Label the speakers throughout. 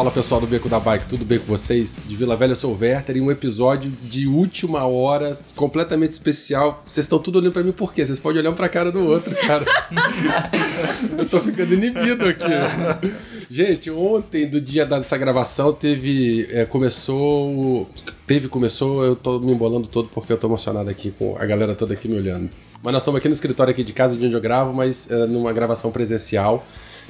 Speaker 1: Fala pessoal do Beco da Bike, tudo bem com vocês? De Vila Velha eu sou o Werther e um episódio de última hora, completamente especial. Vocês estão tudo olhando pra mim por quê? Vocês podem olhar um pra cara do outro, cara. eu tô ficando inibido aqui. Gente, ontem, do dia dessa gravação, teve. É, começou. Teve, começou, eu tô me embolando todo porque eu tô emocionado aqui com a galera toda aqui me olhando. Mas nós estamos aqui no escritório aqui de casa de onde eu gravo, mas é, numa gravação presencial.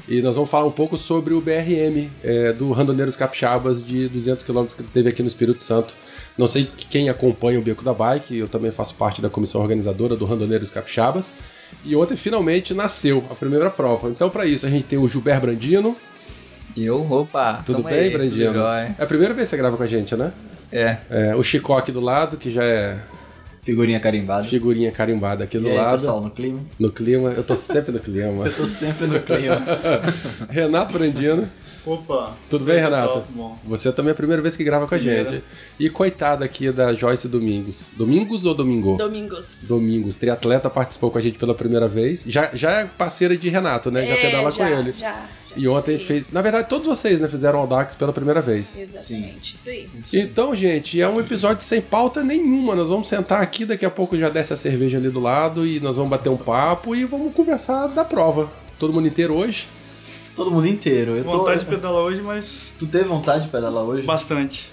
Speaker 1: E nós vamos falar um pouco sobre o BRM é, do Randoneiros Capixabas de 200 km que teve aqui no Espírito Santo. Não sei quem acompanha o Beco da Bike, eu também faço parte da comissão organizadora do Randoneiros Capixabas. E ontem finalmente nasceu a primeira prova. Então, para isso, a gente tem o Gilberto Brandino.
Speaker 2: E eu, opa,
Speaker 1: Tudo bem,
Speaker 2: aí,
Speaker 1: Brandino?
Speaker 2: tudo.
Speaker 1: É a primeira vez que você grava com a gente, né?
Speaker 2: É,
Speaker 1: É, o Chicó aqui do lado, que já é
Speaker 3: Figurinha carimbada.
Speaker 1: figurinha carimbada aqui do
Speaker 3: e aí,
Speaker 1: lado.
Speaker 3: pessoal, no clima?
Speaker 1: No clima, eu tô sempre no clima.
Speaker 3: Eu tô sempre no clima.
Speaker 1: Renato Brandino.
Speaker 4: Opa!
Speaker 1: Tudo bem,
Speaker 4: pessoal?
Speaker 1: Renato?
Speaker 4: Tudo bom.
Speaker 1: Você também é a primeira vez que grava com a
Speaker 4: Primeira.
Speaker 1: gente. E coitada aqui da Joyce Domingos. Domingos ou Domingo?
Speaker 5: Domingos.
Speaker 1: Domingos, triatleta, participou com a gente pela primeira vez. Já, já é parceira de Renato, né? Já
Speaker 5: É,
Speaker 1: pedala com
Speaker 5: já,
Speaker 1: ele.
Speaker 5: Já.
Speaker 1: E ontem
Speaker 5: Sim.
Speaker 1: fez. Na verdade, todos vocês, né, fizeram o Audax pela primeira vez.
Speaker 5: Exatamente, isso aí.
Speaker 1: Então, gente, é um episódio sem pauta nenhuma. Nós vamos sentar aqui, daqui a pouco já desce a cerveja ali do lado e nós vamos bater um papo e vamos conversar da prova. Todo mundo inteiro hoje?
Speaker 3: Todo mundo inteiro. Eu tô...
Speaker 4: Vontade de pedalar hoje, mas
Speaker 3: Tu teve vontade de pedalar hoje?
Speaker 4: bastante.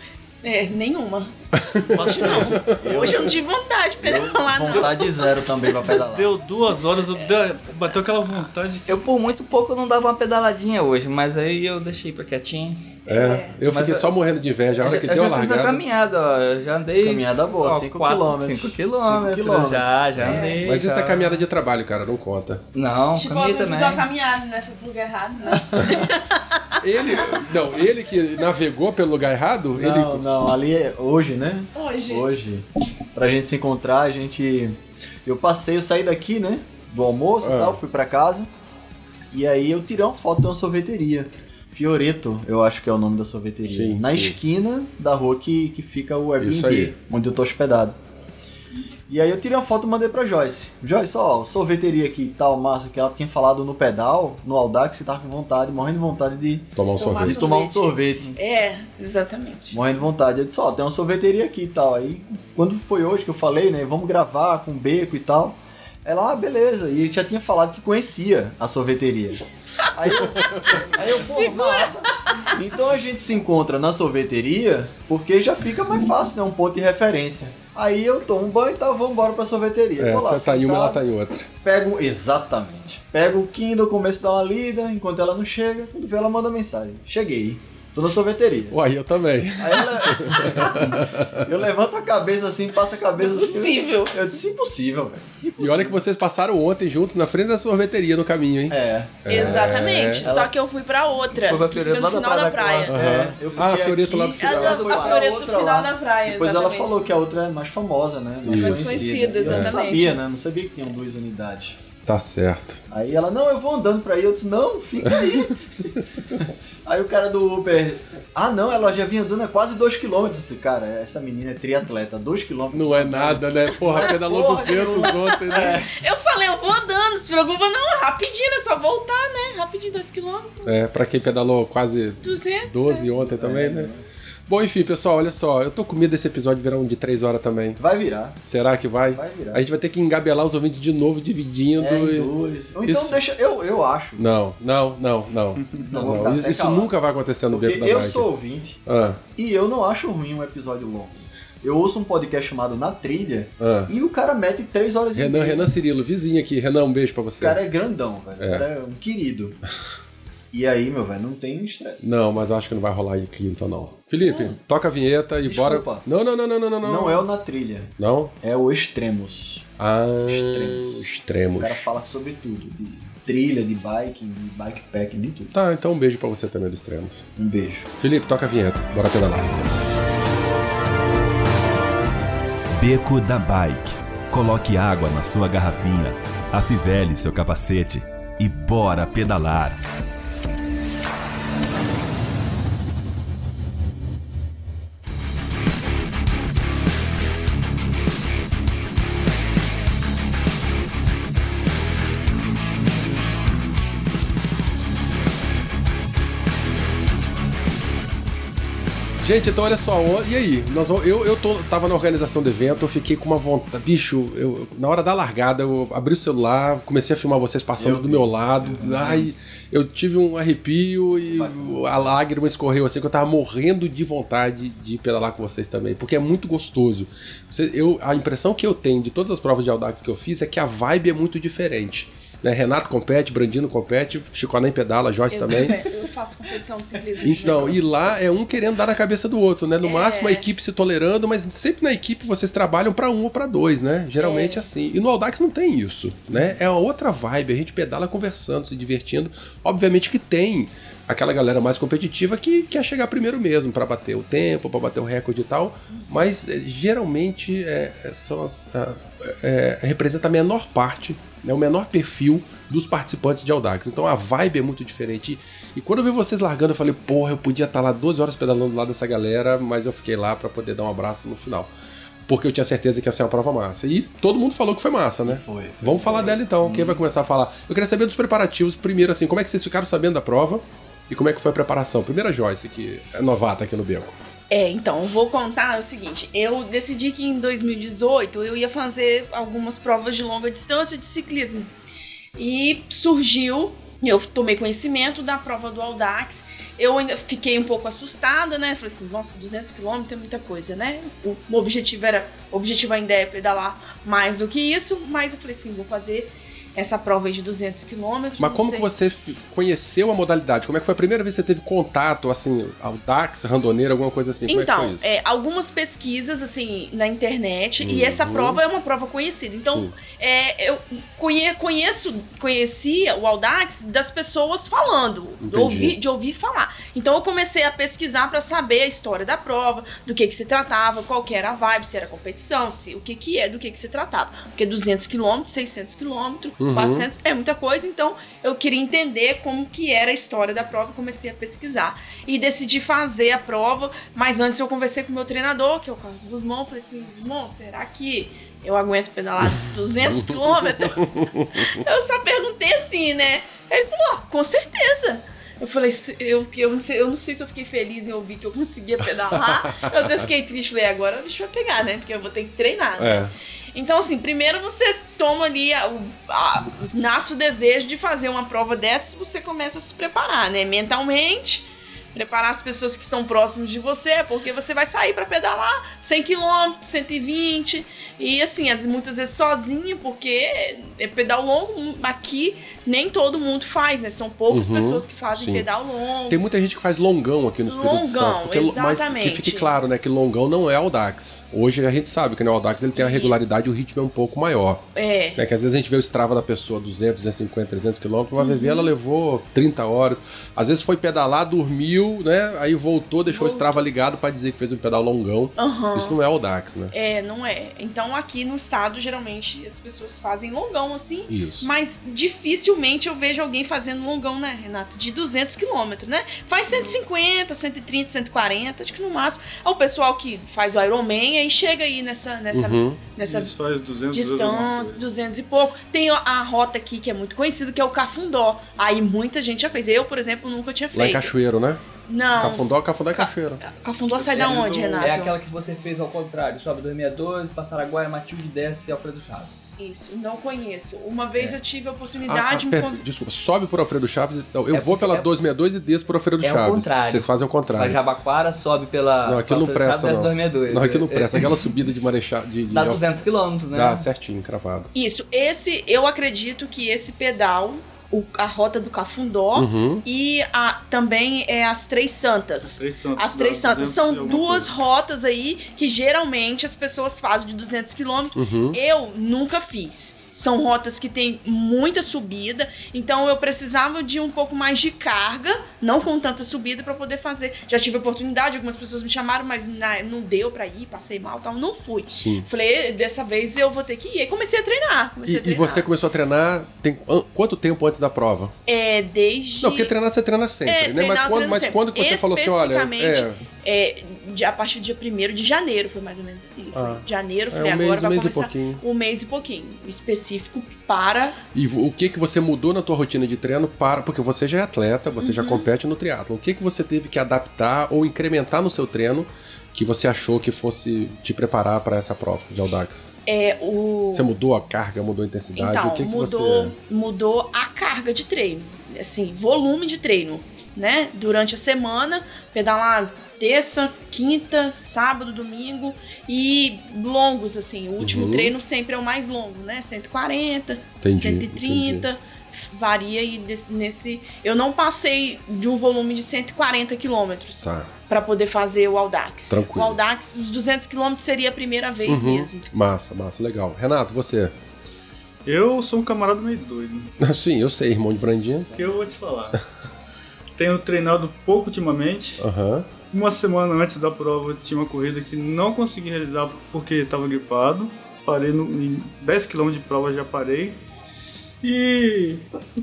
Speaker 5: É, nenhuma. Hoje não. Hoje eu não tive vontade de pedalar, não.
Speaker 3: Vontade zero também pra pedalar.
Speaker 4: Deu duas horas, dei- bateu aquela vontade que
Speaker 2: eu por muito pouco não dava uma pedaladinha hoje, mas aí eu deixei pra quietinho.
Speaker 1: É. Eu
Speaker 2: Mas
Speaker 1: fiquei
Speaker 2: eu-
Speaker 1: só morrendo de inveja. A hora
Speaker 2: eu
Speaker 1: que
Speaker 2: já,
Speaker 1: deu a
Speaker 2: eu já fiz a
Speaker 1: largada.
Speaker 2: caminhada, ó. Eu já andei.
Speaker 3: Caminhada boa,
Speaker 2: ó,
Speaker 3: cinco
Speaker 2: quatro-
Speaker 3: quilômetros.
Speaker 2: cinco
Speaker 3: Cinco
Speaker 2: quilômetros.
Speaker 3: quilômetros.
Speaker 2: Já, já andei.
Speaker 1: Mas isso
Speaker 2: já.
Speaker 1: é caminhada de trabalho, cara, não conta.
Speaker 2: Não,
Speaker 5: Chico,
Speaker 2: caminhei
Speaker 5: eu fiz
Speaker 2: também.
Speaker 5: uma caminhada, né? Fui pro lugar errado, né?
Speaker 1: Ele, não, ele que navegou pelo lugar errado,
Speaker 3: Não,
Speaker 1: ele
Speaker 3: não, ali é hoje, né?
Speaker 5: Hoje.
Speaker 3: Hoje. Pra gente se encontrar, a gente. Eu passei, eu saí daqui, né? Do almoço e tal, fui pra casa. E aí eu tirei uma foto de uma sorveteria. Fioreto, eu acho que é o nome da sorveteria.
Speaker 1: Sim,
Speaker 3: Na
Speaker 1: sim.
Speaker 3: esquina da rua que, que fica o
Speaker 1: Isso
Speaker 3: Airbnb,
Speaker 1: aí.
Speaker 3: onde eu tô hospedado. E aí eu tirei uma foto e mandei pra Joyce. Joyce, ó, sorveteria aqui e tal, massa, que ela tinha falado no pedal, no Audax, e tava com vontade, morrendo de vontade de,
Speaker 1: tomar um sorvete.
Speaker 3: de tomar um
Speaker 5: sorvete. É, exatamente.
Speaker 3: Morrendo de vontade. Eu disse, ó, tem uma sorveteria aqui e tal. Aí, quando foi hoje que eu falei, né, vamos gravar com beco e tal. Ela, ah, beleza. E ele já tinha falado que conhecia a sorveteria. Aí eu, aí eu pô, massa. Então a gente se encontra na sorveteria porque já fica mais fácil, né, um ponto de referência. Aí eu tomo um banho e tal, vamos embora pra sorveteria.
Speaker 1: É,
Speaker 3: Tô lá
Speaker 1: você tá uma, ela tá em outra.
Speaker 3: Pego, exatamente. Pego o Kindle, começo a dar uma lida, enquanto ela não chega, quando vê ela manda mensagem. Cheguei. Tô na sorveteria.
Speaker 1: Uai, eu também.
Speaker 3: Aí eu, le- eu levanto a cabeça assim, passo a cabeça assim.
Speaker 5: Impossível.
Speaker 3: Eu disse, impossível, velho.
Speaker 1: E olha que vocês passaram ontem juntos na frente da sorveteria no caminho, hein?
Speaker 3: É.
Speaker 5: Exatamente.
Speaker 3: Ela-
Speaker 5: Só que eu fui pra outra.
Speaker 2: Foi pra
Speaker 5: fica
Speaker 2: Fioreto
Speaker 5: no final da
Speaker 2: Praia da
Speaker 5: praia.
Speaker 1: Aham.
Speaker 3: É, eu
Speaker 1: Ah, Fioreto lá do final.
Speaker 5: Ela,
Speaker 3: ela foi
Speaker 5: a
Speaker 3: pra
Speaker 5: Fioreto do final
Speaker 3: lá.
Speaker 5: da praia.
Speaker 3: Depois ela
Speaker 5: exatamente.
Speaker 3: falou que a outra é mais famosa, né?
Speaker 1: Isso.
Speaker 5: Mais conhecida,
Speaker 3: Eu não
Speaker 5: exatamente.
Speaker 3: sabia, né? Não sabia que tinham duas unidades.
Speaker 1: Tá certo.
Speaker 3: Aí ela, não, eu vou andando pra aí. Eu disse, não, fica aí. aí o cara do Uber, ah não, ela já vinha andando a quase 2km. Eu disse, cara, essa menina é triatleta, 2km.
Speaker 1: Não é nada, né? Porra, pedalou
Speaker 3: porra
Speaker 1: 200 ontem, né?
Speaker 5: Eu falei, eu vou andando, se preocupa não, rapidinho, é só voltar, né? Rapidinho, 2km,
Speaker 1: É, pra quem pedalou quase
Speaker 5: 200.
Speaker 1: 12 ontem também, né? Bom, enfim, pessoal, olha só. Eu tô com medo desse episódio virar um de 3 horas também.
Speaker 3: Vai virar,
Speaker 1: Será que vai?
Speaker 3: vai virar.
Speaker 1: A gente vai ter que engabelar os ouvintes de novo, dividindo.
Speaker 3: É,
Speaker 1: e-
Speaker 3: duas. Ou então
Speaker 1: Isso-
Speaker 3: deixa, eu, eu acho.
Speaker 1: Não, não, não, não.
Speaker 3: Não, vou
Speaker 1: Não, isso isso nunca vai acontecer no Beco da
Speaker 3: eu sou ouvinte
Speaker 1: Ah,
Speaker 3: e eu não acho ruim um episódio longo. Eu ouço um podcast chamado Na Trilha
Speaker 1: ah.
Speaker 3: e o cara mete três horas e
Speaker 1: Renan,
Speaker 3: meia.
Speaker 1: Renan Cirilo, vizinho aqui. Renan, um beijo pra você.
Speaker 3: O cara é grandão, velho.
Speaker 1: É.
Speaker 3: O cara é um querido. E aí, meu velho, não tem estresse.
Speaker 1: Não, mas eu acho que não vai rolar aqui então não. Felipe, toca a vinheta e
Speaker 3: Desculpa.
Speaker 1: bora. Não, não, não, não, não, não.
Speaker 3: Não, é o Na Trilha,
Speaker 1: Não?
Speaker 3: é o Extremos.
Speaker 1: Ah,
Speaker 3: Extremos.
Speaker 1: extremos.
Speaker 3: O cara fala sobre tudo, de trilha, de bike, de bikepacking, de tudo.
Speaker 1: Tá, então um beijo pra você também do Extremos.
Speaker 3: Um beijo.
Speaker 1: Felipe, toca a vinheta. Bora pedalar.
Speaker 6: Beco da Bike, Coloque água na sua garrafinha, afivele seu capacete e bora pedalar.
Speaker 1: Gente, então olha só, e aí? Nós, eu, eu tô, tava na organização do evento, eu fiquei com uma vontade. Bicho, eu, na hora da largada, eu abri o celular, comecei a filmar vocês passando
Speaker 3: Eu
Speaker 1: do meu lado. Ai, eu tive um arrepio e a lágrima escorreu assim, que eu tava morrendo de vontade de pedalar com vocês também, porque é muito gostoso. Você- eu, a impressão que eu tenho de todas as provas de Audax que eu fiz é que a vibe é muito diferente. Né? Renato compete, Brandino compete, Chico nem pedala, Joyce também.
Speaker 5: Eu faço competição de ciclismo.
Speaker 1: Então, e lá é um querendo dar na cabeça do outro, né? No
Speaker 5: É.
Speaker 1: máximo a equipe se tolerando, mas sempre na equipe vocês trabalham pra um ou pra dois, né? Geralmente é. assim. E no Audax não tem isso, né? É uma outra vibe, a gente pedala conversando, se divertindo. Obviamente que tem aquela galera mais competitiva que quer chegar primeiro mesmo pra bater o tempo, pra bater o recorde e tal, mas eh, geralmente é, são as, ah, é, representa a menor parte, né, o menor perfil dos participantes de Audax. Então a vibe é muito diferente. E, quando eu vi vocês largando, eu falei, porra, eu podia estar lá 12 horas pedalando do lado dessa galera, mas eu fiquei lá pra poder dar um abraço no final. Porque eu tinha certeza que ia ser uma prova massa. E todo mundo falou que foi massa, né?
Speaker 3: Foi.
Speaker 1: Vamos falar dela então. Quem vai começar a falar? Eu queria saber dos preparativos. Primeiro, assim, como é que vocês ficaram sabendo da prova? E como é que foi a preparação? Primeira Joyce, que é novata aqui no Beco.
Speaker 5: É, então, vou contar o seguinte. Eu decidi que em 2018 eu ia fazer algumas provas de longa distância de ciclismo. E surgiu, eu tomei conhecimento da prova do Audax. Eu ainda fiquei um pouco assustada, né? Falei assim, nossa, 200 km é muita coisa, né? O objetivo era, o objetivo ainda é pedalar mais do que isso, mas eu falei assim, vou fazer essa prova aí de 200 km.
Speaker 1: Mas como que você conheceu a modalidade? Como é que foi a primeira vez que você teve contato, assim, Audax, randoneira, alguma coisa assim? É
Speaker 5: Então,
Speaker 1: isso?
Speaker 5: é, algumas pesquisas, assim, na internet, e essa
Speaker 1: Uhum.
Speaker 5: prova é uma prova conhecida. Então, é, eu conhe- conheço, conhecia o Audax das pessoas falando, de ouvir, de ouvir falar. Então, eu comecei a pesquisar para saber a história da prova, do que que se tratava, qual que era a vibe, se era competição, se, o que que é, do que que se tratava. Porque 200 quilômetros, 600 quilômetros,
Speaker 1: Uhum.
Speaker 5: 400 é muita coisa, então eu queria entender como que era a história da prova, comecei a pesquisar e decidi fazer a prova, mas antes eu conversei com o meu treinador, que é o Carlos Guzmão, falei assim, Guzmão, será que eu aguento pedalar 200 quilômetros? eu só perguntei assim, né? Ele falou, ah, com certeza. Eu falei, "Se- eu, eu, não sei, eu não sei se eu fiquei feliz em ouvir que eu conseguia pedalar, mas eu fiquei triste, falei, agora o bicho vai pegar, né? Porque eu vou ter que treinar, né?
Speaker 1: É.
Speaker 5: Então, assim, primeiro você toma ali, a- a- nasce o desejo de fazer uma prova dessa você começa a se preparar, né? Mentalmente, preparar as pessoas que estão próximas de você, porque você vai sair para pedalar 100 km, 120 e assim, as, muitas vezes sozinha, porque é pedal longo aqui nem todo mundo faz, né? São poucas
Speaker 1: Uhum,
Speaker 5: pessoas que fazem
Speaker 1: sim.
Speaker 5: pedal longo.
Speaker 1: Tem muita gente que faz longão aqui no Espírito Santo.
Speaker 5: Longão,
Speaker 1: porque- Mas que
Speaker 5: exatamente.
Speaker 1: fique claro, né, que longão não é Audax. Hoje a gente sabe que no Audax ele tem a regularidade o ritmo é um pouco maior.
Speaker 5: É.
Speaker 1: Né, que às vezes a gente vê o Strava da pessoa 200, 250, 300 quilômetros, uma
Speaker 5: Uhum.
Speaker 1: VV ela levou 30 horas. Às vezes foi pedalar, dormiu, né? Aí voltou, deixou o Strava ligado pra dizer que fez um pedal longão.
Speaker 5: Aham.
Speaker 1: Isso não é Audax, né?
Speaker 5: É, não é. Então aqui no estado, geralmente, as pessoas fazem longão assim.
Speaker 1: Isso.
Speaker 5: Mas dificilmente eu vejo alguém fazendo longão, né, Renato? De 200 quilômetros, né? Faz 150, 130, 140, acho que no máximo. É o pessoal que faz o Ironman aí chega aí nessa, nessa,
Speaker 1: Uhum.
Speaker 5: nessa
Speaker 4: Isso faz 200 vezes alguma
Speaker 5: distância,
Speaker 4: coisa.
Speaker 5: 200 e pouco. Tem a- rota aqui que é muito conhecida, que é o Cafundó. Aí muita gente já fez. Eu, por exemplo, nunca tinha
Speaker 1: Lá em
Speaker 5: feito.
Speaker 1: Cachoeiro, né?
Speaker 5: Não.
Speaker 1: Cafundó, Cafundó é Cachoeiro.
Speaker 5: Cafundó sai da onde, Renato?
Speaker 2: É aquela que você fez ao contrário. Sobe 262, Passaraguaia, Matilde desce Alfredo Chaves.
Speaker 5: Isso, não conheço. Uma vez
Speaker 2: É.
Speaker 5: eu tive a
Speaker 1: Ah, ah,
Speaker 5: oportunidade de me
Speaker 1: pera-
Speaker 5: con-
Speaker 1: desculpa, sobe por Alfredo Chaves. Então, eu
Speaker 2: É
Speaker 1: vou pela
Speaker 2: é-
Speaker 1: 262 e desço por Alfredo
Speaker 2: É o
Speaker 1: Chaves.
Speaker 2: contrário.
Speaker 1: Vocês fazem o
Speaker 2: Vai
Speaker 1: contrário.
Speaker 2: Jabaquara, sobe pela.
Speaker 1: Não, aquilo não
Speaker 2: Chaves,
Speaker 1: presta,
Speaker 2: desce
Speaker 1: não.
Speaker 2: 262.
Speaker 1: Não, aquilo não
Speaker 2: É-
Speaker 1: presta. Aquela subida de Marechal. De, de
Speaker 2: Dá 200 quilômetros, né?
Speaker 1: Dá certinho, cravado.
Speaker 5: Isso, esse, eu acredito que esse pedal, o- a rota do Cafundó
Speaker 1: Uhum.
Speaker 5: e a, também é as Três Santas.
Speaker 4: As Três Santas.
Speaker 5: As Três Santas
Speaker 4: 200
Speaker 5: são duas
Speaker 4: coisa.
Speaker 5: rotas aí que geralmente as pessoas fazem de 200 quilômetros.
Speaker 1: Uhum.
Speaker 5: Eu nunca fiz. São rotas que tem muita subida, então eu precisava de um pouco mais de carga, não com tanta subida para poder fazer. Já tive oportunidade, algumas pessoas me chamaram, mas não deu para ir, passei mal, tal, não fui.
Speaker 1: Sim.
Speaker 5: Falei, dessa vez eu vou ter que ir. Aí comecei a treinar, comecei
Speaker 1: E,
Speaker 5: a
Speaker 1: e
Speaker 5: treinar.
Speaker 1: você começou a treinar tem an- quanto tempo antes da prova?
Speaker 5: É, desde
Speaker 1: Não, porque treinar você treina sempre,
Speaker 5: É,
Speaker 1: né?
Speaker 5: treinar,
Speaker 1: Mas quando, mas quando que você falou assim, olha, é,
Speaker 5: é, de- a partir do dia 1 de janeiro, foi mais ou menos assim. Foi
Speaker 1: Ah.
Speaker 5: janeiro,
Speaker 1: é
Speaker 5: falei,
Speaker 1: um
Speaker 5: agora
Speaker 1: mês,
Speaker 5: vai
Speaker 1: mês
Speaker 5: começar um mês e pouquinho. Específico para.
Speaker 1: E o que que você mudou na tua rotina de treino para, porque você já é atleta, você
Speaker 5: Uhum.
Speaker 1: já compete no triatlo. O que que você teve que adaptar ou incrementar no seu treino que você achou que fosse te preparar para essa prova de Audax?
Speaker 5: É, o...
Speaker 1: Você mudou a carga, mudou a intensidade?
Speaker 5: Então,
Speaker 1: o que que
Speaker 5: mudou,
Speaker 1: você
Speaker 5: mudou a carga de treino. Assim, volume de treino, né? Durante a semana, pedalar terça, quinta, sábado, domingo e longos, assim. O último
Speaker 1: Uhum.
Speaker 5: treino sempre é o mais longo, né? 140,
Speaker 1: Entendi,
Speaker 5: 130. Varia e nesse. Eu não passei de um volume de 140 quilômetros
Speaker 1: Tá.
Speaker 5: para poder fazer o Audax.
Speaker 1: Tranquilo.
Speaker 5: O Audax, os 200 quilômetros seria a primeira vez
Speaker 1: Uhum.
Speaker 5: mesmo.
Speaker 1: Massa, massa, legal. Renato, você?
Speaker 4: Eu sou um camarada meio doido.
Speaker 1: Sim, eu sei, irmão de Brandinha.
Speaker 4: Que eu vou te falar. Tenho treinado pouco ultimamente.
Speaker 1: Aham.
Speaker 4: Uma semana antes da prova tinha uma corrida que não consegui realizar porque estava gripado. Parei no, em 10 km de prova já parei. E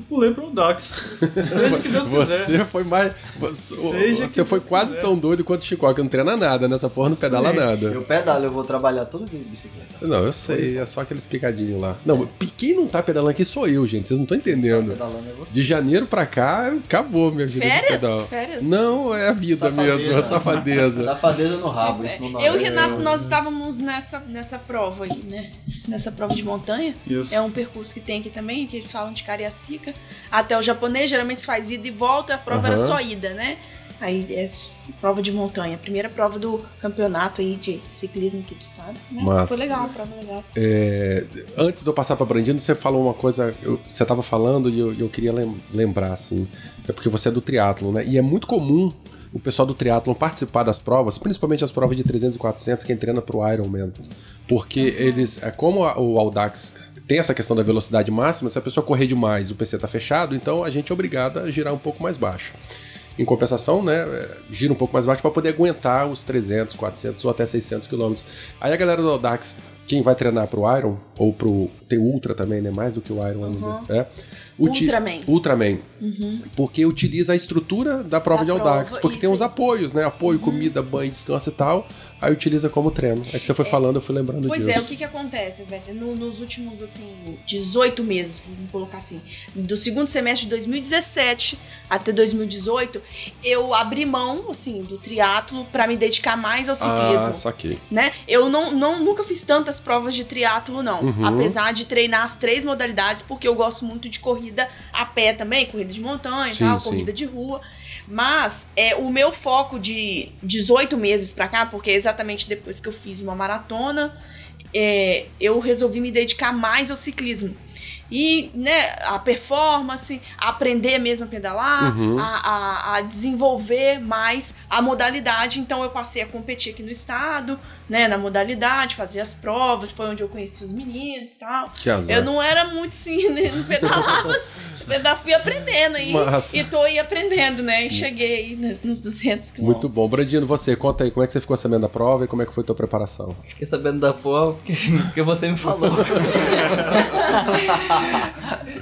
Speaker 4: pulei pro Dax. Seja que Deus quiser.
Speaker 1: Você foi mais. Você,
Speaker 4: Seja
Speaker 1: você
Speaker 4: que
Speaker 1: foi
Speaker 4: Deus
Speaker 1: quase
Speaker 4: quiser.
Speaker 1: tão doido quanto o Chico, que não treina nada, nessa porra não pedala
Speaker 4: Sim.
Speaker 1: nada.
Speaker 3: Eu pedalo, eu vou trabalhar todo dia de bicicleta.
Speaker 1: Não, eu sei, é só aqueles picadinhos lá. Não, quem não tá pedalando aqui sou eu, gente, vocês não estão entendendo.
Speaker 3: Pedalando é você.
Speaker 1: De janeiro pra cá, acabou minha vida de
Speaker 5: Férias?
Speaker 1: pedal.
Speaker 5: Férias?
Speaker 1: Não, é a vida
Speaker 3: Safadeza.
Speaker 1: mesmo, é safadeza.
Speaker 3: Safadeza no rabo,
Speaker 5: é.
Speaker 3: isso não
Speaker 5: Eu e o
Speaker 3: é.
Speaker 5: Renato, nós estávamos nessa, nessa prova aí, né? Nessa prova de montanha.
Speaker 4: Isso.
Speaker 5: É um percurso que tem aqui também, que eles falam de Cariacica até o japonês. Geralmente se faz ida e volta, a prova era
Speaker 1: Aham.
Speaker 5: só ida, né? Aí é prova de montanha. Primeira prova do campeonato aí de ciclismo aqui do estado. Né?
Speaker 1: Massa.
Speaker 5: Foi legal, prova legal.
Speaker 1: É, antes de eu passar pra Brandino, você falou uma coisa, eu- você tava falando e eu, eu queria lem- lembrar, assim. É porque você é do triatlo, né? E é muito comum o pessoal do triatlon participar das provas, principalmente as provas de 300 e 400, quem treina pro Ironman. Porque eles, é como o Audax tem essa questão da velocidade máxima, se a pessoa correr demais, o PC tá fechado, então a gente é obrigado a girar um pouco mais baixo. Em compensação, né, é, gira um pouco mais baixo para poder aguentar os 300, 400 ou até 600 quilômetros. Aí a galera do Audax, quem vai treinar pro Iron, ou pro... tem Ultra também, né, mais do que o Iron ainda, é, uti-
Speaker 5: Ultraman.
Speaker 1: Ultraman. Porque utiliza a estrutura da prova
Speaker 5: Da
Speaker 1: de Audax.
Speaker 5: prova,
Speaker 1: porque tem
Speaker 5: aí.
Speaker 1: apoios, né, apoio, comida, banho, descanso e tal. Aí utiliza como treino. É que você foi falando, eu fui lembrando
Speaker 5: Pois
Speaker 1: disso.
Speaker 5: é, o que que acontece, Vetter? No- nos últimos, assim, 18 meses, vamos colocar assim, do segundo semestre de 2017 até 2018, eu abri mão, assim, do triatlo pra me dedicar mais ao ciclismo.
Speaker 1: Ah, saquei.
Speaker 5: né? Eu não, não- nunca fiz tantas provas de triatlo não,
Speaker 1: Uhum.
Speaker 5: apesar de treinar as três modalidades, porque eu gosto muito de corrida a pé também, corrida de montanha e
Speaker 1: Sim,
Speaker 5: tal,
Speaker 1: sim.
Speaker 5: corrida de rua. Mas é o meu foco de 18 meses pra cá, porque é exatamente depois que eu fiz uma maratona, é, eu resolvi me dedicar mais ao ciclismo. E, né, a performance, a aprender mesmo a pedalar,
Speaker 1: Uhum.
Speaker 5: a, a- a desenvolver mais a modalidade. Então eu passei a competir aqui no estado, né, na modalidade, fazer as provas, foi onde eu conheci os meninos e tal.
Speaker 1: Que azar.
Speaker 5: Eu não era muito assim, né, não pedalava. Eu fui aprendendo aí.
Speaker 1: Massa.
Speaker 5: E tô aí aprendendo, né? E cheguei aí nos nos 200 quilômetros.
Speaker 1: Muito bom. Brandino, você, conta aí, como é que você ficou sabendo da prova e como é que foi a tua preparação?
Speaker 2: Fiquei sabendo da prova porque, porque você me falou.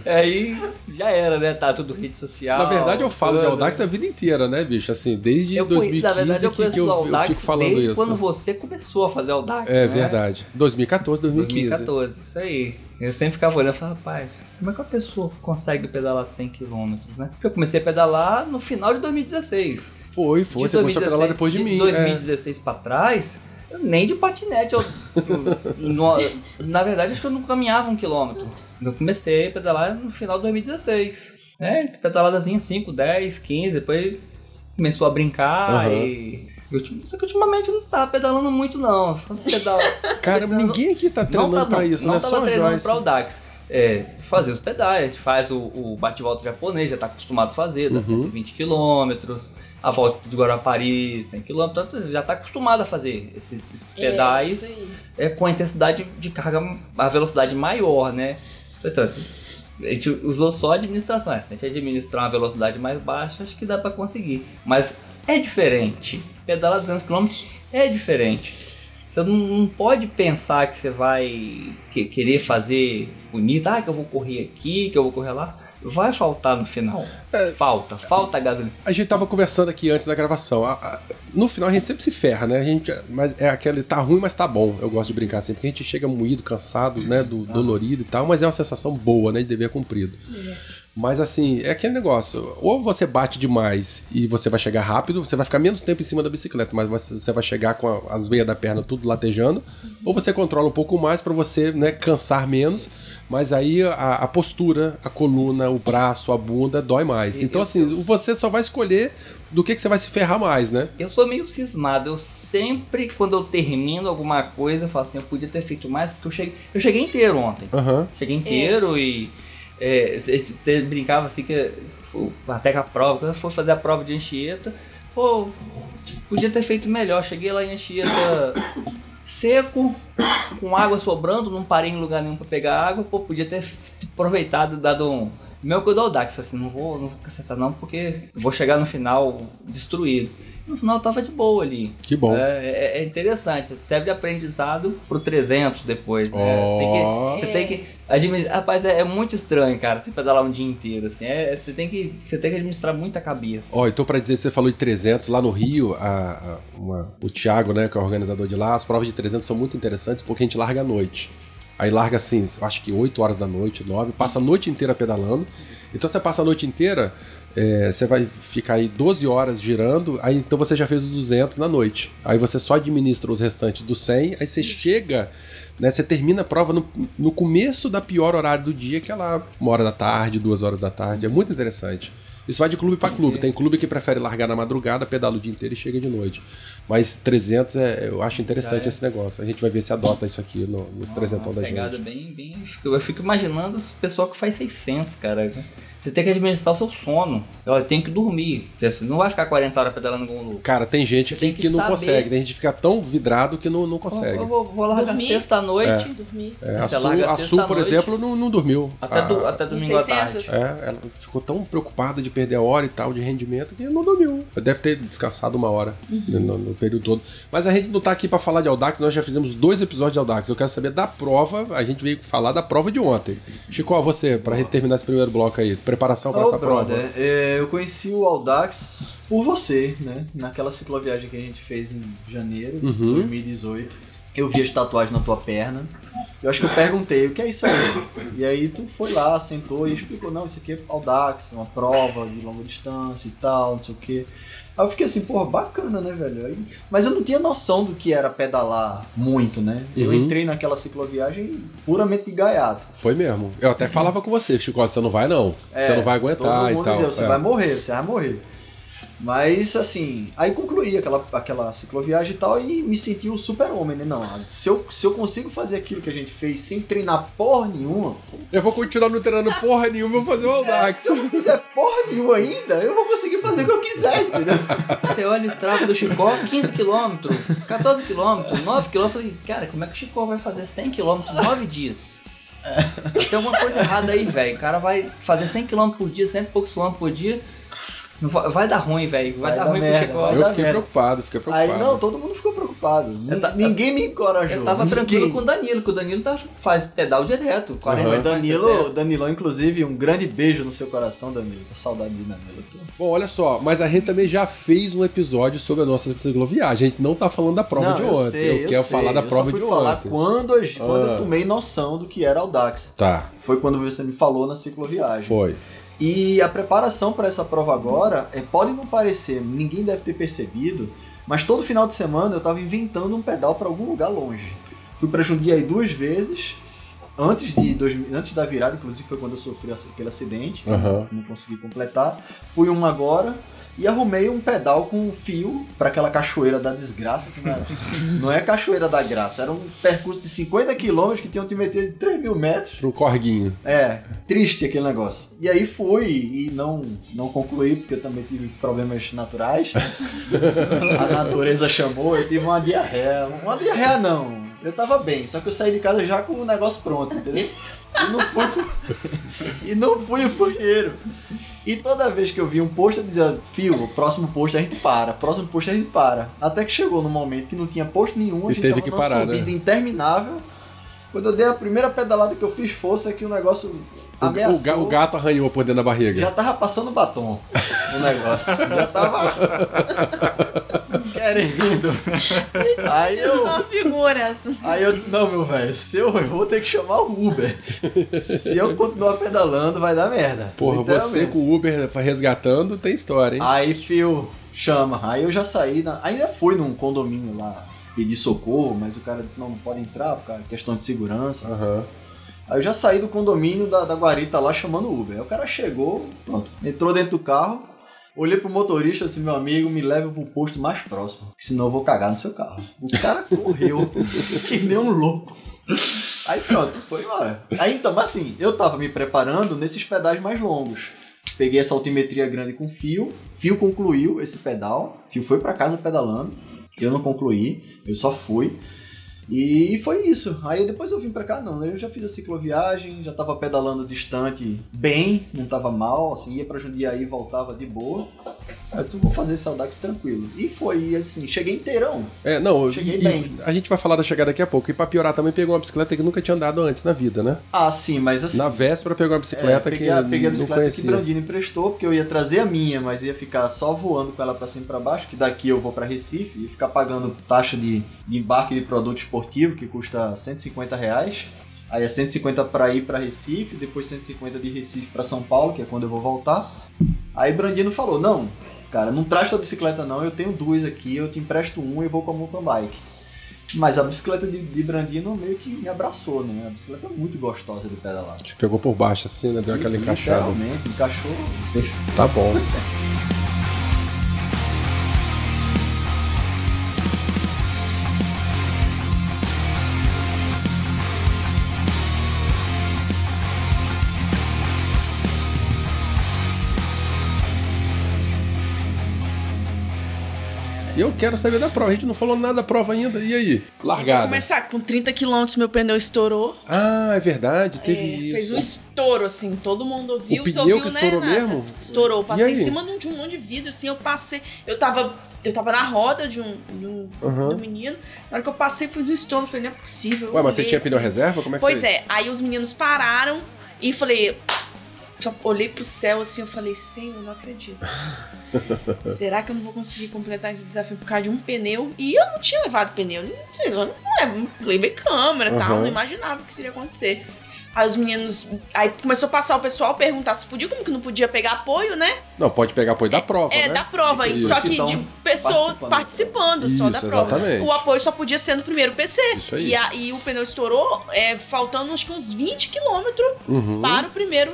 Speaker 2: Aí já era, né? Tá tudo rede social.
Speaker 1: Na verdade, eu falo de
Speaker 2: tudo.
Speaker 1: Audax a vida inteira, né, bicho? Assim, desde
Speaker 2: Eu conhe-
Speaker 1: 2015
Speaker 2: na verdade, eu
Speaker 1: que, que eu, eu fico falando
Speaker 2: desde
Speaker 1: isso.
Speaker 2: quando você começou a fazer Audax.
Speaker 1: É
Speaker 2: né?
Speaker 1: verdade. 2014, 2015.
Speaker 2: 2014, isso aí. Eu sempre ficava olhando e falava, rapaz, como é que a pessoa consegue pedalar 100 km, né? Porque eu comecei a pedalar no final de 2016.
Speaker 1: Foi, foi.
Speaker 2: De
Speaker 1: Você começou a pedalar
Speaker 2: 2016
Speaker 1: depois de, mim. é.
Speaker 2: 2016 pra trás, nem de patinete. Eu, na verdade, acho que eu não caminhava um quilômetro. Eu comecei a pedalar no final de 2016. É, pedaladazinha 5, 10, 15, depois começou a brincar
Speaker 1: Aham.
Speaker 2: e. eu Só que ultimamente eu não tava pedalando muito, não. Pedal-
Speaker 1: É. Cara,
Speaker 2: pedalando-
Speaker 1: ninguém aqui tá treinando
Speaker 2: não,
Speaker 1: pra isso,
Speaker 2: não
Speaker 1: né?
Speaker 2: tava
Speaker 1: Só
Speaker 2: treinando
Speaker 1: Joyce.
Speaker 2: pra o Dax. É, fazer os pedais, a gente faz o, o bate-volta japonês, já tá acostumado a fazer, dá
Speaker 1: Uhum.
Speaker 2: 120 km. A volta de Guarapari, 100 km, então já tá acostumado a fazer esses, esses
Speaker 5: É,
Speaker 2: pedais
Speaker 5: aí.
Speaker 2: é, com a intensidade de carga, a velocidade maior, né? Então, a gente usou só administração. Se a gente administrar uma velocidade mais baixa, acho que dá pra conseguir. Mas é diferente. Pedalar 200 km é diferente. Você não, não pode pensar que você vai que- querer fazer bonito, ah, que eu vou correr aqui, que eu vou correr lá. Vai faltar no final. Falta, falta gasolina.
Speaker 1: A gente tava conversando aqui antes da gravação. A- a- no final a gente sempre se ferra, né? A gente, mas é aquele tá ruim, mas tá bom. Eu gosto de brincar assim, porque a gente chega moído, cansado, né? Do, dolorido e tal, mas é uma sensação boa, né? De dever cumprido. Mas assim, é aquele negócio. Ou você bate demais e você vai chegar rápido, você vai ficar menos tempo em cima da bicicleta, mas você vai chegar com a- as veias da perna tudo latejando. Ou você controla um pouco mais pra você, né, cansar menos, mas aí a, a postura, a coluna, o braço, a bunda dói mais.
Speaker 2: E-
Speaker 1: Então
Speaker 2: eu-
Speaker 1: assim, você só vai escolher do que, que você vai se ferrar mais, né?
Speaker 2: Eu sou meio cismado. Eu sempre, quando eu termino alguma coisa, eu falo assim, eu podia ter feito mais, porque eu cheguei, eu cheguei inteiro ontem.
Speaker 1: Aham.
Speaker 2: Cheguei inteiro e é, brincava assim que até com a prova, quando eu for fazer a prova de Anchieta, pô, podia ter feito melhor. Cheguei lá em Anchieta seco, com água sobrando, não parei em lugar nenhum pra pegar água, pô, podia ter aproveitado, dado um. Meu coisa do Audax, assim, não vou, não vou cacetar não, porque eu vou chegar no final destruído. No final tava de boa ali.
Speaker 1: Que bom.
Speaker 2: É, é- é interessante, serve de aprendizado pro 300 depois, né?
Speaker 1: Ó.
Speaker 2: Tem que- você tem que administrar. Rapaz, é, é muito estranho, cara, você pedalar um dia inteiro, assim. É, você, tem que, você tem que administrar muita cabeça.
Speaker 1: Ó, então pra dizer, você falou de 300, lá no Rio, a, a- uma- o Thiago, né, que é o organizador de lá, as provas de 300 são muito interessantes porque a gente larga à noite. Aí larga assim, acho que 8 horas da noite, 9, passa a noite inteira pedalando. Então você passa a noite inteira, é, você vai ficar aí 12 horas girando, aí então você já fez os 200 na noite. Aí você só administra os restantes dos 100, aí você chega, né, você termina a prova no, no começo da pior horário do dia, que é lá uma hora da tarde, duas horas da tarde. É muito interessante. Isso vai de clube para clube. Tem clube que prefere largar na madrugada, pedala o dia inteiro e chega de noite. Mas 300, é, eu acho interessante
Speaker 2: é.
Speaker 1: esse negócio. A gente vai ver se adota isso aqui no- nos 300
Speaker 2: Uma
Speaker 1: da
Speaker 2: pegada
Speaker 1: gente.
Speaker 2: bem, bem. Eu fico imaginando esse pessoal que faz 600, cara. Você tem que administrar o seu sono. Eu tenho que dormir. Você não vai ficar 40 horas pedalando com o louco.
Speaker 1: Cara, tem gente que,
Speaker 2: tem que
Speaker 1: que não
Speaker 2: saber.
Speaker 1: consegue. Tem gente que fica tão vidrado que não, não consegue.
Speaker 2: Eu vou, vou largar
Speaker 5: Dormir?
Speaker 2: sexta à noite.
Speaker 5: Dormir.
Speaker 1: É, a Su,
Speaker 2: larga
Speaker 1: a Su,
Speaker 2: à
Speaker 1: por
Speaker 2: noite.
Speaker 1: exemplo, não, não dormiu.
Speaker 2: Até, do-
Speaker 1: A-
Speaker 2: até
Speaker 5: Uns
Speaker 2: domingo à
Speaker 5: 600.
Speaker 2: tarde.
Speaker 1: É, ela ficou tão preocupada de perder a hora e tal, de rendimento, que não dormiu. Deve ter descansado uma hora
Speaker 2: Uhum.
Speaker 1: no, no período todo. Mas a gente não tá aqui pra falar de Audax, nós já fizemos dois episódios de Audax. Eu quero saber da prova, a gente veio falar da prova de ontem. Chico, você, pra gente terminar esse primeiro bloco aí, preparação pra
Speaker 3: Ô,
Speaker 1: essa
Speaker 3: brother,
Speaker 1: prova.
Speaker 3: é, eu conheci o Audax por você, né? Naquela cicloviagem que a gente fez em janeiro de
Speaker 1: Uhum.
Speaker 3: 2018. Eu vi as tatuagens na tua perna. Eu acho que eu perguntei, o que é isso aí? E aí tu foi lá, sentou e explicou, não, isso aqui é Audax, uma prova de longa distância e tal, não sei o quê. Aí eu fiquei assim, porra, bacana, né, velho? Aí- mas eu não tinha noção do que era pedalar muito, né? Eu
Speaker 1: Uhum.
Speaker 3: entrei naquela cicloviagem puramente de gaiato.
Speaker 1: Foi mesmo. Eu até falava com você, Chico, você não vai não. você
Speaker 3: É,
Speaker 1: não vai aguentar
Speaker 3: todo
Speaker 1: e
Speaker 3: mundo
Speaker 1: tal.
Speaker 3: dizia, você
Speaker 1: É.
Speaker 3: vai morrer, você vai morrer. Mas assim, aí concluí aquela, aquela cicloviagem e tal e me senti o super-homem, né? Não, se eu, se eu consigo fazer aquilo que a gente fez sem treinar porra nenhuma,
Speaker 1: Eu vou continuar não treinando porra nenhuma, vou fazer o
Speaker 3: é,
Speaker 1: Audax.
Speaker 3: se eu não fizer porra nenhuma ainda, eu vou conseguir fazer o que eu quiser, entendeu?
Speaker 2: Você olha o estrada do Chicó, 15km, 14km, 9km. Eu falei, cara, como é que o Chicó vai fazer 100km em 9 dias? Tem alguma coisa errada aí, velho. O cara vai fazer 100km por dia, 100 e poucos km por dia. Vai, vai dar ruim, velho. Vai,
Speaker 3: Vai
Speaker 2: dar
Speaker 3: dar
Speaker 2: ruim
Speaker 3: merda,
Speaker 2: pro Chicó.
Speaker 1: Eu fiquei
Speaker 3: merda.
Speaker 1: preocupado, fiquei preocupado.
Speaker 3: Aí não, todo mundo ficou preocupado. N-
Speaker 2: ta-
Speaker 3: Ninguém me encorajou.
Speaker 2: Eu tava
Speaker 3: ninguém.
Speaker 2: tranquilo com o Danilo, que o Danilo tá, faz pedal direto. 40,
Speaker 3: Mas
Speaker 2: 50,
Speaker 3: Danilo,
Speaker 2: 60.
Speaker 3: Danilo, inclusive, um grande beijo no seu coração, Danilo. Tô saudade de Danilo. Tô...
Speaker 1: Bom, olha só, mas a gente também já fez um episódio sobre a nossa cicloviagem. A gente não tá falando da prova
Speaker 3: Não,
Speaker 1: de
Speaker 3: eu
Speaker 1: ontem.
Speaker 3: sei,
Speaker 1: eu,
Speaker 3: eu
Speaker 1: quero
Speaker 3: sei.
Speaker 1: falar da
Speaker 3: Eu
Speaker 1: prova
Speaker 3: só fui
Speaker 1: de
Speaker 3: falar
Speaker 1: ontem.
Speaker 3: quando, eu- quando
Speaker 1: Ah.
Speaker 3: eu tomei noção do que era Audax.
Speaker 1: Tá,
Speaker 3: Foi quando você me falou na cicloviagem.
Speaker 1: foi.
Speaker 3: E a preparação para essa prova agora, é, pode não parecer, ninguém deve ter percebido, mas todo final de semana eu tava inventando um pedal para algum lugar longe. Fui para Jundiaí duas vezes, antes, de, dois- antes da virada, inclusive foi quando eu sofri aquele acidente,
Speaker 1: Aham.
Speaker 3: não consegui completar. Fui uma agora e arrumei um pedal com fio para aquela cachoeira da desgraça, que não é, não é cachoeira da graça, era um percurso de 50 quilômetros que tinham que meter de 3 mil metros.
Speaker 1: Pro corguinho.
Speaker 3: É, triste aquele negócio. E aí fui e não, não concluí, porque eu também tive problemas naturais. A natureza chamou, eu tive uma diarreia. Uma diarreia não. Eu tava bem, só que eu saí de casa já com o negócio pronto, entendeu? E não fui e não fui pro banheiro. E toda vez que eu vi um posto, eu dizia, fio, o próximo posto a gente para, próximo posto a gente para. Até que chegou no momento que não tinha posto nenhum, a
Speaker 1: E
Speaker 3: gente
Speaker 1: teve que
Speaker 3: numa
Speaker 1: parar,
Speaker 3: subida
Speaker 1: né?
Speaker 3: interminável. Quando eu dei a primeira pedalada que eu fiz força, é que o negócio
Speaker 1: O, o
Speaker 3: ameaçou.
Speaker 1: ga- o gato arranhou por dentro da barriga.
Speaker 3: Já tava passando batom o negócio. Já tava. querendo. Aí
Speaker 5: Eu sou
Speaker 3: eu,
Speaker 5: uma figura.
Speaker 3: aí eu disse: Não, meu velho, se eu, eu vou ter que chamar o Uber. Se eu continuar pedalando, vai dar merda.
Speaker 1: Porra, você com o Uber resgatando tem história, hein?
Speaker 3: Aí, fio, chama. Aí eu já saí, na... ainda fui num condomínio lá pedir socorro, mas o cara disse: Não, não pode entrar, por causa questão de segurança.
Speaker 1: Aham.
Speaker 3: Aí eu já saí do condomínio da, da guarita lá chamando o Uber. Aí o cara chegou, pronto, entrou dentro do carro, olhei pro motorista e disse, meu amigo, me leve pro posto mais próximo, senão eu vou cagar no seu carro. O cara correu que nem um louco. Aí pronto, foi embora. Aí então, mas assim, eu tava me preparando nesses pedais mais longos. Peguei essa altimetria grande com fio, fio concluiu esse pedal, fio foi pra casa pedalando, eu não concluí, eu só fui. E foi isso. Aí depois eu vim pra cá, não. Eu já fiz a cicloviagem, já tava pedalando distante bem, não tava mal, assim, ia pra Jundiaí e voltava de boa. Eu vou fazer esse Audax tranquilo. E foi, assim, cheguei inteirão.
Speaker 1: É, não,
Speaker 3: Cheguei
Speaker 1: e-
Speaker 3: bem.
Speaker 1: a gente vai falar da chegada daqui a pouco. E pra piorar também pegou uma bicicleta que nunca tinha andado antes na vida, né?
Speaker 3: Ah, sim, mas assim...
Speaker 1: Na véspera pegou uma
Speaker 3: é,
Speaker 1: bicicleta
Speaker 3: peguei,
Speaker 1: que
Speaker 3: peguei a bicicleta que. Brandino emprestou, porque eu ia trazer a minha, mas ia ficar só voando com ela pra cima e pra baixo, que daqui eu vou pra Recife, ia ficar pagando taxa de, de embarque de produto esportivo, que custa 150 reais. Aí é 150 pra ir pra Recife, depois 150 de Recife pra São Paulo, que é quando eu vou voltar. Aí Brandino falou: Não, cara, não traz tua bicicleta não, eu tenho duas aqui, eu te empresto um e vou com a mountain bike. Mas a bicicleta de, de Brandino meio que me abraçou, né? A bicicleta é muito gostosa de pedalar.
Speaker 1: Te pegou por baixo assim, né? Deu aquela encaixada.
Speaker 3: Literalmente, encaixou.
Speaker 1: Tá bom. eu quero saber da prova. A gente não falou nada da prova ainda. E aí? Largada.
Speaker 5: Começar com 30 km, meu pneu estourou.
Speaker 1: Ah, é verdade. Teve
Speaker 5: É,
Speaker 1: isso.
Speaker 5: fez um estouro, assim, todo mundo ouviu.
Speaker 1: O
Speaker 5: Você
Speaker 1: pneu
Speaker 5: ouviu,
Speaker 1: que
Speaker 5: né,
Speaker 1: estourou
Speaker 5: Renata?
Speaker 1: mesmo?
Speaker 5: Estourou.
Speaker 1: E
Speaker 5: Passei em cima de um, monte de vidro, assim, eu passei. Eu tava. Eu tava na roda de um, de um,
Speaker 1: Aham.
Speaker 5: de um menino. Na hora que eu passei, fiz um estouro. Falei, não é possível.
Speaker 1: Ué, mas você tinha pneu
Speaker 5: assim.
Speaker 1: reserva? Como é que
Speaker 5: Pois é, aí os meninos pararam e falei. Só olhei pro céu assim, eu falei, Senhor, não acredito. Será que eu não vou conseguir completar esse desafio por causa de um pneu? E eu não tinha levado pneu, não, sei lá, não é, levei câmera e tal,
Speaker 1: Aham.
Speaker 5: não imaginava o que seria acontecer. Aí os meninos. Aí começou a passar o pessoal perguntar se podia, como que não podia pegar apoio, né?
Speaker 1: Não, pode pegar apoio da prova,
Speaker 5: É,
Speaker 1: né?
Speaker 5: da prova.
Speaker 3: Isso.
Speaker 5: Só que
Speaker 3: Então,
Speaker 5: de pessoas
Speaker 3: participando.
Speaker 5: participando, só da
Speaker 1: Isso,
Speaker 5: prova.
Speaker 1: exatamente.
Speaker 5: O apoio só podia ser no primeiro PC.
Speaker 1: Isso aí.
Speaker 5: E, a- e o pneu estourou é, faltando acho que uns 20 quilômetros
Speaker 1: Uhum.
Speaker 5: para o primeiro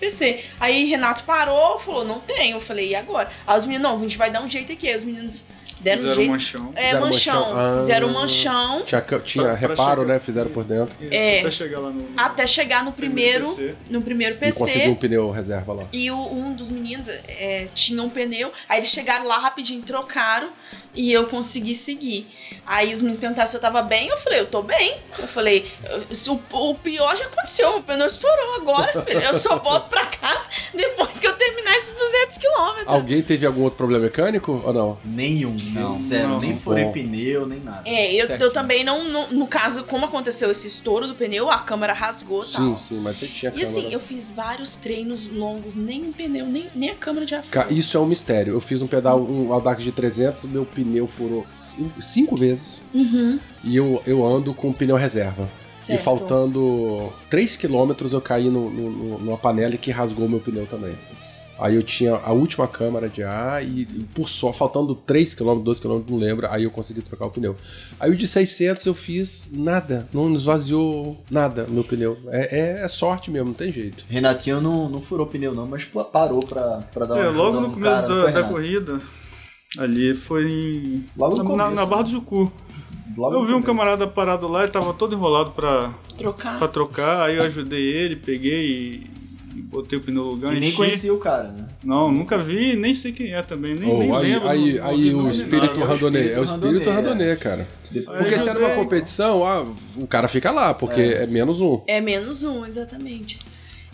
Speaker 5: PC. Aí Renato parou, falou, não tem. Eu falei, e agora? Aí os meninos, não, a gente vai dar um jeito aqui. Aí os meninos deram
Speaker 4: Fizeram um
Speaker 5: jeito.
Speaker 4: manchão.
Speaker 5: É,
Speaker 1: Fizeram
Speaker 5: manchão.
Speaker 1: manchão. Ah.
Speaker 5: Fizeram um manchão
Speaker 1: Tinha, tinha
Speaker 4: Pra- pra
Speaker 1: reparo,
Speaker 4: chegar.
Speaker 1: né? Fizeram por dentro.
Speaker 4: Isso,
Speaker 5: É.
Speaker 4: Até chegar lá no.
Speaker 5: até chegar no primeiro,
Speaker 4: PC.
Speaker 5: no primeiro
Speaker 1: E
Speaker 5: PC.
Speaker 1: conseguiu um pneu reserva lá.
Speaker 5: E o- um dos meninos é, tinha um pneu, aí eles chegaram lá rapidinho, trocaram e eu consegui seguir. Aí os meninos perguntaram se eu tava bem, eu falei, eu tô bem. Eu falei, "Se o, o pior já aconteceu, o pneu estourou agora, filho. eu só volto pra casa depois que eu terminar esses 200 quilômetros.
Speaker 1: Alguém teve algum outro problema mecânico ou não?
Speaker 3: Nenhum,
Speaker 2: Não,
Speaker 3: zero.
Speaker 4: não.
Speaker 3: nem furei
Speaker 1: Bom.
Speaker 3: pneu, nem nada.
Speaker 5: É, eu, eu também não, não- No caso, como aconteceu esse estouro do pneu, a câmera rasgou e
Speaker 1: Sim,
Speaker 5: tal.
Speaker 1: sim, mas você tinha
Speaker 5: E
Speaker 1: câmera.
Speaker 5: assim, eu fiz vários treinos longos, nem um pneu, nem, nem a câmera de afro.
Speaker 1: Isso é um mistério. Eu fiz um pedal, um Audax de 300, meu pneu furou cinco, cinco vezes
Speaker 5: Uhum,
Speaker 1: e eu, eu ando com pneu reserva.
Speaker 5: certo.
Speaker 1: E faltando 3 km eu caí no, no- numa panela que rasgou meu pneu também. Aí eu tinha a última câmara de ar e, e por só, faltando 3 km, 2 km, não lembro, aí eu consegui trocar o pneu. Aí o de 600 eu fiz nada, não esvaziou nada meu pneu. É, é- é sorte mesmo, não tem jeito.
Speaker 3: Renatinho não, não furou pneu não, mas pô, parou pra, pra dar uma
Speaker 4: É, logo no começo
Speaker 3: cara,
Speaker 4: da, da corrida, ali foi em.
Speaker 3: Logo no
Speaker 4: na,
Speaker 3: começo.
Speaker 4: na Barra do Jucu.
Speaker 3: Logo
Speaker 4: eu vi um camarada parado lá e tava todo enrolado pra,
Speaker 5: Trocar.
Speaker 4: pra trocar, aí eu ajudei ele, peguei e botei o pneu no lugar,
Speaker 3: E nem
Speaker 4: enchi.
Speaker 3: conhecia o cara, né?
Speaker 4: Não, nunca vi, nem sei quem é também, nem,
Speaker 1: Oh,
Speaker 4: nem
Speaker 1: aí,
Speaker 4: lembro.
Speaker 1: aí,
Speaker 4: não-
Speaker 1: aí o espírito
Speaker 4: nada.
Speaker 1: randonê. É o espírito
Speaker 3: randonê,
Speaker 1: randonê, cara. Porque
Speaker 4: Aí
Speaker 1: se era uma
Speaker 4: ajudei.
Speaker 1: competição, ah, o cara fica lá, porque é, menos um.
Speaker 5: É menos um, exatamente.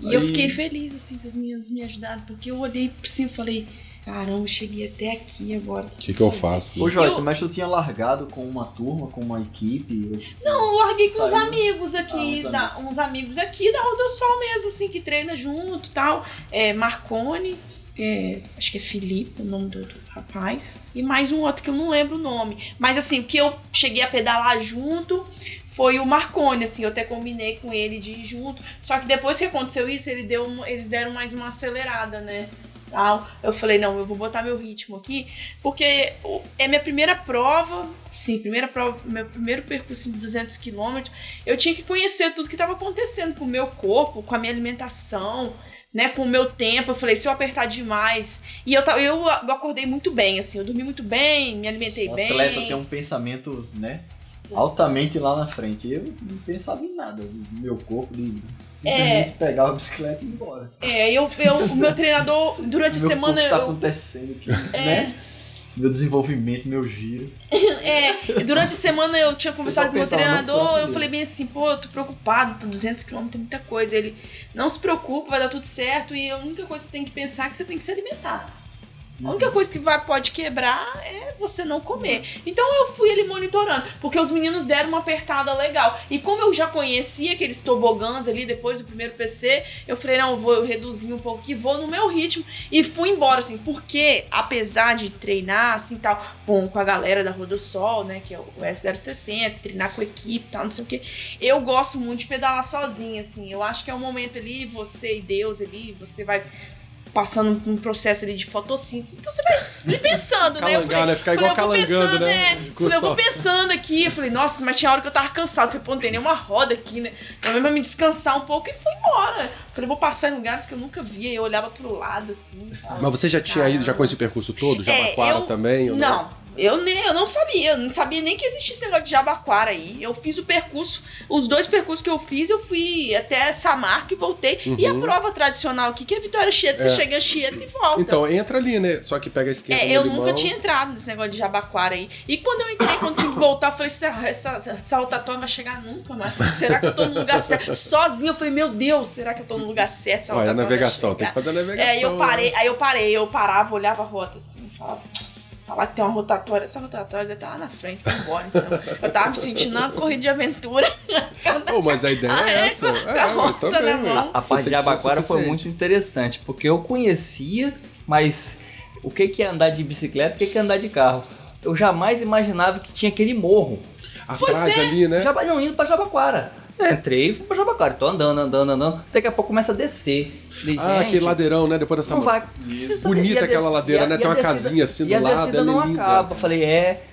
Speaker 5: E
Speaker 4: Aí-
Speaker 5: eu fiquei feliz, assim, que os meninos me ajudaram, porque eu olhei por cima e falei, caramba, cheguei até aqui agora.
Speaker 1: O que, que eu faço? né?
Speaker 3: Ô Joyce,
Speaker 5: Eu-
Speaker 3: mas tu tinha largado com uma turma, com uma equipe?
Speaker 5: Não, eu larguei com uns amigos
Speaker 3: Ah,
Speaker 5: aqui,
Speaker 3: uns
Speaker 5: da- uns amigos aqui da Roda Sol mesmo, assim, que treina junto e tal. É, Marcone, é, acho que é Felipe, o nome do, do rapaz. E mais um outro que eu não lembro o nome. Mas assim, o que eu cheguei a pedalar junto foi o Marcone, assim, eu até combinei com ele de ir junto. Só que depois que aconteceu isso, ele deu eles deram mais uma acelerada, né? Tal. Eu falei, não, eu vou botar meu ritmo aqui, porque é minha primeira prova, sim, primeira prova, meu primeiro percurso de 200 quilômetros, eu tinha que conhecer tudo que estava acontecendo com o meu corpo, com a minha alimentação, né, com o meu tempo. Eu falei, se eu apertar demais. E eu, eu, eu acordei muito bem, assim, eu dormi muito bem, me alimentei
Speaker 3: O
Speaker 5: bem.
Speaker 3: atleta tem um pensamento, né? Altamente lá na frente. Eu não pensava em nada. Meu corpo de simplesmente pegava a bicicleta e ir embora.
Speaker 5: É, eu, eu, o meu treinador, durante a
Speaker 3: meu
Speaker 5: semana,
Speaker 3: corpo tá
Speaker 5: eu,
Speaker 3: acontecendo aqui,
Speaker 5: É.
Speaker 3: né? Meu desenvolvimento, meu giro.
Speaker 5: É, durante a semana eu tinha conversado com o meu treinador, eu falei bem assim, pô, eu tô preocupado, por 200 km tem muita coisa. Ele, não se preocupa, vai dar tudo certo e a única coisa que você tem que pensar é que você tem que se alimentar. A única coisa que vai, pode quebrar é você não comer. Então eu fui ali monitorando, porque os meninos deram uma apertada legal. E como eu já conhecia aqueles tobogãs ali depois do primeiro PC, eu falei, não, eu vou reduzir um pouco vou no meu ritmo. E fui embora, assim, porque apesar de treinar, assim, tal, com, com a galera da Rodossol, né, que é o S060, treinar com equipe tal, não sei o que, eu gosto muito de pedalar sozinha, assim. Eu acho que é um momento ali, você e Deus ali, você vai passando por um processo ali de fotossíntese. Então você vai ali pensando, né? Eu
Speaker 1: Calangar, né? Ficar igual
Speaker 5: eu
Speaker 1: calangando,
Speaker 5: pensando,
Speaker 1: né?
Speaker 5: é. Falei, eu vou
Speaker 1: sol.
Speaker 5: pensando aqui. Eu falei, nossa, mas tinha hora que eu tava cansado. Falei, pô, não tem nenhuma roda aqui, né? Também pra me descansar um pouco e fui embora. Falei, vou passar em lugares que eu nunca via. Eu olhava pro lado, assim. falava,
Speaker 1: Mas você já tinha ido, já conhecia o percurso todo? Jabaquara
Speaker 5: É, eu-
Speaker 1: também? ou
Speaker 5: Não, eu, nem, eu não sabia, eu não sabia nem que existia esse negócio de Jabaquara aí. Eu fiz o percurso, os dois percursos que eu fiz, eu fui até Samarca e voltei. E a prova tradicional aqui, que é Vitória Chieta,
Speaker 1: Uhum. É.
Speaker 5: você chega a Chieta e volta.
Speaker 1: Então, entra ali, né? Só que pega a esquerda
Speaker 5: É, eu
Speaker 1: limão.
Speaker 5: nunca tinha entrado nesse negócio de Jabaquara aí. E quando eu entrei, quando tinha que voltar, eu falei, essa, essa, essa rotatória vai chegar nunca mais. Será que eu tô no lugar certo? Sozinho, eu falei, meu Deus, será que eu tô no lugar certo? Essa
Speaker 1: Olha, navegação, tem que fazer a navegação.
Speaker 5: É, aí eu
Speaker 1: né?
Speaker 5: parei, aí eu parei, eu parava, olhava a rota assim, falava. Falar que tem uma rotatória, essa rotatória deve estar lá na frente, vou embora. Então. Eu tava me sentindo uma corrida de aventura.
Speaker 1: Pô, mas a ideia
Speaker 5: Ah,
Speaker 1: é
Speaker 5: é?
Speaker 1: essa.
Speaker 5: Com a
Speaker 1: eu
Speaker 5: rota
Speaker 1: também.
Speaker 2: A
Speaker 1: Você
Speaker 2: parte de Abaquara foi muito interessante, porque eu conhecia, mas o que que é andar de bicicleta, o que que é andar de carro? Eu jamais imaginava que tinha aquele morro.
Speaker 1: Atrás ali, né?
Speaker 2: Jaba, não, indo pra Jabaquara. Entrei e fui pra Jabaquara. Tô andando, andando, andando. Daqui a pouco começa a descer. Falei,
Speaker 1: Ah,
Speaker 2: gente,
Speaker 1: aquele ladeirão, né? Depois dessa.
Speaker 2: Não vai.
Speaker 1: Bonita
Speaker 2: e a
Speaker 1: aquela
Speaker 2: des-
Speaker 1: ladeira,
Speaker 2: e a-
Speaker 1: né?
Speaker 2: e
Speaker 1: Tem
Speaker 2: a
Speaker 1: uma
Speaker 2: descida-
Speaker 1: casinha assim do
Speaker 2: E a
Speaker 1: lado,
Speaker 2: descida
Speaker 1: ela é
Speaker 2: não
Speaker 1: linda.
Speaker 2: acaba. Falei, é.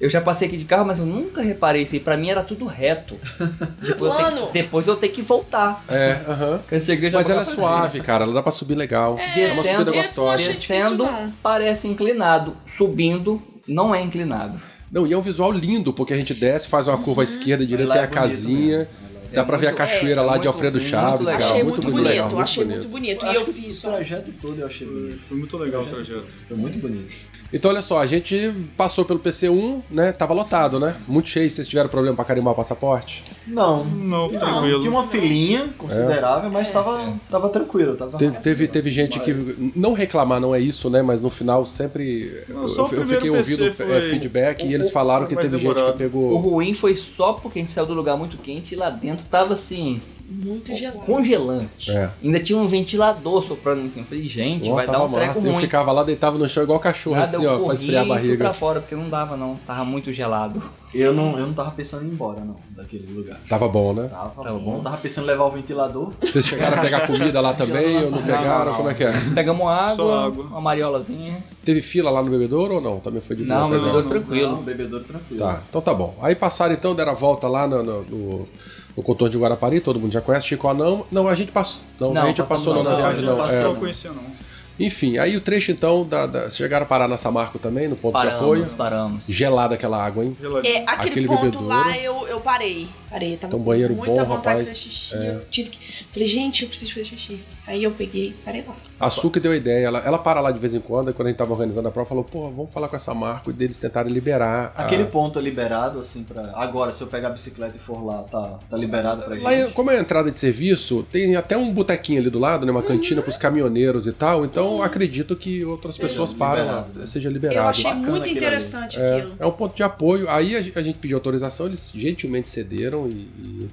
Speaker 2: Eu já passei aqui de carro, mas eu nunca reparei isso aí. Pra mim era tudo reto. Depois, eu,
Speaker 5: Plano.
Speaker 2: tenho, depois eu tenho que voltar.
Speaker 1: É, aham.
Speaker 2: Eu já
Speaker 1: Mas ela é suave, cara. Ela dá pra subir legal. É, uma subida
Speaker 2: Descendo,
Speaker 5: eu não achei
Speaker 1: gostosa.
Speaker 2: descendo
Speaker 5: difícil,
Speaker 2: parece inclinado. Subindo, não é inclinado.
Speaker 1: Não, e é um visual lindo, porque a gente desce, faz uma curva à esquerda e direita, tem
Speaker 3: é
Speaker 1: a casinha. Dá
Speaker 2: É
Speaker 1: pra ver a
Speaker 2: muito-
Speaker 1: cachoeira
Speaker 2: é,
Speaker 1: lá
Speaker 2: é
Speaker 1: de
Speaker 2: muito-
Speaker 1: Alfredo
Speaker 2: muito
Speaker 1: Chaves,
Speaker 2: legal.
Speaker 1: cara.
Speaker 5: achei
Speaker 1: muito,
Speaker 5: muito,
Speaker 1: muito
Speaker 5: bonito,
Speaker 1: legal.
Speaker 5: achei
Speaker 1: muito
Speaker 5: muito
Speaker 1: bonito.
Speaker 5: bonito.
Speaker 3: Eu
Speaker 5: E eu fiz
Speaker 3: o trajeto todo eu achei bonito.
Speaker 4: Foi muito legal o trajeto.
Speaker 3: Foi muito bonito.
Speaker 1: Então, olha só, a gente passou pelo PC1, né? Tava lotado, né? Muito cheio. Vocês tiveram problema pra carimbar o passaporte?
Speaker 3: Não.
Speaker 4: Não,
Speaker 3: Não,
Speaker 4: tranquilo.
Speaker 3: tinha uma filinha considerável, mas tava, tava tranquilo. Tava
Speaker 1: Teve, teve, teve gente que. Não reclamar, não é isso, né? Mas no final sempre.
Speaker 4: Não,
Speaker 1: eu, eu fiquei ouvindo é,
Speaker 4: foi-
Speaker 1: feedback e
Speaker 4: o-
Speaker 1: eles
Speaker 4: o-
Speaker 1: falaram que teve
Speaker 4: mais
Speaker 1: gente que
Speaker 4: demorado.
Speaker 2: O
Speaker 1: pegou.
Speaker 2: ruim foi só porque a gente saiu do lugar muito quente e lá dentro tava assim,
Speaker 5: Muito gelado.
Speaker 2: congelante.
Speaker 1: É.
Speaker 2: Ainda tinha um ventilador soprando em cima. Eu Falei, gente,
Speaker 1: Ó,
Speaker 2: vai dar um treco
Speaker 1: massa. Eu
Speaker 2: ruim.
Speaker 1: ficava lá, deitava no chão igual cachorro,
Speaker 2: Nada,
Speaker 1: assim,
Speaker 2: eu
Speaker 1: ó, pra esfriar a barriga.
Speaker 2: pra fora, porque não dava não. Tava muito gelado.
Speaker 3: Eu não, eu não tava pensando em ir embora, não, daquele lugar.
Speaker 1: Tava bom, né?
Speaker 3: Tava,
Speaker 2: Tava
Speaker 3: bom.
Speaker 2: bom.
Speaker 3: Tava pensando em levar o ventilador.
Speaker 1: Vocês chegaram a pegar comida lá também ou não pegaram?
Speaker 2: não.
Speaker 1: Como é que é?
Speaker 2: Pegamos água,
Speaker 4: Só água.
Speaker 2: uma mariolazinha.
Speaker 1: Teve fila lá no bebedouro ou não? Também foi de boa
Speaker 2: Não, bebedouro
Speaker 4: não.
Speaker 2: tranquilo.
Speaker 3: Não, bebedouro tranquilo.
Speaker 1: Tá, então tá bom. Aí passaram então, deram a volta lá no, no, no- no contorno de Guarapari, todo mundo já conhece, Chico Anão. Não, a gente passou. Não,
Speaker 2: Não,
Speaker 1: a gente já passou não,
Speaker 2: não,
Speaker 1: na
Speaker 2: não,
Speaker 1: viagem
Speaker 3: não,
Speaker 1: não.
Speaker 3: passou,
Speaker 1: é.
Speaker 4: Eu não conhecia, não.
Speaker 1: Enfim, aí o trecho então, da, da- vocês chegaram a parar na Samarco também, no ponto de
Speaker 2: Paramos,
Speaker 1: apoio.
Speaker 2: paramos.
Speaker 1: Gelada aquela água, hein?
Speaker 5: É, aquele,
Speaker 1: Aquele
Speaker 5: ponto
Speaker 1: bebedouro.
Speaker 5: lá eu, eu parei. Parei, tava
Speaker 1: um
Speaker 5: com
Speaker 1: banheiro
Speaker 5: muita
Speaker 1: bom,
Speaker 5: vontade
Speaker 1: rapaz.
Speaker 5: de fazer xixi.
Speaker 1: É.
Speaker 5: Eu tive que. Falei, gente, eu preciso fazer xixi. Aí eu peguei e parei lá.
Speaker 1: A Suki deu a ideia, ela, ela para lá de vez em quando, e quando a gente tava organizando a prova, falou, pô, vamos falar com essa marca e deles tentarem liberar. a-
Speaker 3: Aquele ponto é liberado, assim, pra. Agora, se eu pegar a bicicleta e for lá, tá, tá liberado pra
Speaker 1: Lá,
Speaker 3: gente.
Speaker 1: como é a entrada de serviço, tem até um botequinho ali do lado, né? Uma cantina pros caminhoneiros e tal. Então acredito que outras
Speaker 3: Seja
Speaker 1: pessoas param lá,
Speaker 3: liberado, né?
Speaker 1: seja
Speaker 5: Eu
Speaker 1: liberado.
Speaker 5: achei
Speaker 3: bacana
Speaker 5: muito interessante
Speaker 1: É,
Speaker 5: aquilo.
Speaker 1: é um ponto de apoio. Aí a, a gente pediu autorização, eles gentilmente cederam e.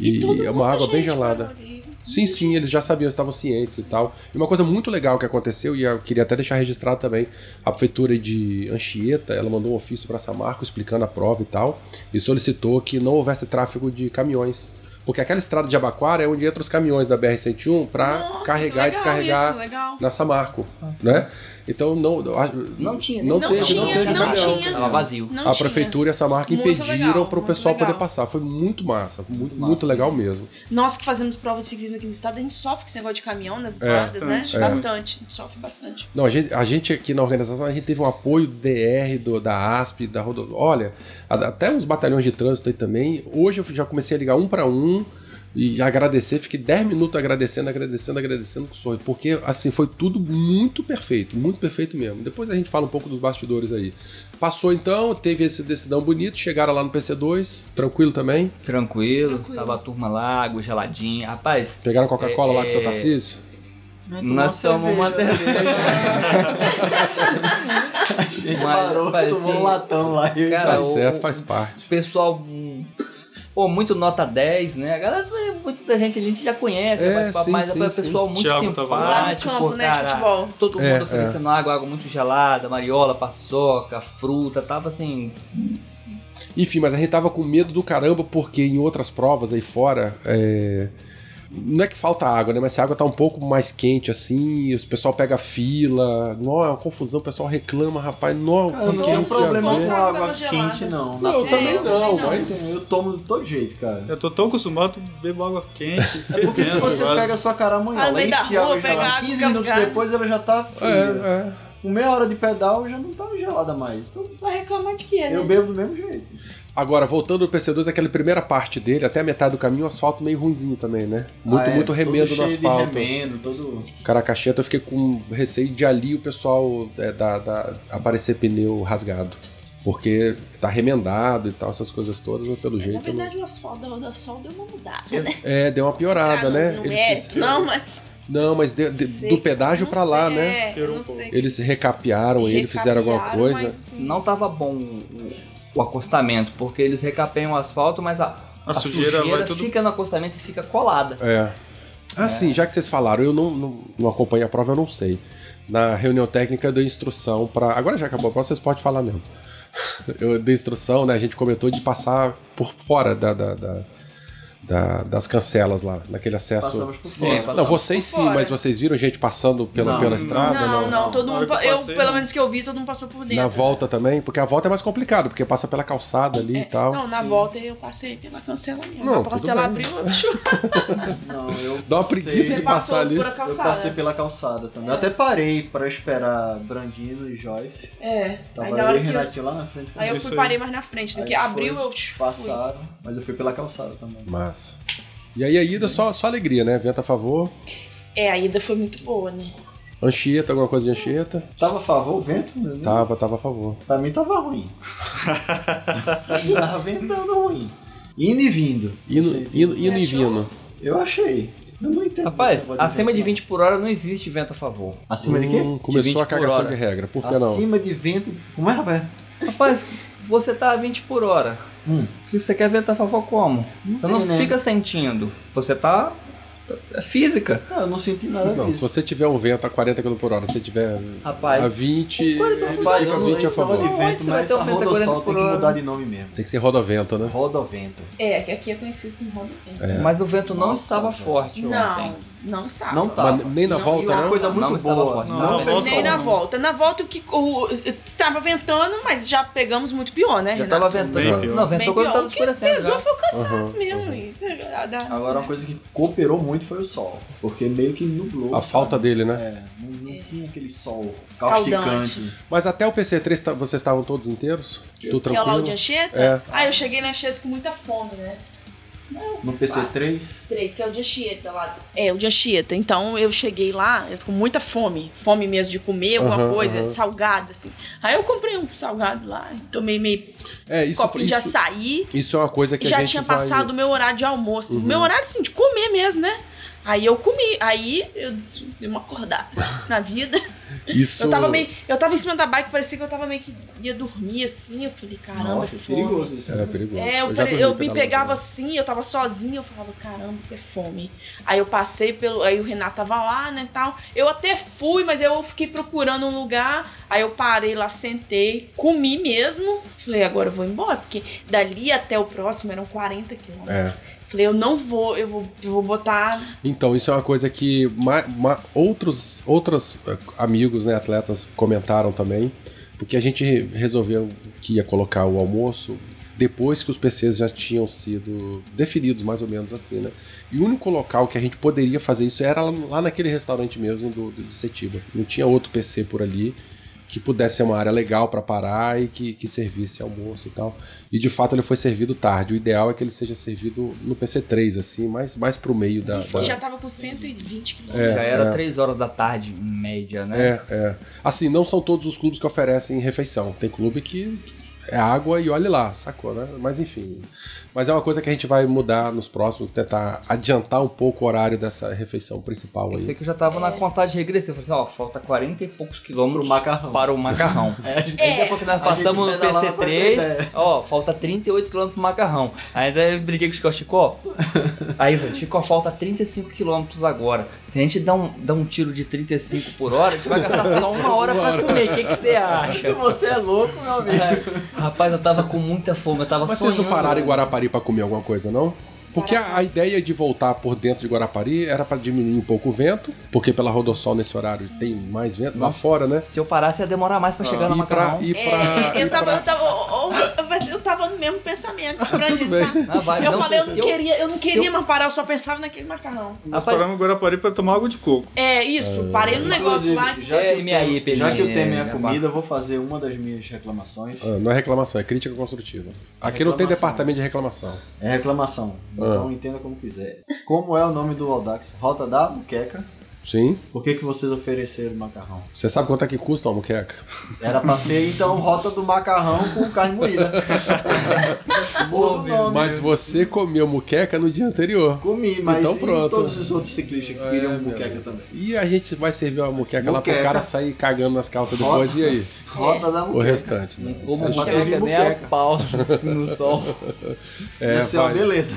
Speaker 1: e- e é uma água bem gelada. Sim, sim, eles já sabiam, estavam cientes e tal. E uma coisa muito legal que aconteceu, e eu queria até deixar registrado também, a prefeitura de Anchieta, ela mandou um ofício para Samarco explicando a prova e tal, e solicitou que não houvesse tráfego de caminhões. Porque aquela estrada de Abaquara é onde entram os caminhões da BR-101 para carregar e descarregar
Speaker 5: isso, legal.
Speaker 1: na Samarco, né? Então não
Speaker 2: Não tinha,
Speaker 1: não,
Speaker 2: né?
Speaker 1: teve,
Speaker 5: tinha,
Speaker 1: não teve
Speaker 5: não tinha.
Speaker 2: Tava vazio.
Speaker 5: Não
Speaker 1: A
Speaker 5: tinha.
Speaker 1: prefeitura e a Samarco
Speaker 5: Muito
Speaker 1: impediram para o
Speaker 5: muito
Speaker 1: pessoal
Speaker 5: legal.
Speaker 1: poder passar. Foi muito massa, foi muito,
Speaker 2: Muito
Speaker 1: muito
Speaker 2: massa
Speaker 1: legal mesmo.
Speaker 5: Nós que fazemos prova de ciclismo aqui no estado, a gente sofre com esse negócio de caminhão nas
Speaker 1: É.
Speaker 5: estradas, né?
Speaker 4: Bastante.
Speaker 1: É.
Speaker 5: Bastante. A gente sofre bastante.
Speaker 1: Não, a gente, a gente aqui na organização, a gente teve um apoio do DR, do, da ASP, da Rodo... Olha, até uns batalhões de trânsito aí também. Hoje eu já comecei a ligar um para um e agradecer. Fiquei 10 minutos agradecendo, agradecendo, agradecendo com sorriso. Porque, assim, foi tudo muito perfeito, muito perfeito mesmo. Depois a gente fala um pouco dos bastidores aí. Passou então, teve esse decidão bonito, chegaram lá no PC2, tranquilo também.
Speaker 2: Tranquilo,
Speaker 5: Tranquilo.
Speaker 2: tava a turma lá, água geladinha. Rapaz,
Speaker 1: Pegaram Coca-Cola lá com o seu
Speaker 2: É,
Speaker 1: Tarcísio.
Speaker 2: nós tomamos uma cerveja.
Speaker 3: A gente
Speaker 2: Mas,
Speaker 3: parou,
Speaker 2: rapaz,
Speaker 3: tomou
Speaker 2: assim,
Speaker 3: um latão lá
Speaker 2: cara,
Speaker 1: Tá
Speaker 2: o-
Speaker 1: certo, faz parte.
Speaker 2: pessoal. Pô, muito nota 10, né? A galera, muito da gente a gente já conhece,
Speaker 1: É,
Speaker 2: papo,
Speaker 1: sim,
Speaker 2: mas
Speaker 1: sim,
Speaker 2: é
Speaker 1: sim.
Speaker 2: pessoal muito
Speaker 4: Thiago
Speaker 5: no
Speaker 2: simpático,
Speaker 5: campo, né,
Speaker 2: cara.
Speaker 5: futebol.
Speaker 2: Todo mundo
Speaker 1: É,
Speaker 2: oferecendo água, água muito gelada, mariola, paçoca, fruta, tava assim.
Speaker 1: Enfim, mas a gente tava com medo do caramba porque em outras provas aí fora. é, Não é que falta água, né? Mas se a água tá um pouco mais quente assim, o pessoal pega fila. Não, é uma confusão, o pessoal reclama, rapaz. Não,
Speaker 3: Cara, não
Speaker 1: que
Speaker 3: tenho
Speaker 1: que
Speaker 3: problema com
Speaker 5: água
Speaker 3: quente, não.
Speaker 1: Não, eu
Speaker 5: É,
Speaker 1: também
Speaker 5: eu
Speaker 1: não,
Speaker 5: também não.
Speaker 1: mas.
Speaker 3: Eu tomo de todo jeito, cara.
Speaker 4: Eu tô tão acostumado, bebo água quente.
Speaker 3: É porque se você pega a sua caramanhola,
Speaker 5: no meio
Speaker 3: enche água gelada,
Speaker 5: água,
Speaker 3: 15
Speaker 5: fica
Speaker 3: minutos depois ela já tá fria.
Speaker 1: É, é.
Speaker 3: Com meia hora de pedal já não tá gelada mais. Então
Speaker 5: Vai reclamar de quê, né?
Speaker 3: eu bebo do mesmo jeito.
Speaker 1: Agora, voltando ao PC2, aquela primeira parte dele, até a metade do caminho, o asfalto meio ruinzinho também, né? Muito,
Speaker 3: Ah, é,
Speaker 1: muito remendo no asfalto.
Speaker 3: remendo, todo...
Speaker 1: Caracacheta, eu fiquei com receio de ali o pessoal é, da, da- aparecer pneu rasgado. Porque tá remendado e tal, essas coisas todas, mas pelo
Speaker 5: Na
Speaker 1: jeito. não-
Speaker 5: verdade, o asfalto da Sol deu uma mudada, né?
Speaker 1: É, deu uma piorada,
Speaker 5: Ah,
Speaker 1: né?
Speaker 5: no
Speaker 1: Eles
Speaker 5: mérito,
Speaker 1: fizeram-
Speaker 5: Não, mas...
Speaker 1: Não, mas de- de-
Speaker 5: sei,
Speaker 1: do pedágio
Speaker 5: não
Speaker 1: pra lá,
Speaker 5: sei,
Speaker 1: né?
Speaker 5: É, não.
Speaker 1: Eles recapearam ele, fizeram alguma
Speaker 5: Recapearam,
Speaker 1: coisa.
Speaker 5: mas, assim,
Speaker 2: Não tava bom o, acostamento, porque eles recapeiam o asfalto, mas a,
Speaker 4: A sujeira vai tudo-
Speaker 2: fica no acostamento e fica colada.
Speaker 1: É. Ah, sim, já que vocês falaram, eu não, não, não acompanho a prova, eu não sei. Na reunião técnica eu dei instrução pra. Agora já acabou a prova, vocês podem falar mesmo. Eu dei instrução, né? A gente comentou de passar por fora da, da- da- da- das cancelas lá, naquele acesso.
Speaker 3: Passamos por
Speaker 2: É,
Speaker 3: fora.
Speaker 2: passamos
Speaker 1: Não, vocês sim,
Speaker 5: fora.
Speaker 1: mas vocês viram gente passando pela,
Speaker 3: Não,
Speaker 1: pela
Speaker 3: não.
Speaker 1: estrada?
Speaker 5: Não, não, todo
Speaker 4: Na
Speaker 5: mundo.
Speaker 4: que eu passei,
Speaker 5: pelo
Speaker 4: não.
Speaker 5: menos que eu vi, todo mundo passou por dentro.
Speaker 1: Na volta também? Porque a volta é mais complicado, porque passa pela calçada ali
Speaker 5: É,
Speaker 1: e tal.
Speaker 5: Não, na volta eu passei pela cancela mesmo.
Speaker 1: Não,
Speaker 5: a cancela abriu, eu
Speaker 3: Não, eu
Speaker 1: Dá uma
Speaker 3: passei-
Speaker 1: preguiça de passar
Speaker 5: passou
Speaker 1: ali.
Speaker 5: por a
Speaker 3: Eu passei pela calçada também. Eu até parei pra esperar Brandino e Joyce.
Speaker 5: É.
Speaker 3: Tava
Speaker 5: Aí na hora
Speaker 3: e
Speaker 5: que eu,
Speaker 3: lá na frente.
Speaker 5: aí eu fui parei mais na frente. Do
Speaker 3: Aí
Speaker 5: que abriu, eu.
Speaker 3: Passaram, mas eu fui pela calçada também.
Speaker 1: Massa. E aí a ida só, só alegria, né? Vento a favor.
Speaker 5: É, a ida foi muito boa, né?
Speaker 1: Anchieta, alguma coisa de Anchieta?
Speaker 3: Tava a favor o vento? Né?
Speaker 1: Tava, tava a favor.
Speaker 3: Pra mim tava ruim. tava ventando ruim. Indo e vindo.
Speaker 1: Indo, indo, indo e vindo.
Speaker 3: Eu achei. Eu não entendo.
Speaker 2: Rapaz, acima de
Speaker 3: vento,
Speaker 2: 20 por hora não existe vento a favor.
Speaker 3: Acima de quê?
Speaker 1: Hum, começou
Speaker 2: 20
Speaker 1: a cagação de regra. Por que não?
Speaker 3: Acima de vento. Como é, rapaz?
Speaker 2: Rapaz, você tá a 20 por hora.
Speaker 3: Hum.
Speaker 2: E você quer vento a favor como?
Speaker 3: Não
Speaker 2: Você
Speaker 3: tem,
Speaker 2: não
Speaker 3: né?
Speaker 2: fica sentindo. Você tá. É física.
Speaker 3: Ah, eu não senti nada
Speaker 1: Não, se você tiver um vento a 40 km por hora, se você tiver
Speaker 2: Rapaz,
Speaker 1: a 20,
Speaker 3: Rapaz, eu não
Speaker 1: 20 a
Speaker 3: de
Speaker 1: favor.
Speaker 2: Onde
Speaker 3: vento,
Speaker 2: você vai
Speaker 3: mas
Speaker 2: ter um
Speaker 3: a
Speaker 2: vento a
Speaker 3: Rodosol
Speaker 2: 40
Speaker 3: tem que mudar de nome mesmo.
Speaker 1: Tem que ser rodovento, né?
Speaker 3: Rodovento.
Speaker 5: É, que aqui é conhecido como roda vento.
Speaker 2: mas o vento não
Speaker 3: Nossa,
Speaker 2: estava forte ontem.
Speaker 5: Não, não estava.
Speaker 3: Não.
Speaker 1: Mas nem na
Speaker 5: Não,
Speaker 1: volta, não?
Speaker 3: coisa muito
Speaker 2: Não estava
Speaker 3: boa.
Speaker 2: forte.
Speaker 3: Não,
Speaker 4: Não,
Speaker 5: Nem na volta. Na volta o que o, estava ventando, mas já pegamos muito pior, né,
Speaker 2: Já
Speaker 5: Renato?
Speaker 2: tava ventando.
Speaker 4: Bem pior.
Speaker 2: Não, ventou quando
Speaker 5: pior.
Speaker 2: tava
Speaker 5: O que
Speaker 2: escurecendo.
Speaker 5: pesou
Speaker 2: já.
Speaker 5: foi o cansaço
Speaker 1: Aham,
Speaker 5: mesmo. e- da-
Speaker 3: Agora uma coisa que cooperou muito foi o sol. Porque meio que nublou.
Speaker 1: A
Speaker 3: sabe?
Speaker 1: falta dele, né?
Speaker 3: É, não, não tinha aquele sol causticante.
Speaker 1: Mas até o PC3 tá- vocês estavam todos inteiros? Tudo
Speaker 5: Que é o
Speaker 1: tranquilo?
Speaker 5: de Anchieta?
Speaker 1: É.
Speaker 5: Ah, eu cheguei na Anchieta com muita fome, né?
Speaker 3: No PC3?
Speaker 5: 3, que é o de Anchieta lá. É, o de Anchieta. Então eu cheguei lá eu com muita fome. Fome mesmo de comer alguma
Speaker 1: Aham,
Speaker 5: coisa,
Speaker 1: aham.
Speaker 5: salgado, assim. Aí eu comprei um salgado lá, tomei meio
Speaker 1: É, isso,
Speaker 5: copinho de
Speaker 1: isso,
Speaker 5: açaí.
Speaker 1: isso é uma coisa que
Speaker 5: já
Speaker 1: a gente
Speaker 5: tinha
Speaker 1: vai...
Speaker 5: passado o meu horário de almoço.
Speaker 1: Uhum.
Speaker 5: Meu horário, assim, de comer mesmo, né? Aí eu comi. Aí eu dei uma acordada na vida.
Speaker 1: Isso...
Speaker 5: Eu tava meio. Eu tava em cima da bike, parecia que eu tava meio que ia dormir assim. Eu falei, caramba,
Speaker 3: Nossa,
Speaker 5: que
Speaker 3: é
Speaker 5: fome.
Speaker 3: perigoso isso.
Speaker 1: É perigoso.
Speaker 5: É, eu,
Speaker 1: já
Speaker 5: pare- eu me pegava
Speaker 1: também.
Speaker 5: assim, eu tava sozinha, eu falava, caramba, isso é fome. Aí eu passei pelo. Aí o Renato tava lá, né, tal. Eu até fui, mas eu fiquei procurando um lugar. Aí eu parei lá, sentei, comi mesmo. Falei, agora eu vou embora, porque dali até o próximo eram 40 quilômetros.
Speaker 1: É.
Speaker 5: Falei, eu não vou, eu vou, eu vou botar.
Speaker 1: Então, isso é uma coisa que ma- ma- outros, outros eh, amigos, né, atletas, comentaram também, porque a gente re- resolveu que ia colocar o almoço depois que os PCs já tinham sido definidos, mais ou menos assim, né? E o único local que a gente poderia fazer isso era lá- lá naquele restaurante mesmo do, do, de Setiba. Não tinha outro PC por ali que pudesse ser uma área legal para parar e que, que servisse almoço e tal. E de fato ele foi servido tarde. O ideal é que ele seja servido no PC3, assim, mais, mais pro meio da.
Speaker 5: Isso
Speaker 1: da-
Speaker 5: já tava com 120 quilômetros.
Speaker 1: É,
Speaker 2: Já era
Speaker 1: é.
Speaker 2: 3 horas da tarde, em média, né?
Speaker 1: É, é. Assim, não são todos os clubes que oferecem refeição. Tem clube que é água e olhe lá, sacou, né? Mas enfim. Mas é uma coisa que a gente vai mudar nos próximos, tentar adiantar um pouco o horário dessa refeição principal
Speaker 2: Eu sei
Speaker 1: aí.
Speaker 2: que eu já tava na contagem regressiva. Eu falei assim, ó, falta 40 e poucos quilômetros
Speaker 3: macarrão.
Speaker 2: para o macarrão.
Speaker 3: É, a gente-
Speaker 2: Aí depois que nós
Speaker 3: a
Speaker 2: passamos no
Speaker 3: pedalava com essa
Speaker 2: PC3,
Speaker 3: ideia.
Speaker 2: ó, falta 38 km pro macarrão. Ainda eu briguei com o Chico, Chico. Aí eu falei, Chico, falta 35 km agora. Se a gente dá um, dá um tiro de 35 por hora, a gente vai gastar só uma hora pra comer. O que, que você
Speaker 3: Se
Speaker 2: acha?
Speaker 3: você é louco, meu amigo.
Speaker 2: Rapaz, eu tava com muita fome, eu tava
Speaker 1: Mas vocês
Speaker 2: sonhando.
Speaker 1: não pararam em Guarapari pra comer alguma coisa, não? Porque a, a ideia de voltar por dentro de Guarapari era pra diminuir um pouco o vento, porque pela Rodossol nesse horário tem mais vento. Lá fora, né?
Speaker 2: Se eu parasse, ia demorar mais pra chegar no
Speaker 1: E pra,
Speaker 2: macarrão.
Speaker 1: e pra,
Speaker 5: É,
Speaker 1: e
Speaker 5: eu tava,
Speaker 1: pra-
Speaker 5: eu tava, ou- eu tava no mesmo pensamento tá?
Speaker 2: Ah, vai,
Speaker 5: Eu
Speaker 2: não,
Speaker 5: falei, eu não queria, eu não queria
Speaker 2: eu-
Speaker 5: mais parar, eu só pensava naquele macarrão.
Speaker 4: Nós
Speaker 2: Rapaz-
Speaker 4: paramos em Guarapari pra tomar água de coco.
Speaker 5: É, isso, parei no negócio lá.
Speaker 3: já
Speaker 2: É,
Speaker 3: que,
Speaker 2: minha
Speaker 3: já que o tema é
Speaker 2: Peninha,
Speaker 3: a comida, eu vou fazer uma das minhas reclamações.
Speaker 1: Ah, não é reclamação, é crítica construtiva. Aqui não tem departamento de reclamação.
Speaker 3: É reclamação. Então entenda como quiser. Como é o nome do Audax? Rota da Muqueca.
Speaker 1: Sim.
Speaker 3: Por que, que vocês ofereceram macarrão?
Speaker 1: Você sabe quanto é que custa uma muqueca?
Speaker 3: Era pra ser, então, rota do macarrão com carne moída. Boa nome.
Speaker 1: Mas você comeu muqueca no dia anterior.
Speaker 3: Comi, mas
Speaker 1: Então pronto.
Speaker 3: todos os outros ciclistas que queriam
Speaker 1: É, meu
Speaker 3: muqueca também?
Speaker 1: E a gente vai servir uma muqueca, lá pro
Speaker 3: Muqueca.
Speaker 1: cara sair cagando nas calças
Speaker 3: Rota.
Speaker 1: depois e aí?
Speaker 3: Rota da
Speaker 1: O
Speaker 3: muqueca.
Speaker 1: restante, né?
Speaker 2: Como
Speaker 3: Pra
Speaker 2: muqueca,
Speaker 3: servir
Speaker 2: nem a
Speaker 3: muqueca.
Speaker 2: pau no sol.
Speaker 1: É,
Speaker 3: Ia ser uma beleza.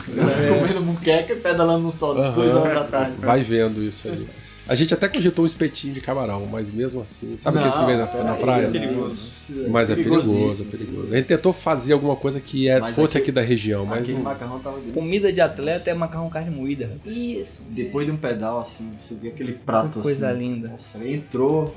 Speaker 3: Comendo muqueca e pedalando no sol,
Speaker 1: Aham.
Speaker 3: duas horas da tarde.
Speaker 1: vai vendo isso aí. A gente até cogitou um espetinho de camarão, mas mesmo assim. Sabe aqueles que vem na, na
Speaker 3: peraí,
Speaker 1: praia?
Speaker 3: é
Speaker 1: né?
Speaker 3: perigoso.
Speaker 1: Mas é perigoso, é perigoso. A gente tentou fazer alguma coisa que é, fosse
Speaker 3: aquele-
Speaker 1: aqui da região, mas
Speaker 3: Aquele
Speaker 1: não-
Speaker 3: macarrão tava delicioso.
Speaker 2: Comida de atleta é macarrão carne moída.
Speaker 5: Isso.
Speaker 3: Depois de um pedal, assim, você vê aquele prato
Speaker 2: Que coisa
Speaker 3: assim.
Speaker 2: linda.
Speaker 3: Nossa, entrou.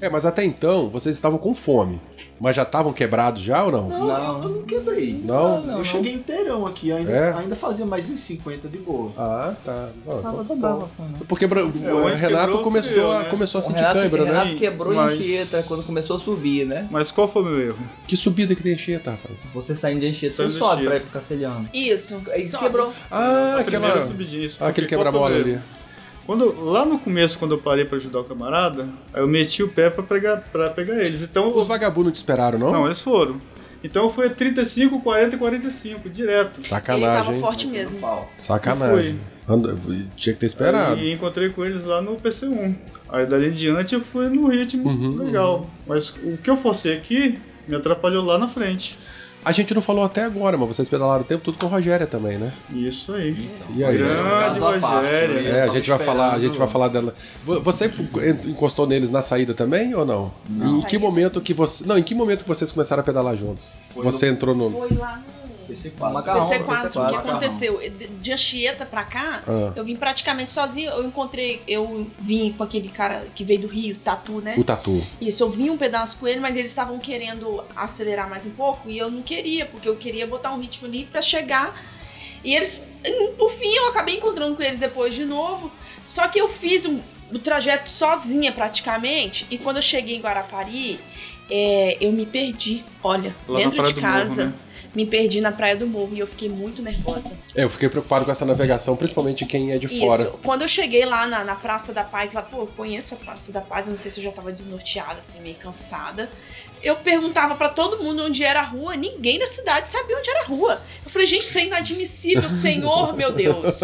Speaker 1: É, mas até então vocês estavam com fome. Mas já estavam quebrados já ou não?
Speaker 3: Não, eu não quebrei.
Speaker 1: Não?
Speaker 3: eu cheguei inteirão aqui, ainda,
Speaker 1: É?
Speaker 3: ainda fazia mais uns 50 de boa.
Speaker 1: Ah, tá. Não, então tá bom.
Speaker 2: Tava, tava.
Speaker 1: Porque
Speaker 4: É,
Speaker 1: o Renato começou,
Speaker 4: eu,
Speaker 1: a,
Speaker 4: né?
Speaker 1: começou a sentir
Speaker 2: Renato,
Speaker 1: cãibra,
Speaker 2: o Renato
Speaker 1: né?
Speaker 2: quebrou
Speaker 4: Mas-
Speaker 2: em Anchieta quando começou a subir, né?
Speaker 4: Mas qual foi o meu erro?
Speaker 1: Que subida que tem Anchieta, rapaz?
Speaker 2: Você saindo de Anchieta, você sobe pra ir pro Castelhano.
Speaker 5: Isso.
Speaker 2: Aí quebrou.
Speaker 1: Ah,
Speaker 4: A
Speaker 1: aquela.
Speaker 4: subidinha, isso.
Speaker 1: Ah, aquele quebra-mola ali.
Speaker 4: Quando, lá no começo, quando eu parei pra ajudar o camarada, aí eu meti o pé pra pegar, pra pegar eles. Então,
Speaker 1: Os vagabundos te esperaram, não?
Speaker 4: não, eles foram. Então foi 35, 40 e 45, direto.
Speaker 5: Ele
Speaker 1: Sacanagem.
Speaker 5: tava
Speaker 1: hein?
Speaker 5: forte mesmo.
Speaker 1: Sacanagem. Anda- Tinha que ter esperado.
Speaker 4: E encontrei com eles lá no PC1. Aí dali em diante eu fui no ritmo
Speaker 1: Uhum,
Speaker 4: legal. Mas o que eu forcei aqui me atrapalhou lá na frente.
Speaker 1: A gente não falou até agora, mas vocês pedalaram o tempo todo com Rogéria também, né?
Speaker 4: Isso aí.
Speaker 1: E aí?
Speaker 4: Grande
Speaker 3: à parte,
Speaker 4: Rogéria.
Speaker 3: né?
Speaker 1: É, a gente vai falar, a gente vai falar dela. Vo- Você encostou neles na saída também ou não?
Speaker 3: Não.
Speaker 1: Em que momento que você, não, em que momento que vocês começaram a pedalar juntos?
Speaker 3: Foi
Speaker 1: você
Speaker 3: no-
Speaker 1: entrou no
Speaker 5: Foi lá no
Speaker 3: PC4.
Speaker 2: Macarrão.
Speaker 5: PC4. O que aconteceu? De- Anchieta pra cá,
Speaker 1: Ah.
Speaker 5: eu vim praticamente sozinha. Eu encontrei, eu vim com aquele cara que veio do Rio, Tatu, né?
Speaker 1: o tatu.
Speaker 5: Isso, eu vim um pedaço com ele, mas eles estavam querendo acelerar mais um pouco e eu não queria, porque eu queria botar um ritmo ali pra chegar. E eles, por fim, eu acabei encontrando com eles depois de novo. Só que eu fiz um, o trajeto sozinha praticamente. E quando eu cheguei em Guarapari, é, eu me perdi. Olha,
Speaker 4: Lá
Speaker 5: dentro de
Speaker 4: do Morro,
Speaker 5: casa.
Speaker 4: né?
Speaker 5: Me perdi na Praia do Morro e eu fiquei muito nervosa.
Speaker 1: É, eu fiquei preocupado com essa navegação, principalmente quem é de fora.
Speaker 5: Isso. Quando eu cheguei lá na, na Praça da Paz, lá, pô, eu conheço a Praça da Paz, eu não sei se eu já tava desnorteada, assim, meio cansada. Eu perguntava pra todo mundo onde era a rua, ninguém da cidade sabia onde era a rua. Eu falei, gente, isso é inadmissível, Senhor, meu Deus.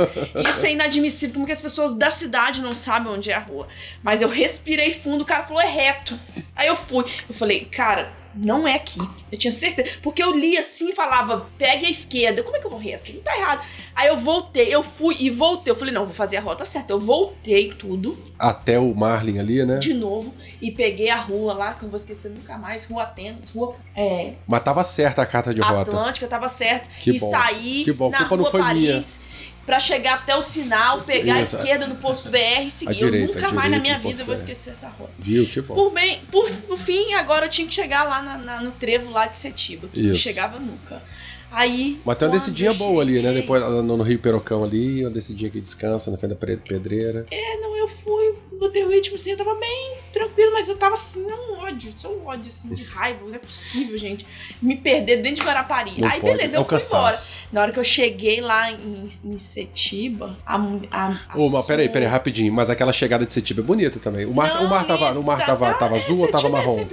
Speaker 5: Isso é inadmissível, como que as pessoas da cidade não sabem onde é a rua. Mas eu respirei fundo, o cara falou, é reto. Aí eu fui. Eu falei, cara, não é aqui. Eu tinha certeza. Porque eu li assim e falava, pegue a esquerda. Como é que eu vou reto? Não tá errado. Aí eu voltei, eu fui e voltei. Eu falei, não, vou fazer a rota certa. Eu voltei tudo
Speaker 1: Até o Marlin ali, né?
Speaker 5: de novo e peguei a rua lá, que eu não vou esquecer nunca mais, Rua Atenas, Rua é,
Speaker 1: Mas tava certa a carta de rota.
Speaker 5: Atlântica, tava certo.
Speaker 1: Que
Speaker 5: e
Speaker 1: bom.
Speaker 5: saí
Speaker 1: Que bom.
Speaker 5: na
Speaker 1: Culpa não
Speaker 5: Rua
Speaker 1: foi
Speaker 5: Paris pra chegar até o sinal, pegar
Speaker 1: Isso.
Speaker 5: a esquerda no posto BR e seguir.
Speaker 1: Direita,
Speaker 5: eu nunca mais na minha vida eu vou esquecer essa rota.
Speaker 1: Viu? Que bom.
Speaker 5: Por bem, por, por fim, agora eu tinha que chegar lá na- na- no trevo lá de Setiba, que não
Speaker 1: Isso.
Speaker 5: chegava nunca. Aí.
Speaker 1: Mas tem uma descidinha
Speaker 5: eu
Speaker 1: boa ali, né?
Speaker 5: cheguei-
Speaker 1: Depois no, no Rio Perocão ali, uma descidinha que descansa na frente da pedreira.
Speaker 5: É, não, eu fui, botei o ritmo assim, eu tava bem tranquilo, mas eu tava assim, um ódio, só um ódio assim, de raiva, não é possível, gente. Me perder dentro de Guarapari.
Speaker 1: Não
Speaker 5: Aí
Speaker 1: pode.
Speaker 5: beleza,
Speaker 1: É
Speaker 5: eu fui
Speaker 1: cansaço.
Speaker 5: embora. Na hora que eu cheguei lá em, em Setiba, a, a, a
Speaker 1: Ô, mas peraí, peraí, rapidinho. Mas aquela chegada de Setiba é bonita também. O mar, o mar, tava, o mar
Speaker 5: tá-
Speaker 1: tava,
Speaker 5: tá-
Speaker 1: tava
Speaker 5: é,
Speaker 1: azul ou tava
Speaker 5: Setiba
Speaker 1: marrom?
Speaker 5: É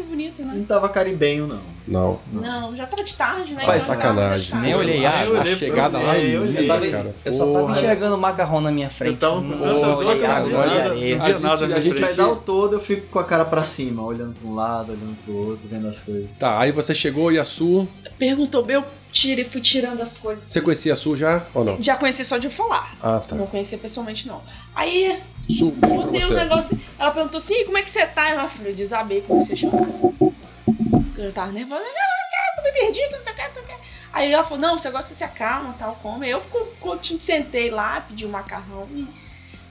Speaker 5: né?
Speaker 3: Não tava caribenho, não.
Speaker 1: Não.
Speaker 5: Não, já tava de tarde, né?
Speaker 2: Pai,
Speaker 5: Então tava
Speaker 1: sacanagem.
Speaker 2: Nem olhei
Speaker 1: A,
Speaker 2: a-
Speaker 1: a
Speaker 4: eu olhei-
Speaker 1: chegada
Speaker 3: eu
Speaker 1: lá é
Speaker 3: eu
Speaker 1: linda,
Speaker 3: olhei.
Speaker 2: Eu, tava,
Speaker 1: cara.
Speaker 2: eu só tava enxergando o macarrão na minha frente. Não
Speaker 4: via
Speaker 1: A gente-
Speaker 4: minha
Speaker 1: gente
Speaker 3: O todo eu fico com a cara pra cima, olhando pra um lado, olhando pro outro, vendo as coisas.
Speaker 1: Tá, aí você chegou e a Su.
Speaker 5: Perguntou, eu tirei, fui tirando as coisas.
Speaker 1: Você conhecia a Su já ou não?
Speaker 5: Já conheci só de falar.
Speaker 1: Ah, tá.
Speaker 5: Não conhecia pessoalmente, não. Aí
Speaker 1: Beijo pra
Speaker 5: Botei um
Speaker 1: você.
Speaker 5: negócio. Ela perguntou assim: "E como é que você tá? Eu falei, eu desabei, comecei a chorar. Eu tava nervosa, não, tô me perdi, não sei o que, não sei o que. Aí ela falou: não, você gosta se acalma, tal, come. Eu fico- sentei lá, pedi um macarrão. E...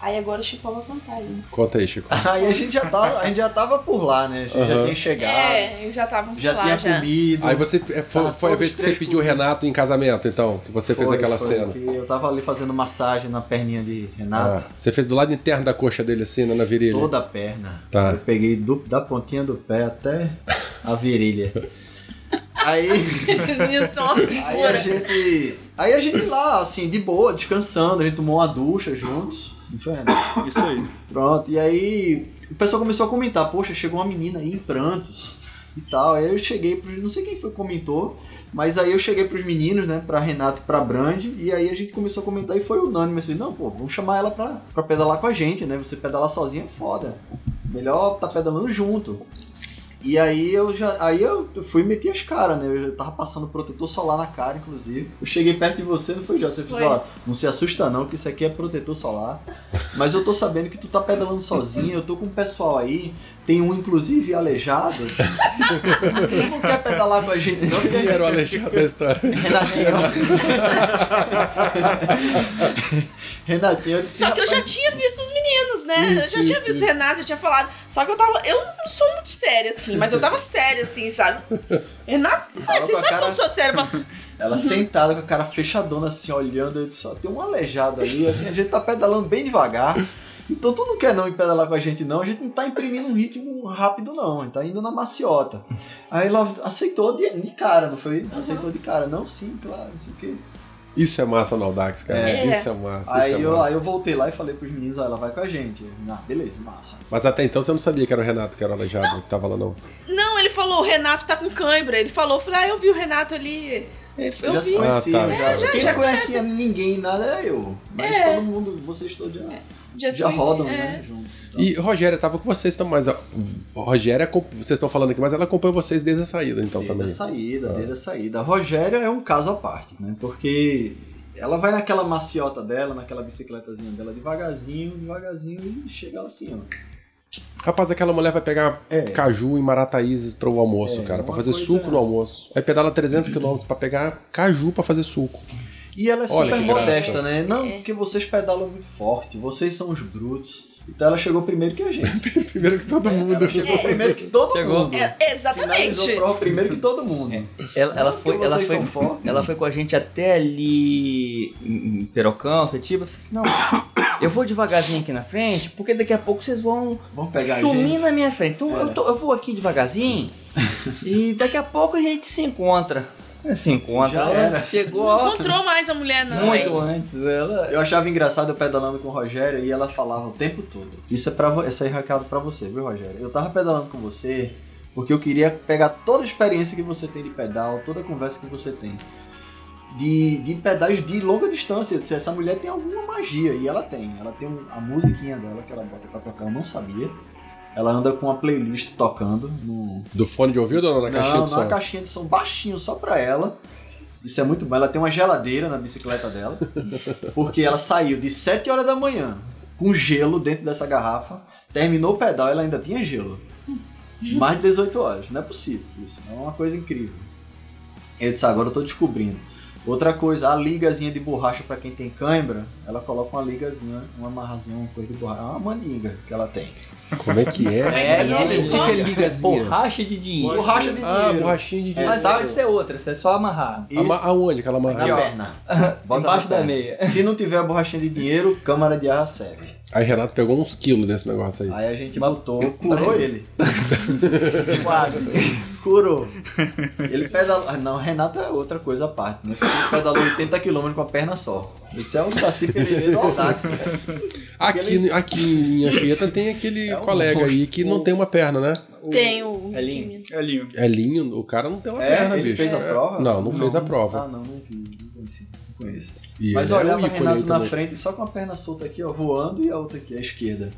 Speaker 5: Aí agora o Chico vai contar aí.
Speaker 1: Conta aí, Chico.
Speaker 3: Aí a gente já tava, a gente já tava por lá, né? A gente já
Speaker 1: Aham.
Speaker 3: tinha chegado,
Speaker 5: É, já estavam
Speaker 3: já
Speaker 5: lá
Speaker 3: tinha
Speaker 5: já.
Speaker 3: comido.
Speaker 1: Aí você. é, Foi,
Speaker 3: Tava
Speaker 1: foi a vez que você pediu o. Renato em casamento, então? Que você fez
Speaker 3: Foi,
Speaker 1: aquela
Speaker 3: foi,
Speaker 1: cena.
Speaker 3: Eu tava ali fazendo massagem na perninha de Renato.
Speaker 1: Ah, você fez do lado interno da coxa dele, assim, na virilha.
Speaker 3: Toda a perna.
Speaker 1: Tá.
Speaker 3: Eu peguei do- da pontinha do pé até a virilha. Aí,
Speaker 5: Esses meninos são
Speaker 3: aí a gente. Aí a gente lá, assim, de boa, descansando, a gente tomou uma ducha juntos. Renato?
Speaker 4: Isso aí.
Speaker 3: Pronto, e aí o pessoal começou a comentar, poxa, chegou uma menina aí em prantos e tal. Aí eu cheguei pros. Não sei quem foi que comentou, mas aí eu cheguei pros meninos, né? Pra Renato e pra Brand, e aí a gente começou a comentar e foi unânime assim, não, pô, vamos chamar ela pra, pra pedalar com a gente, né? Você pedalar sozinha é foda. Melhor tá pedalando junto. E aí eu já. Aí eu fui e meti as caras, né? Eu já tava passando protetor solar na cara, inclusive. Eu cheguei perto de você, não foi já? Você fez, ó, não se assusta não, que isso aqui é protetor solar. Mas eu tô sabendo que tu tá pedalando sozinho, eu tô com o pessoal aí, tem um inclusive aleijado. Tu não quer pedalar com a gente não,
Speaker 1: Quem era o Alexandre da história?
Speaker 3: Renatinho. Renatinho, eu disse,
Speaker 5: Só que eu já
Speaker 3: "Rapaz,
Speaker 5: tinha visto os meninos, né?
Speaker 1: Sim,
Speaker 5: eu já
Speaker 1: sim,
Speaker 5: tinha
Speaker 1: sim.
Speaker 5: visto o Renato, já tinha falado. Só que eu tava. Eu não sou muito séria, assim, mas eu tava séria, assim, sabe? Renato, mas você sabe
Speaker 3: cara-
Speaker 5: quando eu sou séria? Eu
Speaker 3: Ela sentada com a cara fechadona assim, olhando, eu disse, só tem um aleijado ali, assim, a gente tá pedalando bem devagar. Então tu não quer não ir pedalar com a gente não, a gente não tá imprimindo um ritmo rápido não, a gente tá indo na maciota. Aí ela aceitou de, de cara, não foi? Aceitou de cara, não, sim, claro, não sei o quê.
Speaker 1: Isso é massa no Audax, cara.
Speaker 5: É.
Speaker 1: Isso é massa.
Speaker 3: Aí
Speaker 1: isso é
Speaker 3: eu,
Speaker 1: massa.
Speaker 3: aí eu voltei lá e falei pros meninos, ó, ela vai com a gente. Eu, Ah, beleza, massa.
Speaker 1: Mas até então você não sabia que era o Renato que era o aleijado que tava lá, não.
Speaker 5: Não, ele falou, o Renato tá com cãibra. Ele falou, eu falei, ah, eu vi o Renato ali. Eu
Speaker 3: já se
Speaker 5: vi.
Speaker 3: conhecia,
Speaker 1: Ah, tá.
Speaker 3: já.
Speaker 5: É, já-
Speaker 3: Quem
Speaker 5: já
Speaker 3: não conhecia ninguém, nada era eu. Mas
Speaker 5: É.
Speaker 3: todo mundo, vocês todos já,
Speaker 5: Já,
Speaker 3: já rodam,
Speaker 5: é.
Speaker 3: né? Juntos. Então,
Speaker 1: E Rogéria tava com vocês também, mas a Rogéria, vocês estão falando aqui, mas ela acompanhou vocês desde a saída, então
Speaker 3: Desde
Speaker 1: também.
Speaker 3: a saída, desde a saída. A Rogéria é um caso à parte, né? Porque ela vai naquela maciota dela, naquela bicicletazinha dela, devagarzinho, devagarzinho, e chega lá assim, ó.
Speaker 1: Rapaz, aquela mulher vai pegar
Speaker 3: É.
Speaker 1: caju em Marataízes pro almoço,
Speaker 3: É,
Speaker 1: cara, pra
Speaker 3: uma
Speaker 1: fazer suco no almoço. Aí pedala 300 km pra pegar caju pra fazer suco.
Speaker 3: E ela é
Speaker 1: Olha
Speaker 3: super
Speaker 1: que graça.
Speaker 3: modesta, né? Não,
Speaker 5: É.
Speaker 3: porque vocês pedalam muito forte, vocês são os brutos. Então ela chegou primeiro que a gente.
Speaker 1: Primeiro que todo mundo.
Speaker 3: Ela chegou primeiro que todo
Speaker 2: Chegou.
Speaker 3: mundo.
Speaker 5: É, exatamente.
Speaker 3: primeiro que todo mundo.
Speaker 2: Ela, ela
Speaker 3: Não,
Speaker 2: foi, ela,
Speaker 3: vocês
Speaker 2: foi,
Speaker 3: são fortes.
Speaker 2: ela foi com a gente até ali em Perocão, Setiba. Eu falei assim, não, eu vou devagarzinho aqui na frente, porque daqui a pouco vocês vão
Speaker 3: a
Speaker 2: sumir
Speaker 3: gente.
Speaker 2: na minha frente. Então
Speaker 3: É.
Speaker 2: eu, tô- eu vou aqui devagarzinho e daqui a pouco a gente se encontra. É, Se encontra.
Speaker 3: Já
Speaker 2: ela
Speaker 3: era.
Speaker 2: Chegou
Speaker 5: Não encontrou mais a mulher, não.
Speaker 2: muito
Speaker 5: hein?
Speaker 2: antes. Ela.
Speaker 3: Eu achava engraçado eu pedalando com o Rogério e ela falava o tempo todo. Isso é para vo- esse aí é recado pra você, viu, Rogério? Eu tava pedalando com você porque eu queria pegar toda a experiência que você tem de pedal, toda a conversa que você tem. De, de pedais de longa distância. Eu disse, essa mulher tem alguma magia. E ela tem. Ela tem um- a musiquinha dela que ela bota pra tocar, eu não sabia. Ela anda com uma playlist tocando no,
Speaker 1: Do fone de ouvido ou na caixinha
Speaker 3: não,
Speaker 1: de
Speaker 3: não,
Speaker 1: som?
Speaker 3: uma caixinha de som baixinho só pra ela. Isso é muito bom. Ela tem uma geladeira na bicicleta dela. porque ela saiu de 7 horas da manhã com gelo dentro dessa garrafa. Terminou o pedal e ela ainda tinha gelo. Mais de 18 horas. Não é possível isso. É uma coisa incrível. Eu disse, agora eu tô descobrindo. Outra coisa, a ligazinha de borracha pra quem tem cãibra, ela coloca uma ligazinha, uma amarrazinha, uma coisa de borracha. É uma mandinga que ela tem.
Speaker 1: Como é que é?
Speaker 3: É,
Speaker 1: o que, que é ligazinha?
Speaker 2: Borracha de dinheiro.
Speaker 3: Borracha de
Speaker 1: Ah,
Speaker 3: dinheiro.
Speaker 1: borrachinha de
Speaker 3: É,
Speaker 1: dinheiro.
Speaker 2: Mas
Speaker 3: tá-
Speaker 2: pode ser outra, você é só amarrar.
Speaker 3: Isso.
Speaker 1: Ama- Aonde que ela
Speaker 3: Na
Speaker 1: amarra?
Speaker 2: ó.
Speaker 3: perna.
Speaker 2: Embaixo
Speaker 3: na
Speaker 2: da
Speaker 3: perna.
Speaker 2: meia.
Speaker 3: Se não tiver a borrachinha de dinheiro, câmara de ar serve.
Speaker 1: Aí Renato pegou uns quilos desse negócio aí.
Speaker 3: Aí a gente botou, curou ele.
Speaker 2: Quase.
Speaker 3: Curou. Ele pedalou. Ah, não, Renato é outra coisa à parte, né? Ele pedalou 80 km com a perna só. Isso é um saci pererê do Audax.
Speaker 1: Aqui, aqui em Anchieta tem aquele
Speaker 3: É um
Speaker 1: colega aí que não tem uma perna, né?
Speaker 5: Tem o.
Speaker 2: Elinho.
Speaker 4: Elinho.
Speaker 1: Elinho, o cara não tem uma
Speaker 3: É,
Speaker 1: perna,
Speaker 3: ele
Speaker 1: bicho.
Speaker 3: fez a
Speaker 1: É.
Speaker 3: prova?
Speaker 1: Não, não, fez a prova.
Speaker 3: Ah, não, não vi. Não conheço.
Speaker 1: E
Speaker 3: Mas
Speaker 1: é
Speaker 3: olhava
Speaker 1: um ícone
Speaker 3: Renato na
Speaker 1: também.
Speaker 3: frente, só com a perna solta aqui, ó, voando, e a outra aqui, à esquerda.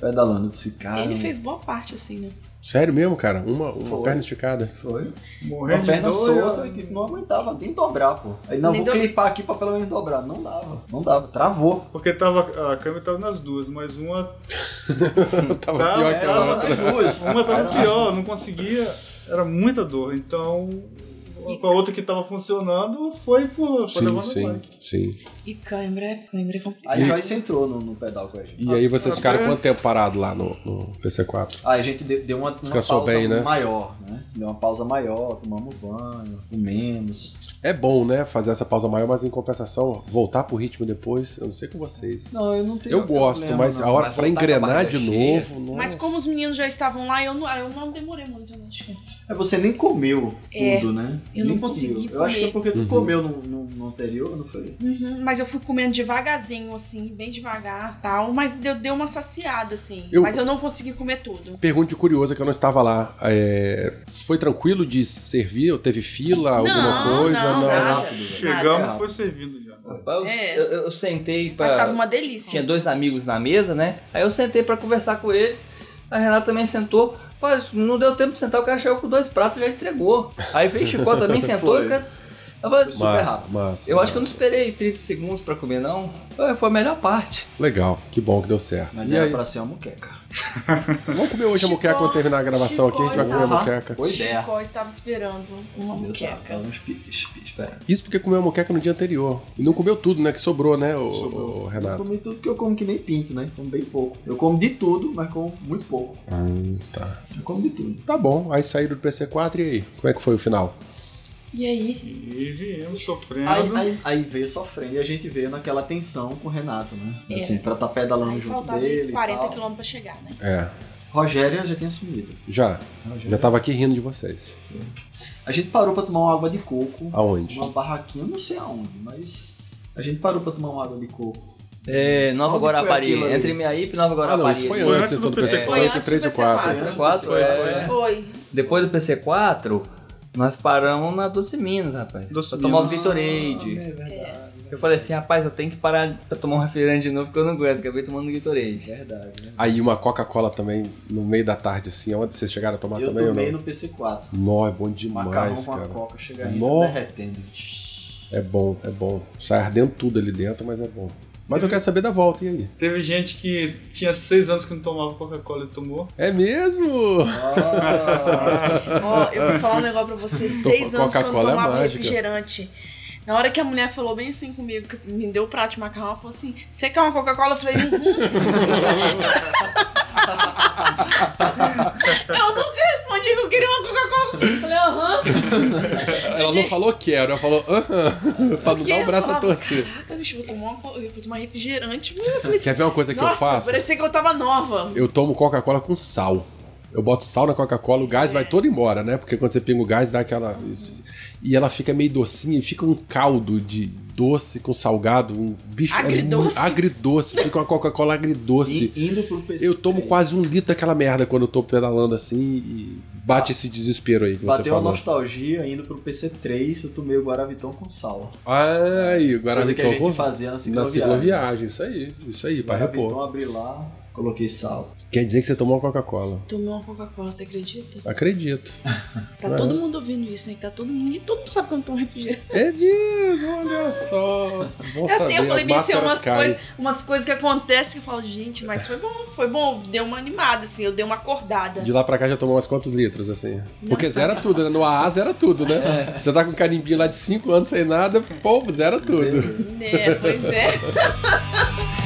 Speaker 3: Pedalando. Eu disse, cara.
Speaker 5: Ele fez boa parte, assim, né?
Speaker 1: Sério mesmo, cara? Uma, uma
Speaker 3: Foi.
Speaker 1: perna esticada.
Speaker 3: Foi.
Speaker 4: Morrendo
Speaker 3: Uma perna
Speaker 4: dor,
Speaker 3: solta
Speaker 4: eu-
Speaker 3: que não aguentava nem dobrar, pô. Aí não,
Speaker 5: Nem
Speaker 3: vou
Speaker 5: do-
Speaker 3: clipar aqui pra pelo menos dobrar. Não dava. Não dava. Travou.
Speaker 4: Porque tava, a câmera tava nas duas, mas uma,
Speaker 1: Tava
Speaker 4: Tá,
Speaker 1: pior que a
Speaker 3: Tava
Speaker 1: outra.
Speaker 3: nas duas.
Speaker 4: uma tava
Speaker 3: Era-
Speaker 4: pior, não conseguia, era muita dor. Então, com a outra que tava funcionando, foi por foi
Speaker 1: Sim, sim, sim.
Speaker 5: E cãibra, é- cãibra é complicado.
Speaker 3: Aí Joyce entrou no, no pedal com a gente.
Speaker 1: E aí vocês
Speaker 4: Ah,
Speaker 1: ficaram
Speaker 4: até-
Speaker 1: quanto tempo parado lá no, no PC4?
Speaker 3: Aí a gente deu, deu uma, uma
Speaker 1: Descansou
Speaker 3: pausa
Speaker 1: bem, né?
Speaker 3: maior, né? Deu uma pausa maior, tomamos banho, comemos.
Speaker 1: É bom, né? Fazer essa pausa maior, mas em compensação, voltar pro ritmo depois. Eu não sei com vocês.
Speaker 3: Não, eu não tenho
Speaker 1: eu gosto,
Speaker 3: problema,
Speaker 1: mas
Speaker 3: não.
Speaker 1: a hora
Speaker 2: Mas
Speaker 1: pra
Speaker 2: voltar com a
Speaker 1: engrenar de
Speaker 2: cheia.
Speaker 1: novo. Nossa.
Speaker 5: Mas como os meninos já estavam lá, eu não, eu não demorei muito, né? Acho que-
Speaker 3: É, você nem comeu
Speaker 5: É,
Speaker 3: tudo, né?
Speaker 5: eu
Speaker 3: Nem
Speaker 5: não consegui
Speaker 3: comeu. Eu acho que é
Speaker 5: comer.
Speaker 3: porque tu
Speaker 1: Uhum.
Speaker 3: comeu no, no, no anterior, não foi?
Speaker 5: Uhum, mas eu fui comendo devagarzinho, assim, bem devagar tal. Mas deu, deu uma saciada, assim.
Speaker 1: Eu-
Speaker 5: Mas eu não consegui comer tudo.
Speaker 1: Pergunta curiosa que eu não estava lá. É, Foi tranquilo de servir? Ou teve fila? alguma
Speaker 5: Não,
Speaker 1: coisa?
Speaker 5: não,
Speaker 3: É
Speaker 5: nada.
Speaker 3: velho.
Speaker 4: Chegamos e foi servindo já.
Speaker 2: Rapaz, eu,
Speaker 5: É.
Speaker 2: eu, eu sentei pra.
Speaker 5: Mas tava uma delícia.
Speaker 2: Tinha dois amigos na mesa, né? Aí eu sentei pra conversar com eles. A Renata também sentou. Mas não deu tempo de sentar, o cara chegou com dois pratos e já entregou. Aí veio Chicó também sentou.
Speaker 3: Foi.
Speaker 2: o cara- Eu,
Speaker 3: super
Speaker 1: Massa,
Speaker 3: rápido.
Speaker 1: massa.
Speaker 2: eu acho que eu não
Speaker 1: massa.
Speaker 2: esperei 30 segundos pra comer, não. Foi a melhor parte.
Speaker 1: Legal, que bom que deu certo.
Speaker 3: Mas
Speaker 1: e
Speaker 3: era
Speaker 1: aí,
Speaker 3: pra ser uma muqueca.
Speaker 1: vamos comer hoje a
Speaker 5: Chicó-
Speaker 1: muqueca quando terminar a gravação aqui, a gente vai comer a muqueca.
Speaker 3: Boa ideia.
Speaker 5: Chicó estava esperando uma
Speaker 3: Eu tava-
Speaker 5: muqueca.
Speaker 3: tava.
Speaker 1: Isso porque comeu a muqueca no dia anterior. E não comeu tudo, né? Que sobrou, né, o,
Speaker 4: Sobrou.
Speaker 1: o
Speaker 3: Eu
Speaker 1: Renato?
Speaker 3: comi tudo que eu como que nem pinto, né? Como bem pouco. Eu como de tudo, mas como muito pouco.
Speaker 1: Ah, tá.
Speaker 3: Eu como de tudo.
Speaker 1: Tá bom. Aí saíram do PC4 e aí? Como é que foi o final?
Speaker 5: E aí?
Speaker 4: E viemos sofrendo.
Speaker 3: Aí, aí, aí veio sofrendo e a gente veio naquela tensão com o Renato, né?
Speaker 5: É.
Speaker 3: Assim, pra tá pedalando
Speaker 5: Aí
Speaker 3: junto
Speaker 5: faltava
Speaker 3: dele. e
Speaker 5: 40
Speaker 3: tal.
Speaker 5: quilômetros pra chegar, né?
Speaker 1: É,
Speaker 3: Rogério já tinha sumido.
Speaker 1: já.
Speaker 3: Rogério.
Speaker 1: Já tava aqui rindo de vocês.
Speaker 3: A gente parou pra tomar uma água de coco.
Speaker 1: Aonde?
Speaker 3: Uma barraquinha, não sei aonde, mas. A gente parou pra tomar uma água de coco.
Speaker 2: É, Nova Guarapari. Entre Miaípe e Nova
Speaker 1: Ah,
Speaker 2: Guarapari.
Speaker 1: não, isso foi
Speaker 4: Foi
Speaker 1: antes,
Speaker 4: do
Speaker 1: do PC4.
Speaker 4: PC4.
Speaker 5: Foi
Speaker 1: entre
Speaker 5: antes
Speaker 1: 3 e
Speaker 5: do
Speaker 1: 4.
Speaker 5: PC4.
Speaker 2: Quatro,
Speaker 4: Foi,
Speaker 2: é.
Speaker 5: Foi.
Speaker 2: Depois do PC4, nós paramos na Doce Minas, rapaz.
Speaker 4: Doce
Speaker 2: pra tomar o. Gatorade.
Speaker 3: É verdade.
Speaker 2: Eu falei assim, rapaz, eu tenho que parar pra tomar um refrigerante de novo porque eu não aguento, acabei tomando Gatorade.
Speaker 3: Verdade, né?
Speaker 1: Aí uma Coca-Cola também, no meio da tarde, assim, onde vocês chegaram a tomar
Speaker 3: Eu
Speaker 1: também
Speaker 3: tomei
Speaker 1: ou não?
Speaker 3: no PC4.
Speaker 1: Nó, é bom
Speaker 3: Macarrão
Speaker 1: demais,
Speaker 3: com a
Speaker 1: cara.
Speaker 3: coca, chega ainda
Speaker 1: Nó.
Speaker 3: derretendo.
Speaker 1: É bom, é bom. Sai ardendo tudo ali dentro, mas é bom. Mas eu quero saber da volta, e aí?
Speaker 4: Teve gente que tinha seis anos que não tomava Coca-Cola e tomou.
Speaker 1: É mesmo?
Speaker 3: Ah,
Speaker 5: Ó, eu vou falar um negócio pra você. Seis anos que eu não
Speaker 1: é
Speaker 5: tomava
Speaker 1: mágica.
Speaker 5: refrigerante. Na hora que a mulher falou bem assim comigo, que me deu o prato de macarrão, ela falou assim: Você quer uma Coca-Cola? Eu falei: Uhum. eu nunca que eu queria uma Coca-Cola. Eu falei: Aham.
Speaker 1: Ela não falou quero, ela falou aham, pra não dar o braço a torcer.
Speaker 5: Caraca, bicho, vou tomar, uma, eu vou tomar refrigerante. Eu falei
Speaker 1: Quer ver uma coisa que eu faço?
Speaker 5: parecia que eu tava nova.
Speaker 1: Eu tomo Coca-Cola com sal. Eu boto sal na Coca-Cola, o gás vai todo embora, né? Porque quando você pinga o gás, dá aquela. E ela fica meio docinha, e fica um caldo de doce com salgado, um bicho. é
Speaker 5: Agridoce?
Speaker 1: muito- agridoce, fica uma Coca-Cola agridoce.
Speaker 3: E indo pro PC.
Speaker 1: Eu tomo quase um litro daquela merda quando eu tô pedalando assim e bate esse desespero aí que você
Speaker 3: Bateu uma
Speaker 1: falou.
Speaker 3: nostalgia indo pro PC3, eu tomei o Guaraviton com sal.
Speaker 1: Ai, o
Speaker 3: Coisa que a
Speaker 1: Guaraviton
Speaker 3: gente
Speaker 1: com-
Speaker 3: fazia na
Speaker 1: na
Speaker 3: cicloviagem.
Speaker 1: cicloviagem. Isso aí, isso aí, pra
Speaker 3: Guaraviton
Speaker 1: repor.
Speaker 3: abri lá, coloquei sal.
Speaker 1: Quer dizer que você tomou uma Coca-Cola.
Speaker 5: Tomei uma Coca-Cola, você acredita?
Speaker 1: Acredito.
Speaker 5: Tá
Speaker 1: É.
Speaker 5: todo mundo ouvindo isso, né? Tá todo mundo. Mundo sabe eu não tomo refrigerante.
Speaker 1: É disso, olha só. Bom
Speaker 5: É assim,
Speaker 1: saber,
Speaker 5: eu falei
Speaker 1: as
Speaker 5: bem assim,
Speaker 1: máscaras
Speaker 5: umas
Speaker 1: caem.
Speaker 5: coisas, umas coisas que acontecem que eu falo, gente, mas foi bom, foi bom, deu uma animada, assim, eu dei uma acordada.
Speaker 1: De lá pra cá já tomou umas quantos litros, assim? Porque zera tudo, né? No AA zera tudo, né? Você tá com um carimbinho lá de 5 anos sem nada, pô, zera tudo.
Speaker 5: Né, pois é.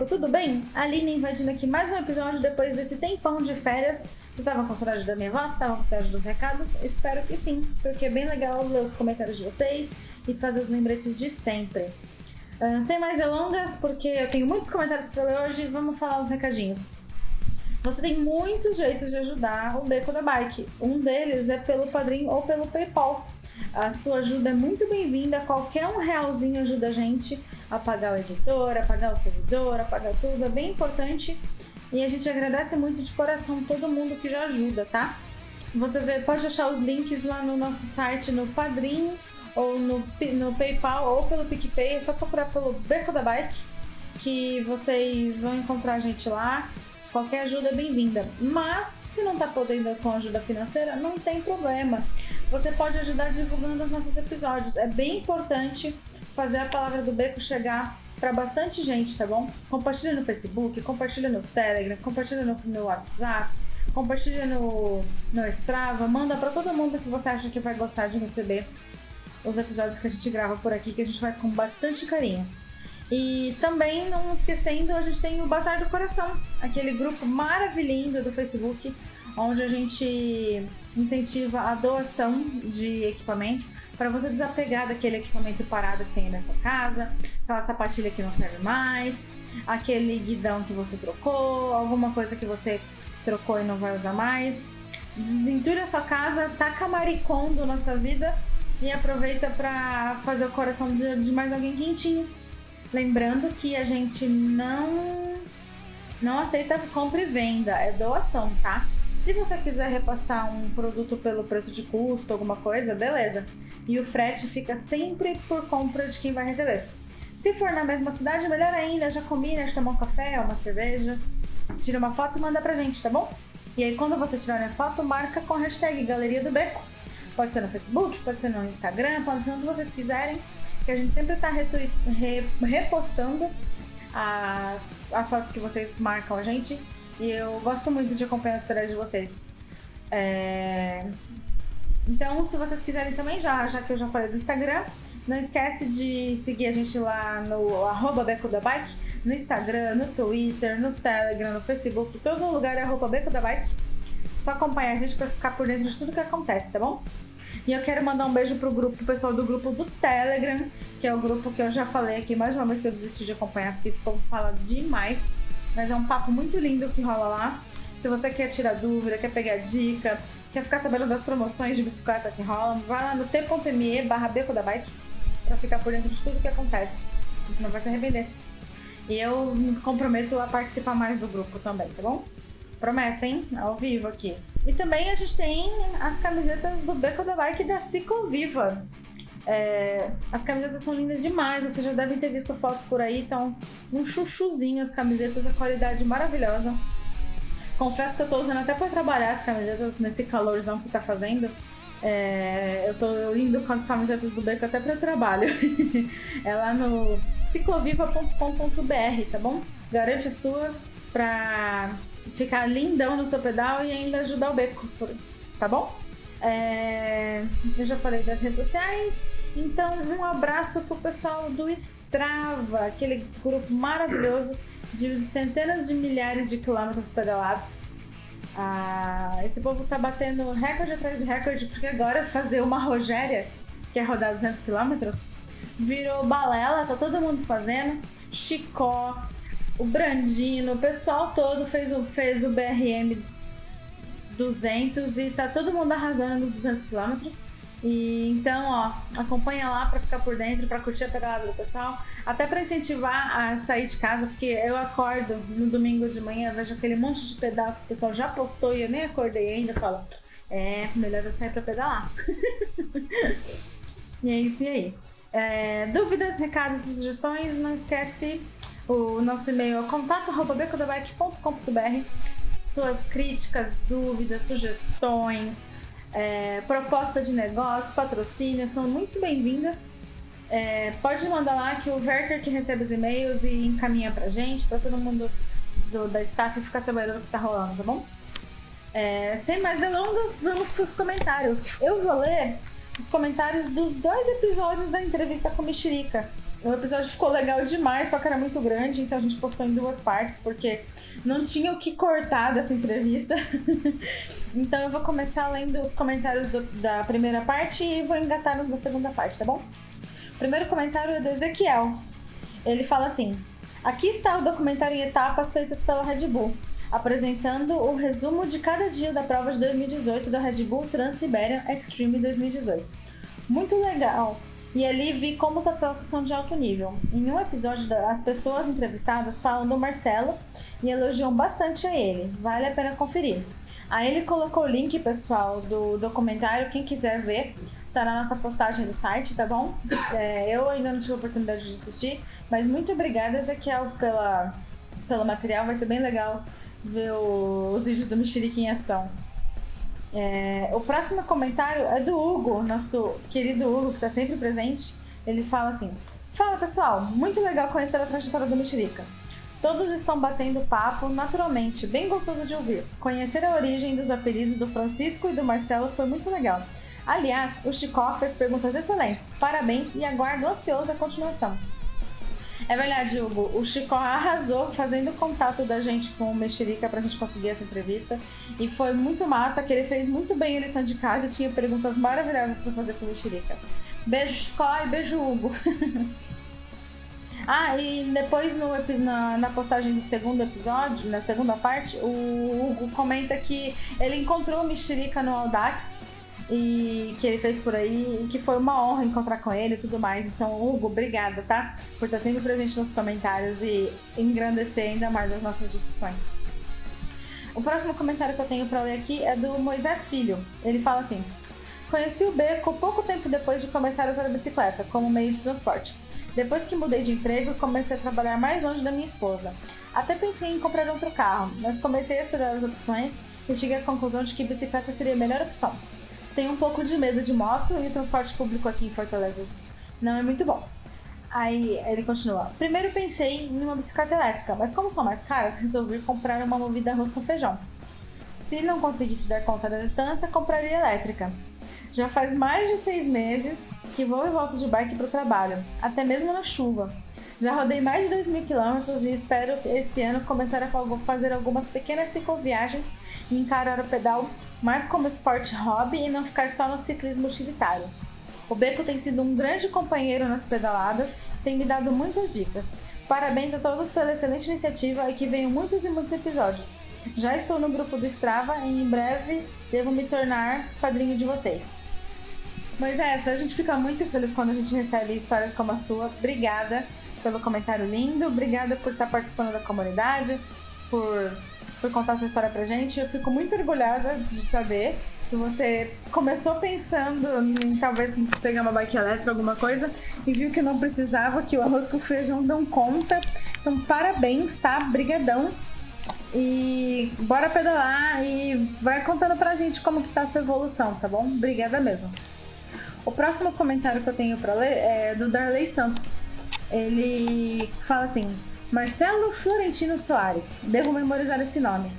Speaker 7: Beco, tudo bem? Aline invadindo aqui mais um episódio depois desse tempão de férias. Vocês estavam com saudade da minha voz? Estavam com saudade dos recados? Espero que sim, porque é bem legal ler os comentários de vocês e fazer os lembretes de sempre. Ah, sem mais delongas, porque eu tenho muitos comentários para ler hoje, vamos falar os recadinhos. Você tem muitos jeitos de ajudar o Beco da Bike. Um deles é pelo Padrim ou pelo PayPal. A sua ajuda é muito bem-vinda. Qualquer um realzinho ajuda a gente a pagar o editor, a pagar o servidor, a pagar tudo. É bem importante. E a gente agradece muito de coração todo mundo que já ajuda, tá? Você pode achar os links lá no nosso site, no Padrim, ou no, no PayPal, ou pelo PicPay. É só procurar pelo Beco da Bike, que vocês vão encontrar a gente lá. Qualquer ajuda é bem-vinda. Mas, se não tá podendo com ajuda financeira, não tem problema. Você pode ajudar divulgando os nossos episódios. É bem importante fazer a palavra do beco chegar para bastante gente, tá bom? Compartilha no Facebook, compartilha no Telegram, compartilha no, no WhatsApp, compartilha no, no Strava, manda para todo mundo que você acha que vai gostar de receber os episódios que a gente grava por aqui, que a gente faz com bastante carinho. E também, não esquecendo, a gente tem o Bazar do Coração, aquele grupo maravilhoso do Facebook, onde a gente incentiva a doação de equipamentos para você desapegar daquele equipamento parado que tem aí na sua casa, aquela sapatilha que não serve mais, aquele guidão que você trocou, alguma coisa que você trocou e não vai usar mais. Desenture a sua casa, taca maricondo na sua vida e aproveita para fazer o coração de, de mais alguém quentinho. Lembrando que a gente não não aceita compra e venda, é doação, tá? Se você quiser repassar um produto pelo preço de custo, alguma coisa, beleza. E o frete fica sempre por compra de quem vai receber. Se for na mesma cidade, melhor ainda, já combina de tomar um café, uma cerveja, tira uma foto e manda pra gente, tá bom? E aí quando vocês tirarem a foto, marca com a hashtag Galeria do Beco. Pode ser no Facebook, pode ser no Instagram, pode ser onde vocês quiserem, que a gente sempre tá re- repostando as, as fotos que vocês marcam a gente. E eu gosto muito de acompanhar as pedais de vocês. É, Então, se vocês quiserem também, já, já que eu já falei do Instagram, não esquece de seguir a gente lá no arroba Beco da Bike, no Instagram, no Twitter, no Telegram, no Facebook, todo lugar é arroba Beco da Bike. Só acompanhar a gente pra ficar por dentro de tudo que acontece, tá bom? E eu quero mandar um beijo pro grupo, pro pessoal do grupo do Telegram, que é o grupo que eu já falei aqui mais uma vez que eu desisti de acompanhar, porque esse povo fala demais. Mas é um papo muito lindo que rola lá. Se você quer tirar dúvida, quer pegar dica, quer ficar sabendo das promoções de bicicleta que rolam, vai lá no t.me barra beco da bike pra ficar por dentro de tudo que acontece. Você não vai se arrepender. E eu me comprometo a participar mais do grupo também, tá bom? Promessa, hein? Ao vivo aqui. E também a gente tem as camisetas do Beco da Bike da Cicloviva. É, as camisetas são lindas demais, vocês já devem ter visto foto por aí, então um chuchuzinho as camisetas, a qualidade maravilhosa. Confesso que eu tô usando até para trabalhar as camisetas nesse calorzão que tá fazendo. É, eu tô indo com as camisetas do Beco até para trabalho. é lá no cicloviva.com.br, tá bom? Garante a sua pra ficar lindão no seu pedal e ainda ajudar o Beco, tá bom? É, eu já falei das redes sociais, então um abraço pro pessoal do Strava, aquele grupo maravilhoso de centenas de milhares de quilômetros pedalados. Ah, esse povo tá batendo recorde atrás de recorde, porque agora fazer uma Rogéria, que é rodar 200 km, virou balela, tá todo mundo fazendo. Chicó, o Brandino, o pessoal todo fez o, fez o BRM 200 e tá todo mundo arrasando nos 200 km. E então, ó, acompanha lá pra ficar por dentro, pra curtir a pedalada do pessoal, até pra incentivar a sair de casa, porque eu acordo no domingo de manhã, vejo aquele monte de pedal que o pessoal já postou e eu nem acordei ainda, falo, é, melhor eu sair pra pedalar. e é isso aí. É, dúvidas, recados sugestões, não esquece o nosso e-mail é contato.becodabike.com.br suas críticas, dúvidas, sugestões, é, proposta de negócio, patrocínio, são muito bem-vindas. É, pode mandar lá que o Werther que recebe os e-mails e encaminha pra gente, pra todo mundo do, da staff ficar sabendo do que tá rolando, tá bom? É, sem mais delongas, vamos pros comentários. Eu vou ler os comentários dos dois episódios da entrevista com Mexerica. O episódio ficou legal demais, só que era muito grande, então a gente postou em duas partes, porque não tinha o que cortar dessa entrevista. então eu vou começar lendo os comentários do, da primeira parte e vou engatar nos da segunda parte, tá bom? O primeiro comentário é do Ezequiel. Ele fala assim: Aqui está o documentário em etapas feitas pela Red Bull, apresentando o resumo de cada dia da prova de 2018 da Red Bull Trans-Siberian Extreme 2018. Muito legal e ali vi como são de alto nível. Em um episódio, as pessoas entrevistadas falam do Marcelo e elogiam bastante a ele. Vale a pena conferir. Aí ele colocou o link, pessoal, do documentário. Quem quiser ver, tá na nossa postagem do site, tá bom? É, eu ainda não tive a oportunidade de assistir, mas muito obrigada, Ezequiel, pela, pelo material. Vai ser bem legal ver o, os vídeos do Mexerica em ação. É, o próximo comentário é do Hugo, nosso querido Hugo, que está sempre presente. Ele fala assim: Fala pessoal, muito legal conhecer a trajetória do Mexerica. Todos estão batendo papo naturalmente, bem gostoso de ouvir. Conhecer a origem dos apelidos do Francisco e do Marcelo foi muito legal. Aliás, o Chicó fez perguntas excelentes. Parabéns e aguardo ansioso a continuação. É verdade, Hugo. O Chico arrasou fazendo contato da gente com o Mexerica pra gente conseguir essa entrevista. E foi muito massa, que ele fez muito bem a lição de casa e tinha perguntas maravilhosas para fazer com o Mexerica. Beijo, Chico, e beijo, Hugo. ah, e depois no, na, na postagem do segundo episódio, na segunda parte, o Hugo comenta que ele encontrou o Mexerica no Audax e que ele fez por aí e que foi uma honra encontrar com ele e tudo mais. Então, Hugo, obrigada, tá? Por estar sempre presente nos comentários e engrandecer ainda mais as nossas discussões. O próximo comentário que eu tenho para ler aqui é do Moisés Filho. Ele fala assim: Conheci o Beco pouco tempo depois de começar a usar a bicicleta como meio de transporte. Depois que mudei de emprego, comecei a trabalhar mais longe da minha esposa. Até pensei em comprar outro carro, mas comecei a estudar as opções e cheguei à conclusão de que bicicleta seria a melhor opção tenho um pouco de medo de moto e o transporte público aqui em Fortaleza não é muito bom. Aí ele continua. Primeiro pensei em uma bicicleta elétrica, mas como são mais caras, resolvi comprar uma movida arroz com feijão. Se não conseguisse dar conta da distância, compraria elétrica. Já faz mais de seis meses que vou e volto de bike para o trabalho, até mesmo na chuva. Já rodei mais de 2 mil quilômetros e espero esse ano começar a fazer algumas pequenas cicloviagens e encarar o pedal mais como esporte hobby e não ficar só no ciclismo utilitário. O Beco tem sido um grande companheiro nas pedaladas, tem me dado muitas dicas. Parabéns a todos pela excelente iniciativa e que venham muitos e muitos episódios. Já estou no grupo do Strava e em breve devo me tornar padrinho de vocês. Mas é a gente fica muito feliz quando a gente recebe histórias como a sua. Obrigada pelo comentário lindo, obrigada por estar participando da comunidade, por, por contar sua história pra gente. Eu fico muito orgulhosa de saber que você começou pensando em talvez pegar uma bike elétrica, alguma coisa, e viu que não precisava, que o arroz com feijão dão conta. Então, parabéns, tá? Brigadão. E bora pedalar e vai contando pra gente como que tá a sua evolução, tá bom? Obrigada mesmo. O próximo comentário que eu tenho para ler é do Darley Santos. Ele fala assim: Marcelo Florentino Soares, devo memorizar esse nome.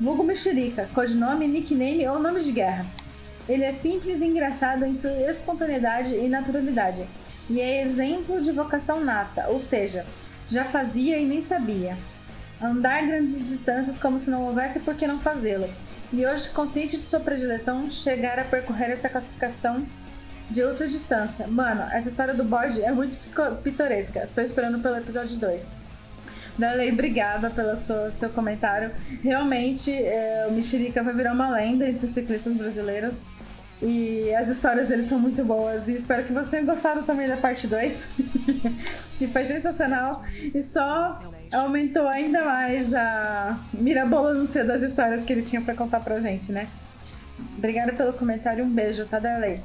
Speaker 7: Vulgo Mexerica, codinome, nickname ou nome de guerra. Ele é simples e engraçado em sua espontaneidade e naturalidade, e é exemplo de vocação nata, ou seja, já fazia e nem sabia. Andar grandes distâncias como se não houvesse por que não fazê-lo. E hoje, consciente de sua predileção, chegar a percorrer essa classificação de outra distância. Mano, essa história do bode é muito pitoresca. Tô esperando pelo episódio 2. Darley, obrigada pelo seu, seu comentário. Realmente, é, o Mexerica vai virar uma lenda entre os ciclistas brasileiros. E as histórias dele são muito boas. E espero que você tenha gostado também da parte 2. e foi sensacional. E só aumentou ainda mais a mirabolância das histórias que ele tinha pra contar pra gente, né? Obrigada pelo comentário. Um beijo, tá, Darley?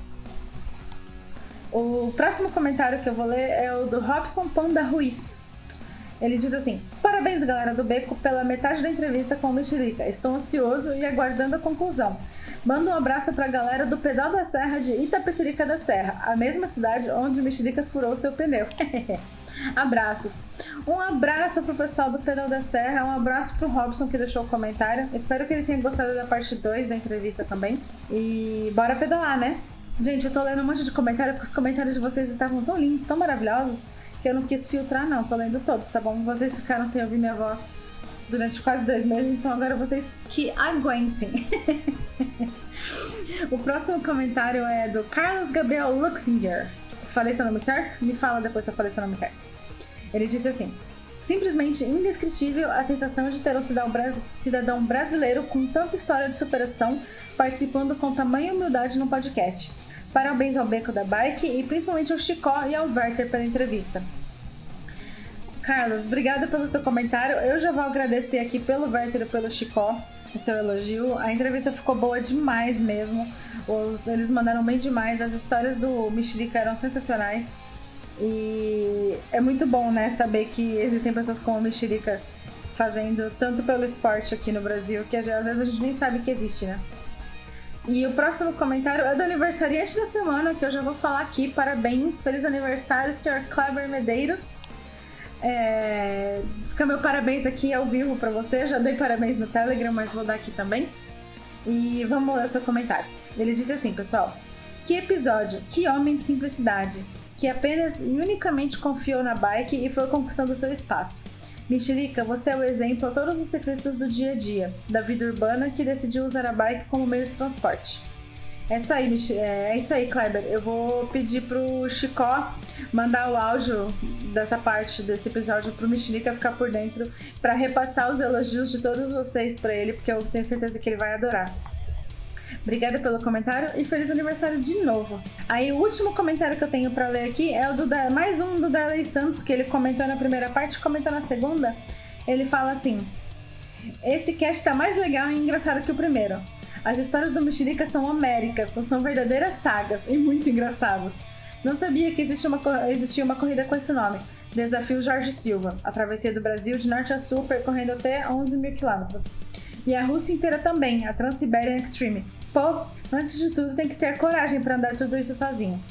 Speaker 7: O próximo comentário que eu vou ler é o do Robson Panda Ruiz. Ele diz assim: Parabéns, galera do Beco, pela metade da entrevista com o Mexerica. Estou ansioso e aguardando a conclusão. Manda um abraço pra galera do Pedal da Serra de Itapecerica da Serra, a mesma cidade onde o Mexerica furou seu pneu. Abraços. Um abraço pro pessoal do Pedal da Serra, um abraço pro Robson que deixou o comentário. Espero que ele tenha gostado da parte 2 da entrevista também. E bora pedalar, né? Gente, eu tô lendo um monte de comentário porque os comentários de vocês estavam tão lindos, tão maravilhosos, que eu não quis filtrar, não. Tô lendo todos, tá bom? Vocês ficaram sem ouvir minha voz durante quase dois meses, então agora vocês que aguentem. o próximo comentário é do Carlos Gabriel Luxinger. Falei seu nome certo? Me fala depois se eu falei seu nome certo. Ele disse assim: simplesmente indescritível a sensação de ter um cidadão bra- cidadão brasileiro com tanta história de superação participando com tamanha humildade no podcast. Parabéns ao Beco da Bike e principalmente ao Chicó e ao Werther pela entrevista. Carlos, obrigada pelo seu comentário. Eu já vou agradecer aqui pelo Werther e pelo Chicó o seu elogio. A entrevista ficou boa demais mesmo. Os- eles mandaram bem demais. As histórias do Mexerica eram sensacionais. E é muito bom, né, saber que existem pessoas como o Mexerica fazendo tanto pelo esporte aqui no Brasil, que às vezes a gente nem sabe que existe, né? E o próximo comentário é do aniversariante da semana, que eu já vou falar aqui. Parabéns, feliz aniversário, Sr. Kleber Medeiros. É, Fica meu parabéns aqui ao vivo pra você. Já dei parabéns no Telegram, mas vou dar aqui também. E vamos ler o seu comentário. Ele disse assim, pessoal: Que episódio, que homem de simplicidade, que apenas e unicamente confiou na bike e foi conquistando seu espaço. Mexerica, você é o exemplo a todos os ciclistas do dia a dia, da vida urbana que decidiu usar a bike como meio de transporte. É isso aí, Mich- é isso aí, Kleber. Eu vou pedir pro Chicó mandar o áudio dessa parte desse episódio pro Mexerica ficar por dentro pra repassar os elogios de todos vocês pra ele, porque eu tenho certeza que ele vai adorar. Obrigada pelo comentário e feliz aniversário de novo. Aí o último comentário que eu tenho pra ler aqui é o do Dar- mais um do Darley Santos, que ele comentou na primeira parte, comentou na segunda. Ele fala assim: Esse cast tá mais legal e engraçado que o primeiro. As histórias do Mexerica são homéricas, são verdadeiras sagas e muito engraçadas. Não sabia que existia uma, existia uma corrida com esse nome. Desafio Jorge Silva. A travessia do Brasil de norte a sul, percorrendo até 11 mil quilômetros. E a Rússia inteira também, a Trans-Siberian Extreme. Pô, antes de tudo tem que ter coragem para andar tudo isso sozinho.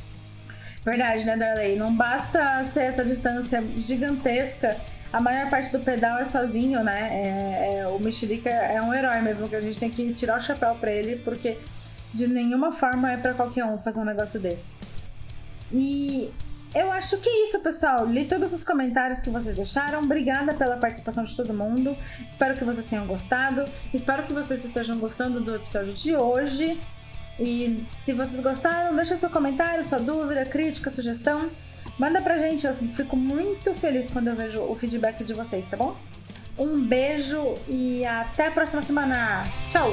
Speaker 7: Verdade, né, Darley? Não basta ser essa distância gigantesca. A maior parte do pedal é sozinho, né? É- é- o Mexerica é um herói mesmo, que a gente tem que tirar o chapéu pra ele, porque de nenhuma forma é pra qualquer um fazer um negócio desse. E eu acho que é isso, pessoal. Li todos os comentários que vocês deixaram. Obrigada pela participação de todo mundo. Espero que vocês tenham gostado. Espero que vocês estejam gostando do episódio de hoje. E se vocês gostaram, deixa seu comentário, sua dúvida, crítica, sugestão. Manda pra gente, eu fico muito feliz quando eu vejo o feedback de vocês, tá bom? Um beijo e até a próxima semana. Tchau!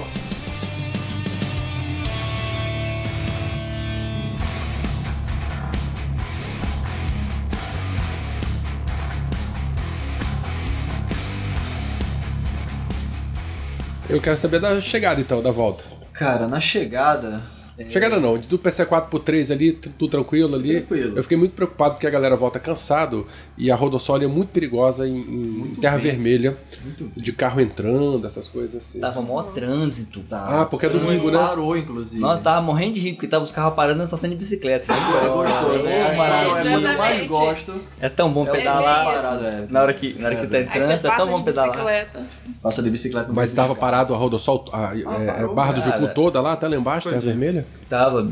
Speaker 1: Eu quero saber da chegada então, da volta.
Speaker 3: Cara, na chegada. É,
Speaker 1: Chegada não, do PC4 pro 3 ali, tudo tranquilo ali.
Speaker 3: Tranquilo.
Speaker 1: Eu fiquei muito preocupado porque a galera volta cansado e a Rodossol é muito perigosa em, em Terra
Speaker 3: bem.
Speaker 1: Vermelha,
Speaker 3: Muito
Speaker 1: de carro entrando, essas coisas assim.
Speaker 2: Tava mó trânsito.
Speaker 3: Tá.
Speaker 1: Ah, porque é domingo, né?
Speaker 3: Parou, inclusive.
Speaker 2: Nossa, tava morrendo de rico, porque tava os carros parando e tô saindo de bicicleta.
Speaker 3: É gostoso, né?
Speaker 2: Ô,
Speaker 3: É, é quando eu mais gosto.
Speaker 2: É tão bom
Speaker 3: É
Speaker 2: pedalar.
Speaker 5: mesmo.
Speaker 3: parado, é.
Speaker 2: Na hora que, na hora que
Speaker 3: É,
Speaker 2: tá em trânsito, é
Speaker 5: passa
Speaker 2: tão bom
Speaker 5: de
Speaker 2: pedalar.
Speaker 5: bicicleta.
Speaker 3: Passa de bicicleta.
Speaker 1: Mas tava parado a Rodossol, a, é,
Speaker 3: parou,
Speaker 1: Barra do. Jucu toda lá, até lá embaixo, Terra
Speaker 4: é.
Speaker 1: Vermelha?
Speaker 2: Tava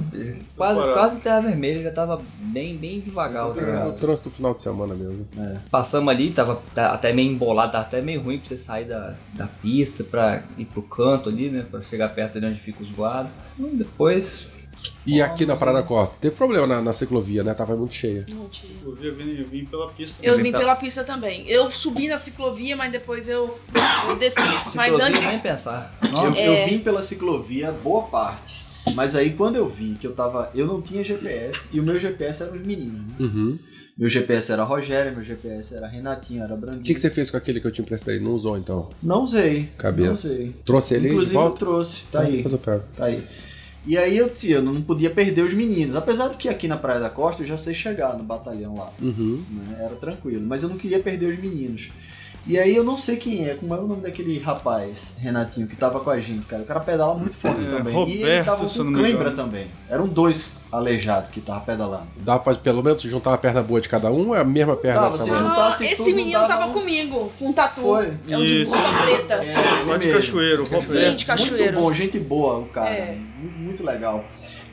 Speaker 2: quase, quase terra vermelha, já tava bem, bem devagar. o
Speaker 1: É, o
Speaker 2: trânsito.
Speaker 1: do final de semana mesmo.
Speaker 2: Passamos ali, tava tá até meio embolado, tava até meio ruim pra você sair da, da pista pra ir pro canto ali, né? Pra chegar perto de onde fica os guardas. Hum, Depois.
Speaker 1: E aqui na Praia da Costa? Teve problema na, na ciclovia, né? Tava muito cheia.
Speaker 4: Eu vi, vim, vim pela pista.
Speaker 5: Eu vim
Speaker 2: Então-
Speaker 5: pela pista também. Eu subi na ciclovia, mas depois eu, eu desci. Mas antes.
Speaker 2: nem pensar.
Speaker 3: Eu,
Speaker 2: Nossa,
Speaker 3: eu
Speaker 5: É.
Speaker 3: vim pela ciclovia boa parte. Mas aí quando eu vi que eu tava. Eu não tinha GPS e o meu GPS era os meninos. Né?
Speaker 1: Uhum.
Speaker 3: Meu GPS era Rogério, meu GPS era Renatinho, era Brandinho.
Speaker 1: O que, que você fez com aquele que eu te emprestei? Não usou então?
Speaker 3: Não usei.
Speaker 1: Cabeça.
Speaker 3: Não usei.
Speaker 1: Trouxe ele aí de
Speaker 3: Inclusive eu
Speaker 1: volta?
Speaker 3: trouxe. Tá aí.
Speaker 1: Depois eu pego.
Speaker 3: Tá aí. E aí eu disse, eu não podia perder os meninos. Apesar de que aqui na Praia da Costa eu já sei chegar no batalhão lá.
Speaker 1: Uhum.
Speaker 3: né? Era tranquilo. Mas eu não queria perder os meninos. E aí eu não sei quem é, como é o nome daquele rapaz, Renatinho, que tava com a gente, cara. O cara pedala muito forte
Speaker 4: É,
Speaker 3: também. e
Speaker 4: Roberto,
Speaker 3: estavam
Speaker 4: se eu
Speaker 3: com cãibra também. Eram dois aleijados que estavam pedalando.
Speaker 1: Dá pra pelo menos juntar uma perna boa de cada um ou é a mesma perna?
Speaker 3: Dava,
Speaker 1: pra
Speaker 3: se juntasse
Speaker 5: Ah, esse
Speaker 3: tudo,
Speaker 5: menino
Speaker 3: dava
Speaker 5: tava
Speaker 3: um-
Speaker 5: comigo, com um tatu.
Speaker 3: Foi.
Speaker 5: É um de
Speaker 4: Isso.
Speaker 5: roupa preta.
Speaker 3: É,
Speaker 4: Lá de
Speaker 3: ele.
Speaker 4: Cachoeiro,
Speaker 5: Sim,
Speaker 4: Roberto.
Speaker 5: de Cachoeiro.
Speaker 3: Muito bom, gente boa o cara.
Speaker 5: É.
Speaker 3: Muito, muito legal.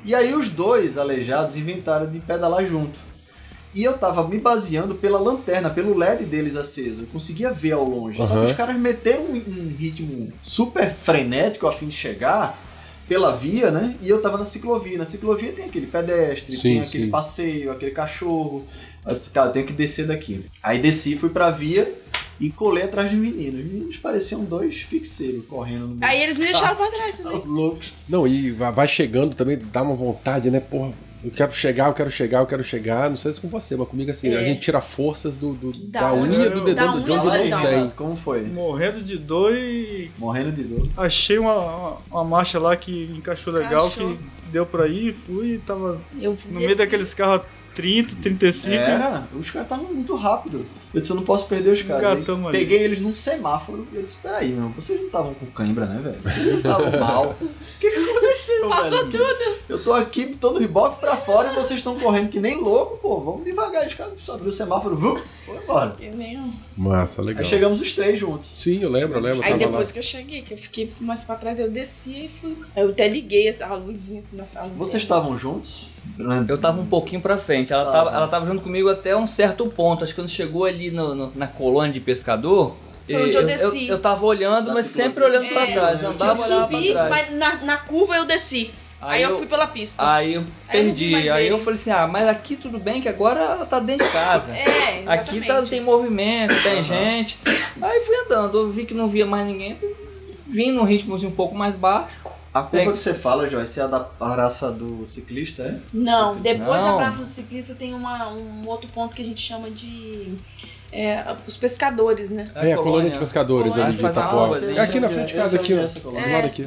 Speaker 3: E aí os dois aleijados inventaram de pedalar junto. E eu tava me baseando pela lanterna, pelo LED deles aceso. Eu conseguia ver ao longe. Só que os caras meteram um, um ritmo super frenético a fim de chegar pela via, né? E eu tava na ciclovia. Na ciclovia tem aquele pedestre,
Speaker 1: Sim,
Speaker 3: tem aquele
Speaker 1: sim.
Speaker 3: passeio, aquele cachorro. Mas, cara, eu tenho que descer daqui. Aí desci, fui pra via e colei atrás dos meninos. Os meninos pareciam dois fixeiros correndo no meio.
Speaker 5: Aí eles me deixaram pra trás também.
Speaker 3: loucos.
Speaker 1: Não, e va- vai chegando também, dá uma vontade, né? Porra, eu quero chegar, eu quero chegar, eu quero chegar. Não sei se com você, mas comigo assim,
Speaker 5: É.
Speaker 1: a gente tira forças do, do- da,
Speaker 5: Da
Speaker 1: unha do dedão
Speaker 5: da
Speaker 1: do
Speaker 5: unha
Speaker 1: de onde não
Speaker 5: dedão.
Speaker 1: tem.
Speaker 3: Como foi?
Speaker 4: Morrendo de dor e
Speaker 3: Morrendo de dor.
Speaker 4: achei uma, uma, uma marcha lá que encaixou legal,
Speaker 5: Encaixou.
Speaker 4: que deu pra ir, fui e tava
Speaker 5: Eu
Speaker 4: no meio daqueles carros 30, 35.
Speaker 3: Era, os caras estavam muito rápido. Eu disse, eu não posso perder os caras. Aí. Peguei eles num semáforo e eu disse, peraí, meu, irmão, vocês não estavam com cãibra, né, velho? Vocês não estavam mal. O que, que aconteceu,
Speaker 5: Passou
Speaker 3: velho?
Speaker 5: tudo.
Speaker 3: Eu tô aqui, todo ribofe pra fora e vocês estão correndo que nem louco, pô. Vamos devagar. Os caras só abriu o semáforo, vum, foi embora.
Speaker 5: Eu nem...
Speaker 1: Massa, legal.
Speaker 3: Aí chegamos os três juntos.
Speaker 1: Sim, eu lembro, eu lembro.
Speaker 5: Aí
Speaker 1: tava
Speaker 5: depois
Speaker 1: lá.
Speaker 5: que eu cheguei, que eu fiquei mais pra trás, eu desci e fui. Aí eu até liguei essa- a luzinha assim na frente.
Speaker 3: Vocês estavam juntos?
Speaker 2: Eu tava um pouquinho pra frente. Ela,
Speaker 3: Tava.
Speaker 2: tava, ela tava junto comigo até um certo ponto. Acho que quando chegou ali no- no- na colônia de pescador.
Speaker 5: Foi onde eu
Speaker 2: eu,
Speaker 5: desci.
Speaker 2: eu, tava olhando, mas sempre olhando pra
Speaker 5: É,
Speaker 2: trás.
Speaker 3: eu
Speaker 2: Andava
Speaker 5: Eu
Speaker 2: olhava pra
Speaker 5: subi,
Speaker 2: trás.
Speaker 5: mas na, na curva eu desci. Aí, eu, fui pela pista.
Speaker 2: Aí eu
Speaker 5: Aí eu
Speaker 2: perdi. Aí eu falei assim: ah, mas aqui tudo bem que agora ela tá dentro de casa.
Speaker 5: É,
Speaker 2: Aqui tá,
Speaker 5: exatamente.
Speaker 2: tem movimento, tem gente. Aí fui andando, eu vi que não via mais ninguém. Vim num ritmozinho um pouco mais baixo.
Speaker 3: A curva
Speaker 2: É.
Speaker 3: que você fala, Joyce, é a da praça do ciclista, é?
Speaker 5: Não, depois
Speaker 2: Não.
Speaker 5: da Praça do Ciclista tem uma, um outro ponto que a gente chama de. é, os pescadores, né?
Speaker 1: É, a colônia de pescadores
Speaker 5: Colônia
Speaker 1: ali
Speaker 5: de sei,
Speaker 1: É aqui na frente de
Speaker 3: é,
Speaker 1: casa,
Speaker 3: sei
Speaker 1: aqui, ó.
Speaker 3: é.
Speaker 1: Do lado aqui.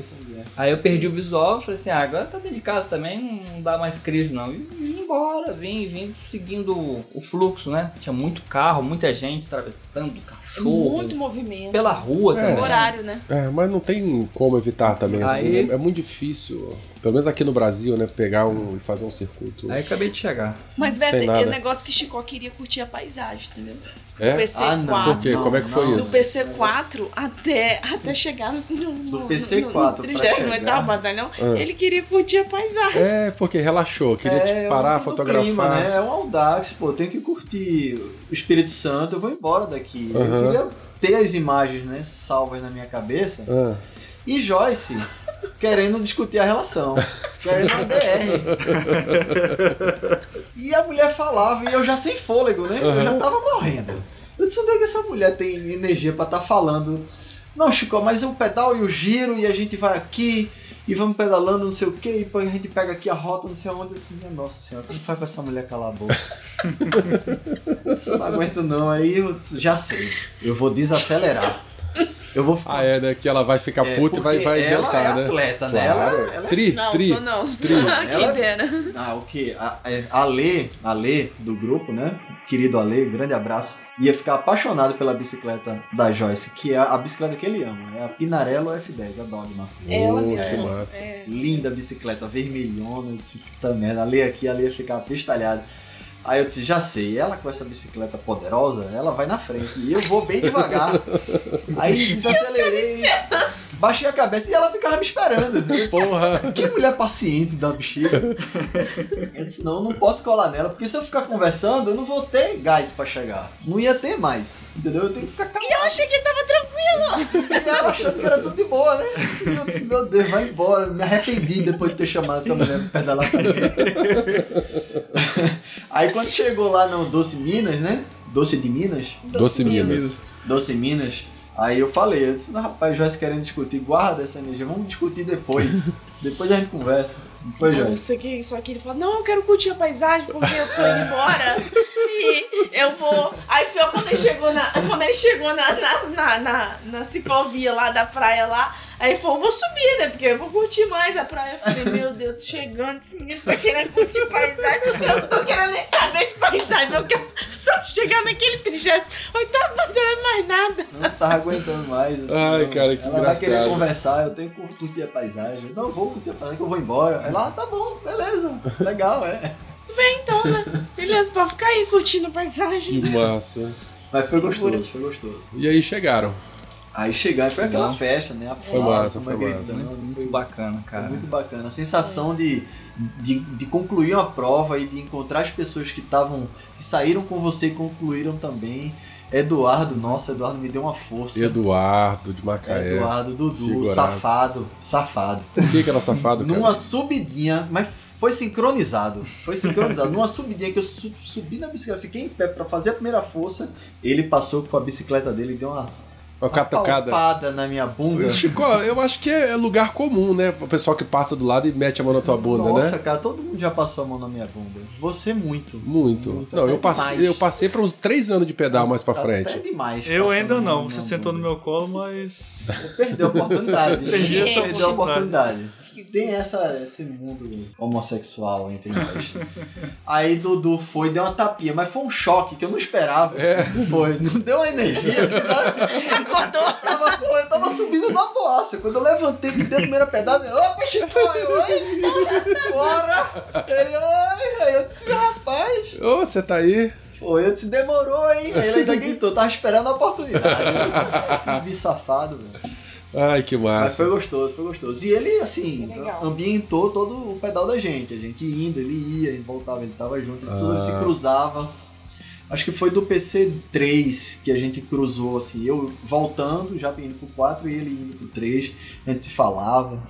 Speaker 2: Aí eu perdi o visual, falei assim, ah, agora tá dentro de casa também, não dá mais crise não. E vim embora, vim, vim seguindo o fluxo, né? Tinha muito carro, muita gente atravessando,
Speaker 5: É
Speaker 2: cachorro,
Speaker 5: muito movimento.
Speaker 2: pela rua
Speaker 1: É.
Speaker 2: também.
Speaker 5: horário, né?
Speaker 1: É, mas não tem como evitar também, assim.
Speaker 2: Aí-
Speaker 1: É, é muito difícil, pelo menos aqui no Brasil, né? Pegar um e fazer um circuito.
Speaker 2: Aí acabei de chegar.
Speaker 5: Mas,
Speaker 1: Sem
Speaker 5: Beto,
Speaker 1: nada.
Speaker 5: o negócio que Chicó queria curtir a paisagem, entendeu?
Speaker 1: É?
Speaker 5: Do PC4.
Speaker 3: Ah, não.
Speaker 1: Por quê? Como é que foi
Speaker 3: não.
Speaker 5: Do
Speaker 1: isso?
Speaker 5: PC4 até, até chegar no, no,
Speaker 3: Do PC4 pra
Speaker 5: 38
Speaker 3: chegar.
Speaker 5: batalhão,
Speaker 1: Ah.
Speaker 5: ele queria curtir a paisagem.
Speaker 1: É, porque relaxou, queria
Speaker 3: É,
Speaker 1: tipo, parar,
Speaker 3: no
Speaker 1: fotografar.
Speaker 3: Clima, né? É um Audax, pô, eu tenho que curtir o Espírito Santo, eu vou embora daqui.
Speaker 1: Aham.
Speaker 3: Eu queria ter as imagens, né, salvas na minha cabeça.
Speaker 1: Ah,
Speaker 3: E Joyce querendo discutir a relação, querendo uma DR. E a mulher falava e eu já sem fôlego, né? Eu já tava morrendo. Eu disse, onde é que essa mulher tem energia pra estar falando? Não, Chico, mas o pedal e o giro e a gente vai aqui e vamos pedalando, não sei o que, e depois a gente pega aqui a rota, não sei aonde. Eu disse, minha nossa senhora, como faz com essa mulher calar a boca? Eu não aguento não. Aí eu disse, já sei, eu vou desacelerar. Eu vou ficar
Speaker 1: Ah, é, né? Que ela vai ficar
Speaker 3: é,
Speaker 1: puta e vai, vai
Speaker 3: ela
Speaker 1: adiantar,
Speaker 3: é
Speaker 1: né?
Speaker 3: atleta, né?
Speaker 1: Claro.
Speaker 3: Ela, ela é-
Speaker 1: Tri,
Speaker 5: Não,
Speaker 1: tri.
Speaker 5: sou não.
Speaker 1: tri.
Speaker 5: Quem
Speaker 3: Ela-
Speaker 5: dera.
Speaker 3: Ah, o que? A, é, a Lê, a Lê do grupo, né? Querido Ale, grande abraço. Ia ficar apaixonado pela bicicleta da Joyce, que é a bicicleta que ele ama. É a Pinarello F10, a Dogma.
Speaker 5: Ela
Speaker 1: Oh,
Speaker 5: mesmo.
Speaker 1: que massa.
Speaker 5: É.
Speaker 3: Linda bicicleta, vermelhona. Puta merda, a Lê aqui, a Lê ia ficar pestalhada. Aí eu disse, já sei, ela com essa bicicleta poderosa, ela vai na frente. E eu vou bem devagar. Aí desacelerei, baixei a cabeça e ela ficava me esperando.
Speaker 1: Porra.
Speaker 3: que mulher paciente da bexiga. Eu disse, não, eu não posso colar nela, porque se eu ficar conversando, eu não vou ter gás pra chegar. Não ia ter mais, entendeu? Eu tenho que ficar calado.
Speaker 5: Eu achei que ele tava tranquilo.
Speaker 3: E ela achando que era tudo de boa, né? E eu disse, meu Deus, vai embora. Me arrependi depois de ter chamado essa mulher pra mim. Aí quando chegou lá no Doce Minas, né? Doce de Minas?
Speaker 1: Doce Minas.
Speaker 3: Doce Minas. Aí eu falei, eu disse, rapaz, Joyce querendo discutir, guarda essa energia, vamos discutir depois. depois a gente conversa. Foi,
Speaker 5: Eu
Speaker 3: Joyce?
Speaker 5: sei que só que ele falou, não, eu quero curtir a paisagem porque eu tô indo embora. e eu vou. Aí pior quando ele chegou na. Quando ele chegou na, na, na, na, na ciclovia lá da praia lá, aí falou, vou subir, né? Porque eu vou curtir mais a praia. Eu falei, meu Deus, tô chegando, esse menino tá querendo curtir paisagem. Eu não tô querendo nem saber de paisagem, eu quero só chegar naquele trigésimo. Oitavo, não tô mais nada.
Speaker 3: Não tava aguentando mais. eu disse,
Speaker 1: Ai,
Speaker 3: não,
Speaker 1: cara, que
Speaker 3: Ela vai querer
Speaker 1: engraçado.
Speaker 3: conversar, eu tenho que curtir a paisagem. Não, eu vou curtir a paisagem que eu vou embora. Ela, ah, tá bom, beleza. Legal, é.
Speaker 5: Bem, então, né? Beleza, pode ficar aí curtindo a
Speaker 1: Que
Speaker 5: paisagem.
Speaker 1: massa.
Speaker 3: Mas foi gostoso, foi gostoso.
Speaker 1: E aí chegaram.
Speaker 3: Aí chegar, foi aquela
Speaker 2: Não.
Speaker 3: festa, né? A
Speaker 1: Foi
Speaker 3: palavra,
Speaker 1: massa, foi massa.
Speaker 3: ele-
Speaker 2: Muito bacana,
Speaker 3: Foi
Speaker 2: cara.
Speaker 3: muito bacana. A sensação de, de, de concluir uma prova e de encontrar as pessoas que estavam. que saíram com você e concluíram também. Eduardo, nossa, Eduardo me deu uma força.
Speaker 1: Eduardo de Macaé.
Speaker 3: Eduardo, Dudu, safado, safado.
Speaker 1: Por que que era safado, cara?
Speaker 3: Numa subidinha, mas foi sincronizado. Foi sincronizado. Numa subidinha que eu su- subi na bicicleta, fiquei em pé pra fazer a primeira força. Ele passou com a bicicleta dele e deu uma,
Speaker 1: Uma catucada.
Speaker 3: na minha bunda.
Speaker 1: Chico, eu acho que é lugar comum, né? O pessoal que passa do lado e mete a mão na tua bunda,
Speaker 3: Nossa,
Speaker 1: né?
Speaker 3: cara, todo mundo já passou a mão na minha bunda. Você muito.
Speaker 1: Muito.
Speaker 3: Muito,
Speaker 1: Não,
Speaker 3: até
Speaker 1: eu passei,
Speaker 3: demais.
Speaker 1: eu passei para uns três anos de pedal mais pra
Speaker 3: Até
Speaker 1: frente.
Speaker 3: demais.
Speaker 4: Eu ainda não. Você sentou no
Speaker 3: bunda.
Speaker 4: meu colo, mas.
Speaker 3: Perdeu a oportunidade.
Speaker 4: Perdi essa
Speaker 3: a
Speaker 4: oportunidade.
Speaker 3: Tem essa, esse mundo homossexual entre nós. Aí Dudu foi e deu uma tapinha, mas foi um choque que eu não esperava.
Speaker 1: É.
Speaker 3: Foi, não deu uma energia, você sabe?
Speaker 5: Acordou.
Speaker 3: Eu tava, pô, eu tava subindo na boassa. Quando eu levantei que dei a primeira pedada, eu, opa, Chico, eu, eita, bora! Ele, oi, aí eu disse, rapaz,
Speaker 1: Ô, você tá aí?
Speaker 3: foi, eu disse, demorou, hein? Aí ele ainda gritou, tava esperando a oportunidade. Eu disse, "Que bicho safado, velho.
Speaker 1: Ai, que
Speaker 3: Mas
Speaker 1: massa.
Speaker 3: foi gostoso, foi gostoso. E ele, assim, ambientou todo o pedal da gente. A gente indo, ele ia, ele voltava, ele tava junto,
Speaker 1: Ah.
Speaker 3: tudo se cruzava. Acho que foi do PC3 que a gente cruzou, assim, eu voltando, já indo pro 4 e ele indo pro 3. A gente se falava.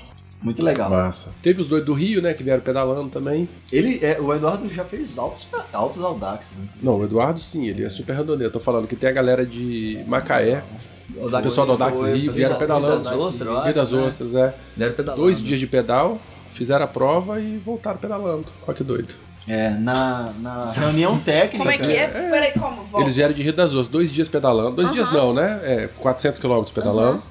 Speaker 3: Muito legal.
Speaker 1: Massa. Teve os dois do Rio, né, que vieram pedalando também.
Speaker 3: Ele, é, o Eduardo já fez altos, altos audaxes, né?
Speaker 1: Não, o Eduardo sim, ele é super randoneiro. Tô falando que tem a galera de Macaé,
Speaker 2: O
Speaker 1: o pessoal do Audax Rio,
Speaker 3: o
Speaker 1: vieram
Speaker 3: pessoal do
Speaker 1: pedalando.
Speaker 2: das Ostras, eu acho,
Speaker 1: Rio das
Speaker 2: né?
Speaker 1: Ostras, é. Dois dias de pedal, fizeram a prova e voltaram pedalando. Olha que doido.
Speaker 3: É, na, na reunião técnica.
Speaker 5: Como é que é? Peraí, como? Volta.
Speaker 1: Eles vieram de Rio das Ostras, dois dias pedalando. Dois
Speaker 5: Aham.
Speaker 1: dias não, né? É, 400 quilômetros pedalando.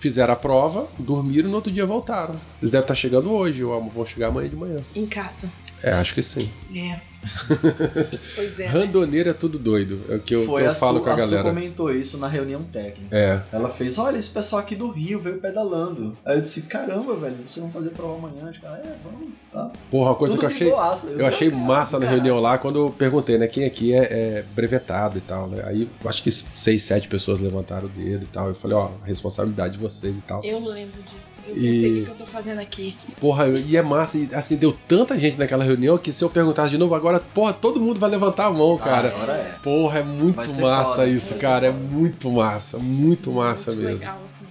Speaker 1: Fizeram a prova, dormiram e no outro dia voltaram. Eles devem estar chegando hoje, ou vão chegar amanhã de manhã.
Speaker 5: Em casa.
Speaker 1: É, acho que sim.
Speaker 5: É. pois é. né?
Speaker 1: Randoneiro é tudo doido. É o que eu,
Speaker 3: Foi
Speaker 1: que eu
Speaker 3: a
Speaker 1: falo
Speaker 3: Su,
Speaker 1: com a
Speaker 3: a Su
Speaker 1: galera.
Speaker 3: comentou isso na reunião técnica.
Speaker 1: É.
Speaker 3: Ela fez, olha, esse pessoal aqui do Rio veio pedalando. Aí eu disse, caramba, velho, vocês vão fazer prova amanhã? Os caras, é, vamos, tá.
Speaker 1: Porra, uma coisa
Speaker 3: Tudo
Speaker 1: que eu achei.
Speaker 3: boaça.
Speaker 1: Eu achei
Speaker 3: "Cara,
Speaker 1: massa na
Speaker 3: caralho."
Speaker 1: reunião lá quando eu perguntei, né? Quem aqui é, é brevetado e tal, né? Aí acho que seis, sete pessoas levantaram o dedo e tal. Eu falei, ó, responsabilidade de vocês e tal.
Speaker 5: Eu lembro disso. Eu
Speaker 1: E-
Speaker 5: pensei, o que que eu tô fazendo aqui?
Speaker 1: Porra, e é massa, e assim, deu tanta gente naquela reunião que se eu perguntasse de novo agora, porra, todo mundo vai levantar a mão,
Speaker 3: Ah,
Speaker 1: cara.
Speaker 3: agora é.
Speaker 1: Porra, é muito massa
Speaker 3: foda,
Speaker 1: isso, cara. É muito massa, muito massa
Speaker 5: Muito
Speaker 1: mesmo.
Speaker 5: legal, assim.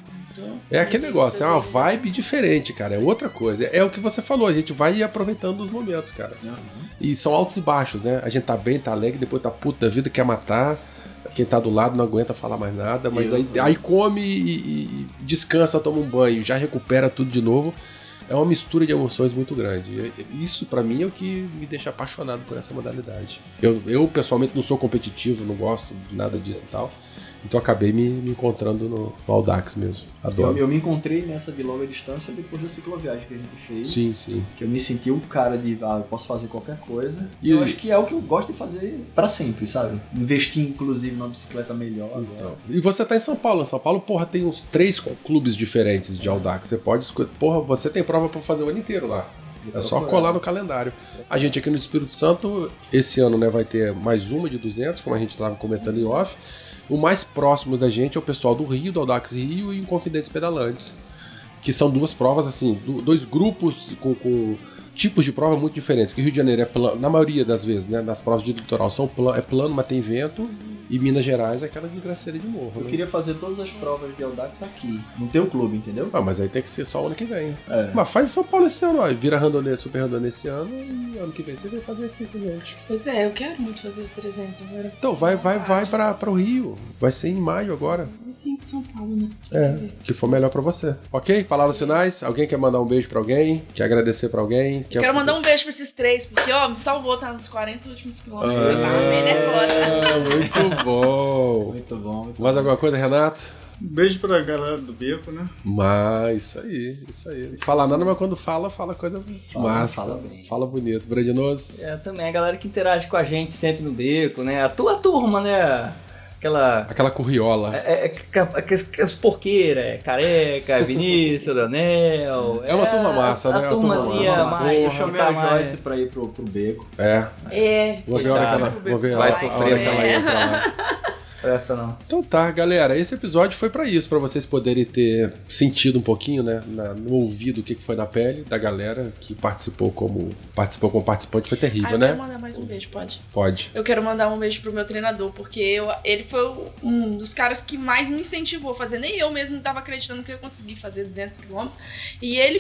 Speaker 1: É aquele negócio, é uma
Speaker 5: gostoso.
Speaker 1: vibe diferente, cara. É outra coisa. É o que você falou, a gente vai aproveitando os momentos, cara. E são altos e baixos, né? A gente tá bem, tá alegre, depois tá puto da vida, quer matar. Quem tá do lado não aguenta falar mais nada, mas aí, aí come e, e descansa, toma um banho, já recupera tudo de novo. É uma mistura de emoções muito grande. Isso, pra mim, é o que me deixa apaixonado por essa modalidade. Eu, eu pessoalmente, não sou competitivo, não gosto de nada disso e tal. Então, acabei me, me encontrando no, no Audax mesmo.
Speaker 3: Eu,
Speaker 1: Adoro.
Speaker 3: eu me encontrei nessa de longa distância depois da cicloviagem que a gente fez.
Speaker 1: Sim, sim.
Speaker 3: Que eu me senti o cara de, ah, eu posso fazer qualquer coisa.
Speaker 1: E-
Speaker 3: eu acho que é o que eu gosto de fazer pra sempre, sabe? Investir, inclusive, numa bicicleta melhor agora.
Speaker 1: Então, E você tá em São Paulo. Em São Paulo, porra, tem uns três clubes diferentes de Audax. Você pode escolher. Porra, você tem prova pra fazer o ano inteiro lá. É só colar no calendário. A gente aqui no Espírito Santo, esse ano né, vai ter mais uma de 200, como a gente estava comentando em off. O mais próximo da gente é o pessoal do Rio, do Audax Rio e o Confidentes Pedalantes. Que são duas provas, assim, do- dois grupos com, com tipos de prova muito diferentes. Que Rio de Janeiro é plano, na maioria das vezes, né, nas provas de litoral, são pla- é plano, mas tem vento. E Minas Gerais é aquela desgraceira de morro.
Speaker 3: Eu
Speaker 1: né?
Speaker 3: queria fazer todas as provas de Audax aqui, no teu clube, entendeu?
Speaker 1: Ah, mas aí tem que ser só o ano que vem.
Speaker 3: É.
Speaker 1: Mas faz em São Paulo esse ano, ó. Vira randonê, super randonê esse ano e ano que vem você vem fazer aqui com gente.
Speaker 5: Pois é, eu quero muito fazer os 300 agora.
Speaker 1: Então vai, vai, vai pra, pra o Rio. Vai ser em maio agora.
Speaker 5: Eu tenho que São Paulo, né?
Speaker 1: É, que for melhor pra você. Ok? Palavras finais? Alguém quer mandar um beijo pra alguém? Quer agradecer pra alguém? Quer...
Speaker 5: Quero mandar um beijo pra esses três, porque, ó, me salvou, tá nos 40 últimos quilômetros. eu tava meio nervosa.
Speaker 1: Ah, muito bom.
Speaker 3: Muito bom, muito
Speaker 1: Mais alguma coisa, Renato?
Speaker 4: Um beijo pra galera do beco, né?
Speaker 1: Mas, isso aí, isso aí. Fala nada, mas quando fala, fala coisa
Speaker 3: Fala,
Speaker 1: massa.
Speaker 3: fala bem.
Speaker 1: Fala bonito. Brandinoso?
Speaker 2: É, também a galera que interage com a gente sempre no beco, né? A tua turma, né? Aquela.
Speaker 1: Aquela curriola.
Speaker 2: É, é, é, é, é, as porqueiras, é careca, é Vinícius, Daniel.
Speaker 1: É uma turma massa, né?
Speaker 2: A
Speaker 1: É uma turma
Speaker 2: turmazinha
Speaker 1: massa.
Speaker 2: mais.
Speaker 3: Porra, eu
Speaker 2: que
Speaker 3: chamei
Speaker 2: tá
Speaker 3: a
Speaker 2: mais-
Speaker 3: Joyce pra ir pro, pro beco.
Speaker 1: É.
Speaker 5: É.
Speaker 1: Vou ver a hora que ela,
Speaker 2: Vai sofrer,
Speaker 1: hora que ela
Speaker 5: né?
Speaker 1: entra lá.
Speaker 2: Presta não.
Speaker 1: Então tá, galera, esse episódio foi pra isso, pra vocês poderem ter sentido um pouquinho, né, na- no ouvido o que que foi na pele da galera que participou como participou como participante, foi
Speaker 5: Ah,
Speaker 1: terrível,
Speaker 5: eu
Speaker 1: né?
Speaker 5: quero mandar mais um beijo, pode?
Speaker 1: Pode.
Speaker 5: Eu quero mandar um beijo pro meu treinador, porque eu- ele foi um dos caras que mais me incentivou a fazer. Nem eu mesmo tava acreditando que eu ia conseguir fazer 200 km. E ele,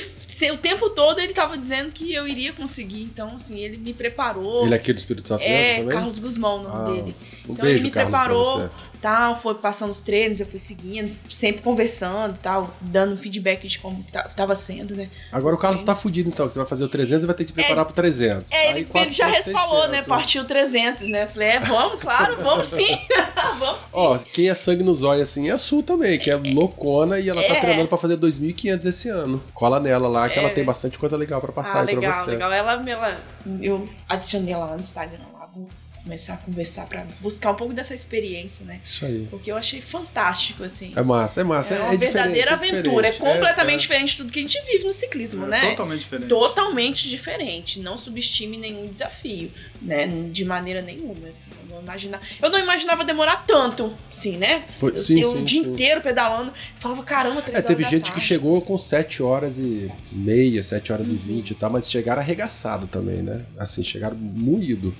Speaker 5: o tempo todo, ele tava dizendo que eu iria conseguir. Então, assim, ele me preparou.
Speaker 1: Ele é aqui do Espírito Santo
Speaker 5: É,
Speaker 1: também?
Speaker 5: Carlos Guzmão, o nome
Speaker 1: Ah,
Speaker 5: dele.
Speaker 1: Um
Speaker 5: Então
Speaker 1: beijo,
Speaker 5: ele me
Speaker 1: Carlos, pra
Speaker 5: preparou, tal, foi passando os treinos, eu fui seguindo, sempre conversando, tal, dando feedback de como ta- tava sendo, né?
Speaker 1: Agora o
Speaker 5: Os
Speaker 1: Carlos tá
Speaker 5: treinos.
Speaker 1: fudido então, que você vai fazer o 300 e vai ter que te preparar pro 300.
Speaker 5: É, ele, ele
Speaker 1: 400,
Speaker 5: já falou, né?
Speaker 1: 600.
Speaker 5: Partiu 300, né? Falei, é, vamos, claro, vamos sim. vamos sim.
Speaker 1: Ó, quem é sangue nos olhos assim é a Su também, que é loucona e ela tá
Speaker 5: É.
Speaker 1: treinando pra fazer 2.500 esse ano. Cola nela lá, que ela
Speaker 5: É.
Speaker 1: tem bastante coisa legal pra passar
Speaker 5: ah,
Speaker 1: aí pra
Speaker 5: legal,
Speaker 1: você.
Speaker 5: legal. Ela, ela, eu adicionei ela lá no Instagram, lá, vou começar a conversar pra buscar um pouco dessa experiência, né?
Speaker 1: Isso aí.
Speaker 5: Porque eu achei fantástico, assim.
Speaker 1: É massa, é massa.
Speaker 5: É
Speaker 1: É,
Speaker 5: uma
Speaker 1: é
Speaker 5: verdadeira
Speaker 1: é
Speaker 5: aventura. É,
Speaker 1: diferente.
Speaker 5: completamente
Speaker 1: É,
Speaker 5: diferente de tudo que a gente vive no ciclismo,
Speaker 4: É
Speaker 5: né?
Speaker 4: Totalmente diferente.
Speaker 5: Totalmente diferente. Não subestime nenhum desafio, né? De maneira nenhuma. Assim. Eu, não imaginava, eu não imaginava demorar tanto, sim, né?
Speaker 1: Foi-
Speaker 5: eu
Speaker 1: sim,
Speaker 5: eu
Speaker 1: sim,
Speaker 5: o dia
Speaker 1: sim.
Speaker 5: inteiro pedalando. Falava, caramba, três
Speaker 1: É, teve gente que
Speaker 5: tarde.
Speaker 1: chegou com 7 horas e meia, 7 horas e 20 e tal, mas chegaram arregaçado também, né? Assim, chegaram moído.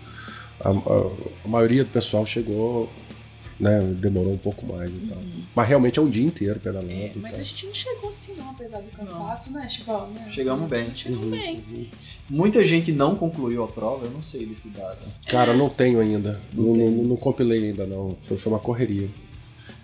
Speaker 1: A, a- a maioria do pessoal chegou, né? Demorou um pouco mais e tal. Mas realmente é um dia inteiro pedalando.
Speaker 5: É, mas
Speaker 1: tal.
Speaker 5: a gente não chegou assim, não, apesar do cansaço, né, Chival? Né?
Speaker 3: Chegamos bem.
Speaker 5: Chegamos
Speaker 1: Uhum,
Speaker 5: bem.
Speaker 1: uhum.
Speaker 3: Muita gente não concluiu a prova, eu não sei desse dado.
Speaker 1: Cara, não tenho ainda. Não,
Speaker 3: Não
Speaker 1: não, não compilei ainda, não. Foi, foi uma correria.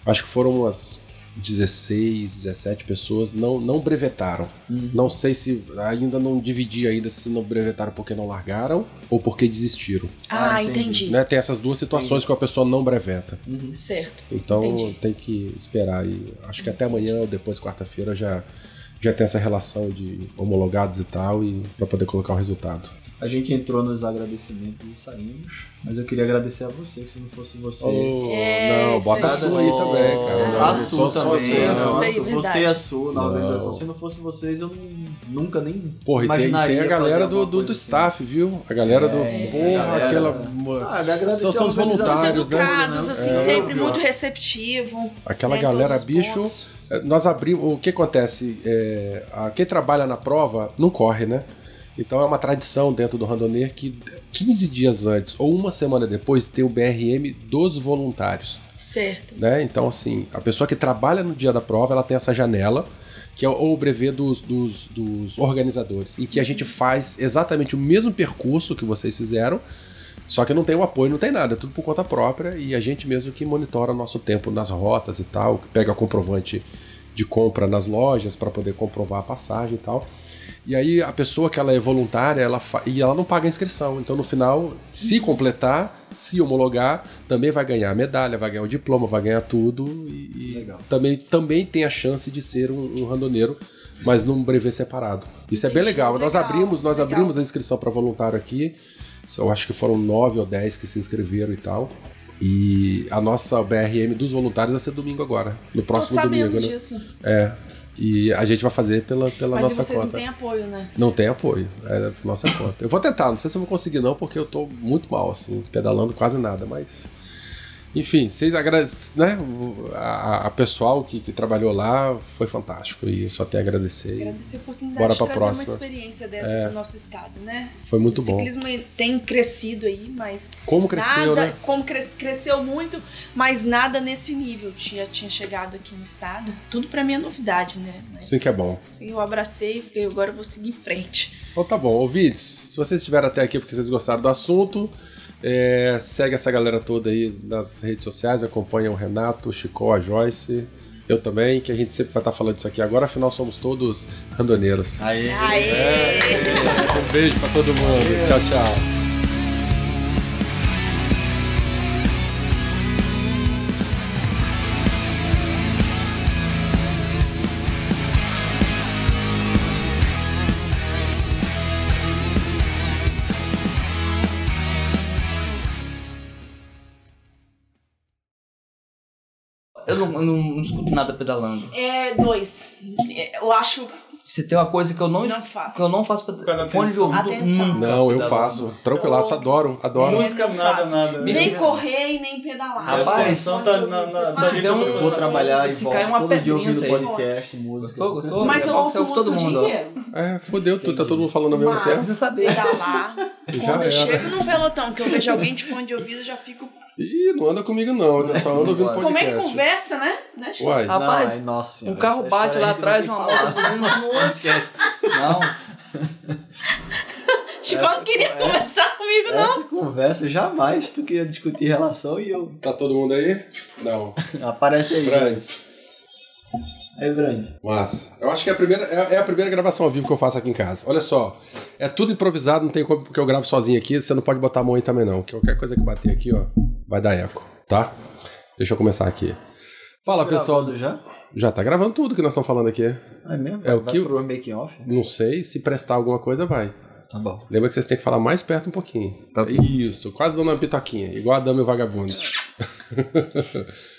Speaker 1: Acho que foram umas 16, 17 pessoas. Não, não brevetaram. Não sei se ainda não dividi ainda se não brevetaram porque não largaram ou porque desistiram.
Speaker 5: Ah,
Speaker 3: Ah, entendi.
Speaker 5: entendi.
Speaker 1: Né? Tem essas duas situações que a pessoa não breveta.
Speaker 5: Certo.
Speaker 1: Então
Speaker 5: Entendi.
Speaker 1: tem que esperar aí. Acho que até amanhã ou depois, quarta-feira, já, já tem essa relação de homologados e tal, e para poder colocar o resultado.
Speaker 3: A gente entrou nos agradecimentos e saímos. Mas eu queria agradecer a você, que se não fosse você.
Speaker 5: É,
Speaker 1: não, bota a sua aí
Speaker 3: Oh,
Speaker 1: também, cara. Não,
Speaker 3: a
Speaker 1: não
Speaker 3: Su
Speaker 1: só- só
Speaker 3: também. não,
Speaker 1: não.
Speaker 3: a Su- você e a Su na
Speaker 1: Não.
Speaker 3: organização. Se não fosse vocês, eu não- nunca nem
Speaker 1: Porra, e tem, tem a galera do, do, do
Speaker 3: assim.
Speaker 1: staff, viu? A galera do.
Speaker 3: É,
Speaker 1: porra,
Speaker 3: a galera-
Speaker 1: aquela.
Speaker 3: Ah, agradecer
Speaker 1: São- são os voluntários, né?
Speaker 5: Educados, assim,
Speaker 3: É.
Speaker 5: sempre
Speaker 3: Viu?
Speaker 5: muito receptivo.
Speaker 1: Aquela
Speaker 5: né,
Speaker 1: galera, bicho.
Speaker 5: pontos.
Speaker 1: é, Nós abrimos. O que acontece? É, a- quem trabalha na prova não corre, né? Então é uma tradição dentro do Randoner que 15 dias antes ou uma semana depois tem o BRM dos voluntários.
Speaker 5: Certo.
Speaker 1: né? Então, assim, a pessoa que trabalha no dia da prova, ela tem essa janela, que é o brevet dos, dos, dos organizadores, em que a gente faz exatamente o mesmo percurso que vocês fizeram, só que não tem o apoio, não tem nada, é tudo por conta própria, e a gente mesmo que monitora o nosso tempo nas rotas e tal, pega comprovante de compra nas lojas para poder comprovar a passagem e tal. E aí a pessoa que ela é voluntária, ela fa- e ela não paga a inscrição. Então no final, se completar, se homologar, também vai ganhar a medalha, vai ganhar o diploma, vai ganhar tudo e, e
Speaker 3: Legal.
Speaker 1: também também tem a chance de ser um, um randoneiro, mas num brevet separado. Isso é bem
Speaker 5: Entendi,
Speaker 1: legal. Nós
Speaker 5: legal,
Speaker 1: abrimos, nós
Speaker 5: legal.
Speaker 1: abrimos a inscrição para voluntário aqui. Eu acho que foram nove ou dez que se inscreveram e tal. E a nossa BRM dos voluntários vai ser domingo agora. No
Speaker 5: Tô
Speaker 1: próximo
Speaker 5: sabendo
Speaker 1: domingo, né?
Speaker 5: disso.
Speaker 1: É. E a gente vai fazer pela, pela
Speaker 5: Mas
Speaker 1: nossa
Speaker 5: vocês
Speaker 1: conta.
Speaker 5: não têm apoio, né?
Speaker 1: Não tem apoio, é nossa conta. Eu vou tentar, não sei se eu vou conseguir não, porque eu tô muito mal, assim, pedalando quase nada, mas. Enfim, vocês agradecem, né? o- A, a pessoal que, que trabalhou lá foi fantástico e eu só tenho a agradecer.
Speaker 5: Agradecer a oportunidade
Speaker 1: Bora
Speaker 5: de trazer
Speaker 1: próxima.
Speaker 5: uma experiência dessa
Speaker 1: É.
Speaker 5: pro nosso estado, né?
Speaker 1: Foi muito
Speaker 5: o
Speaker 1: bom.
Speaker 5: ciclismo tem crescido aí, mas
Speaker 1: Como cresceu,
Speaker 5: nada,
Speaker 1: né?
Speaker 5: como cres- cresceu muito, mas nada nesse nível tinha, tinha chegado aqui no estado. Tudo pra mim é novidade, né? Mas,
Speaker 1: Sim que é bom.
Speaker 5: Sim, eu abracei e falei, agora eu vou seguir em frente.
Speaker 1: Então tá bom, ouvintes, se vocês estiveram até aqui porque vocês gostaram do assunto, é, segue essa galera toda aí nas redes sociais, acompanha o Renato, o Chico, a Joyce, eu também, que a gente sempre vai estar falando disso aqui agora, afinal somos todos randoneiros.
Speaker 3: Aí.
Speaker 5: Aê!
Speaker 1: Um beijo pra todo mundo. Tchau, tchau.
Speaker 2: Eu não, eu não, escuto nada pedalando.
Speaker 5: É, dois. É, Eu acho.
Speaker 2: Se tem uma coisa que eu não,
Speaker 5: Não faço.
Speaker 2: que eu não faço pedalando. Fone de ouvido
Speaker 5: Atenção.
Speaker 2: nunca
Speaker 1: Não, eu faço. Tranquilaço,
Speaker 5: Eu-
Speaker 1: adoro, adoro.
Speaker 4: Música, nada, nada.
Speaker 5: Nem
Speaker 2: Isso-
Speaker 5: correr e nem pedalar.
Speaker 2: Rapaz,
Speaker 4: atenção tá na- na-
Speaker 2: se
Speaker 4: tá
Speaker 3: Eu vou trabalhar e volto
Speaker 2: uma
Speaker 3: todo dia
Speaker 2: pedrinha,
Speaker 3: ouvindo podcast, música.
Speaker 2: Gostou, gostou?
Speaker 5: Mas eu
Speaker 2: que
Speaker 5: ouço
Speaker 2: todo mundo,
Speaker 5: dia
Speaker 2: ó.
Speaker 5: inteiro.
Speaker 1: É, fodeu, tu, tá todo mundo falando ao mesmo
Speaker 5: Mas
Speaker 1: tempo.
Speaker 2: Saber.
Speaker 5: pedalar, quando eu chego num pelotão que eu vejo alguém de fone de ouvido, eu já fico.
Speaker 1: Ih, não anda comigo não, eu só ando ouvindo podcast.
Speaker 5: Como é que conversa, né? né Chico?
Speaker 1: Uai,
Speaker 2: Rapaz,
Speaker 3: Não, ai, nossa
Speaker 2: um carro bate lá atrás, uma moto. Não,
Speaker 5: Chico
Speaker 3: essa
Speaker 5: não queria
Speaker 3: conversa-
Speaker 5: conversar comigo, não.
Speaker 3: Essa conversa, jamais tu queria discutir relação e eu...
Speaker 1: tá todo mundo aí? Não.
Speaker 3: Aparece aí,
Speaker 1: Brandes.
Speaker 3: É grande.
Speaker 1: Massa. Eu acho que é a, primeira, é, é a primeira gravação ao vivo que eu faço aqui em casa. Olha só, é tudo improvisado, não tem como, porque eu gravo sozinho aqui, você não pode botar a mão aí também não, que qualquer coisa que bater aqui, ó, vai dar eco, tá? Deixa eu começar aqui. Fala, pessoal.
Speaker 3: Gravando já?
Speaker 1: Já tá gravando tudo que nós estamos falando aqui.
Speaker 3: É mesmo?
Speaker 1: É o
Speaker 3: Vai
Speaker 1: que-
Speaker 3: pro making off?
Speaker 1: Não sei, se prestar alguma coisa, vai.
Speaker 3: Tá bom.
Speaker 1: Lembra que vocês têm que falar mais perto um pouquinho.
Speaker 3: Tá.
Speaker 1: Isso, quase dando uma pitoquinha, igual a dama e o vagabundo.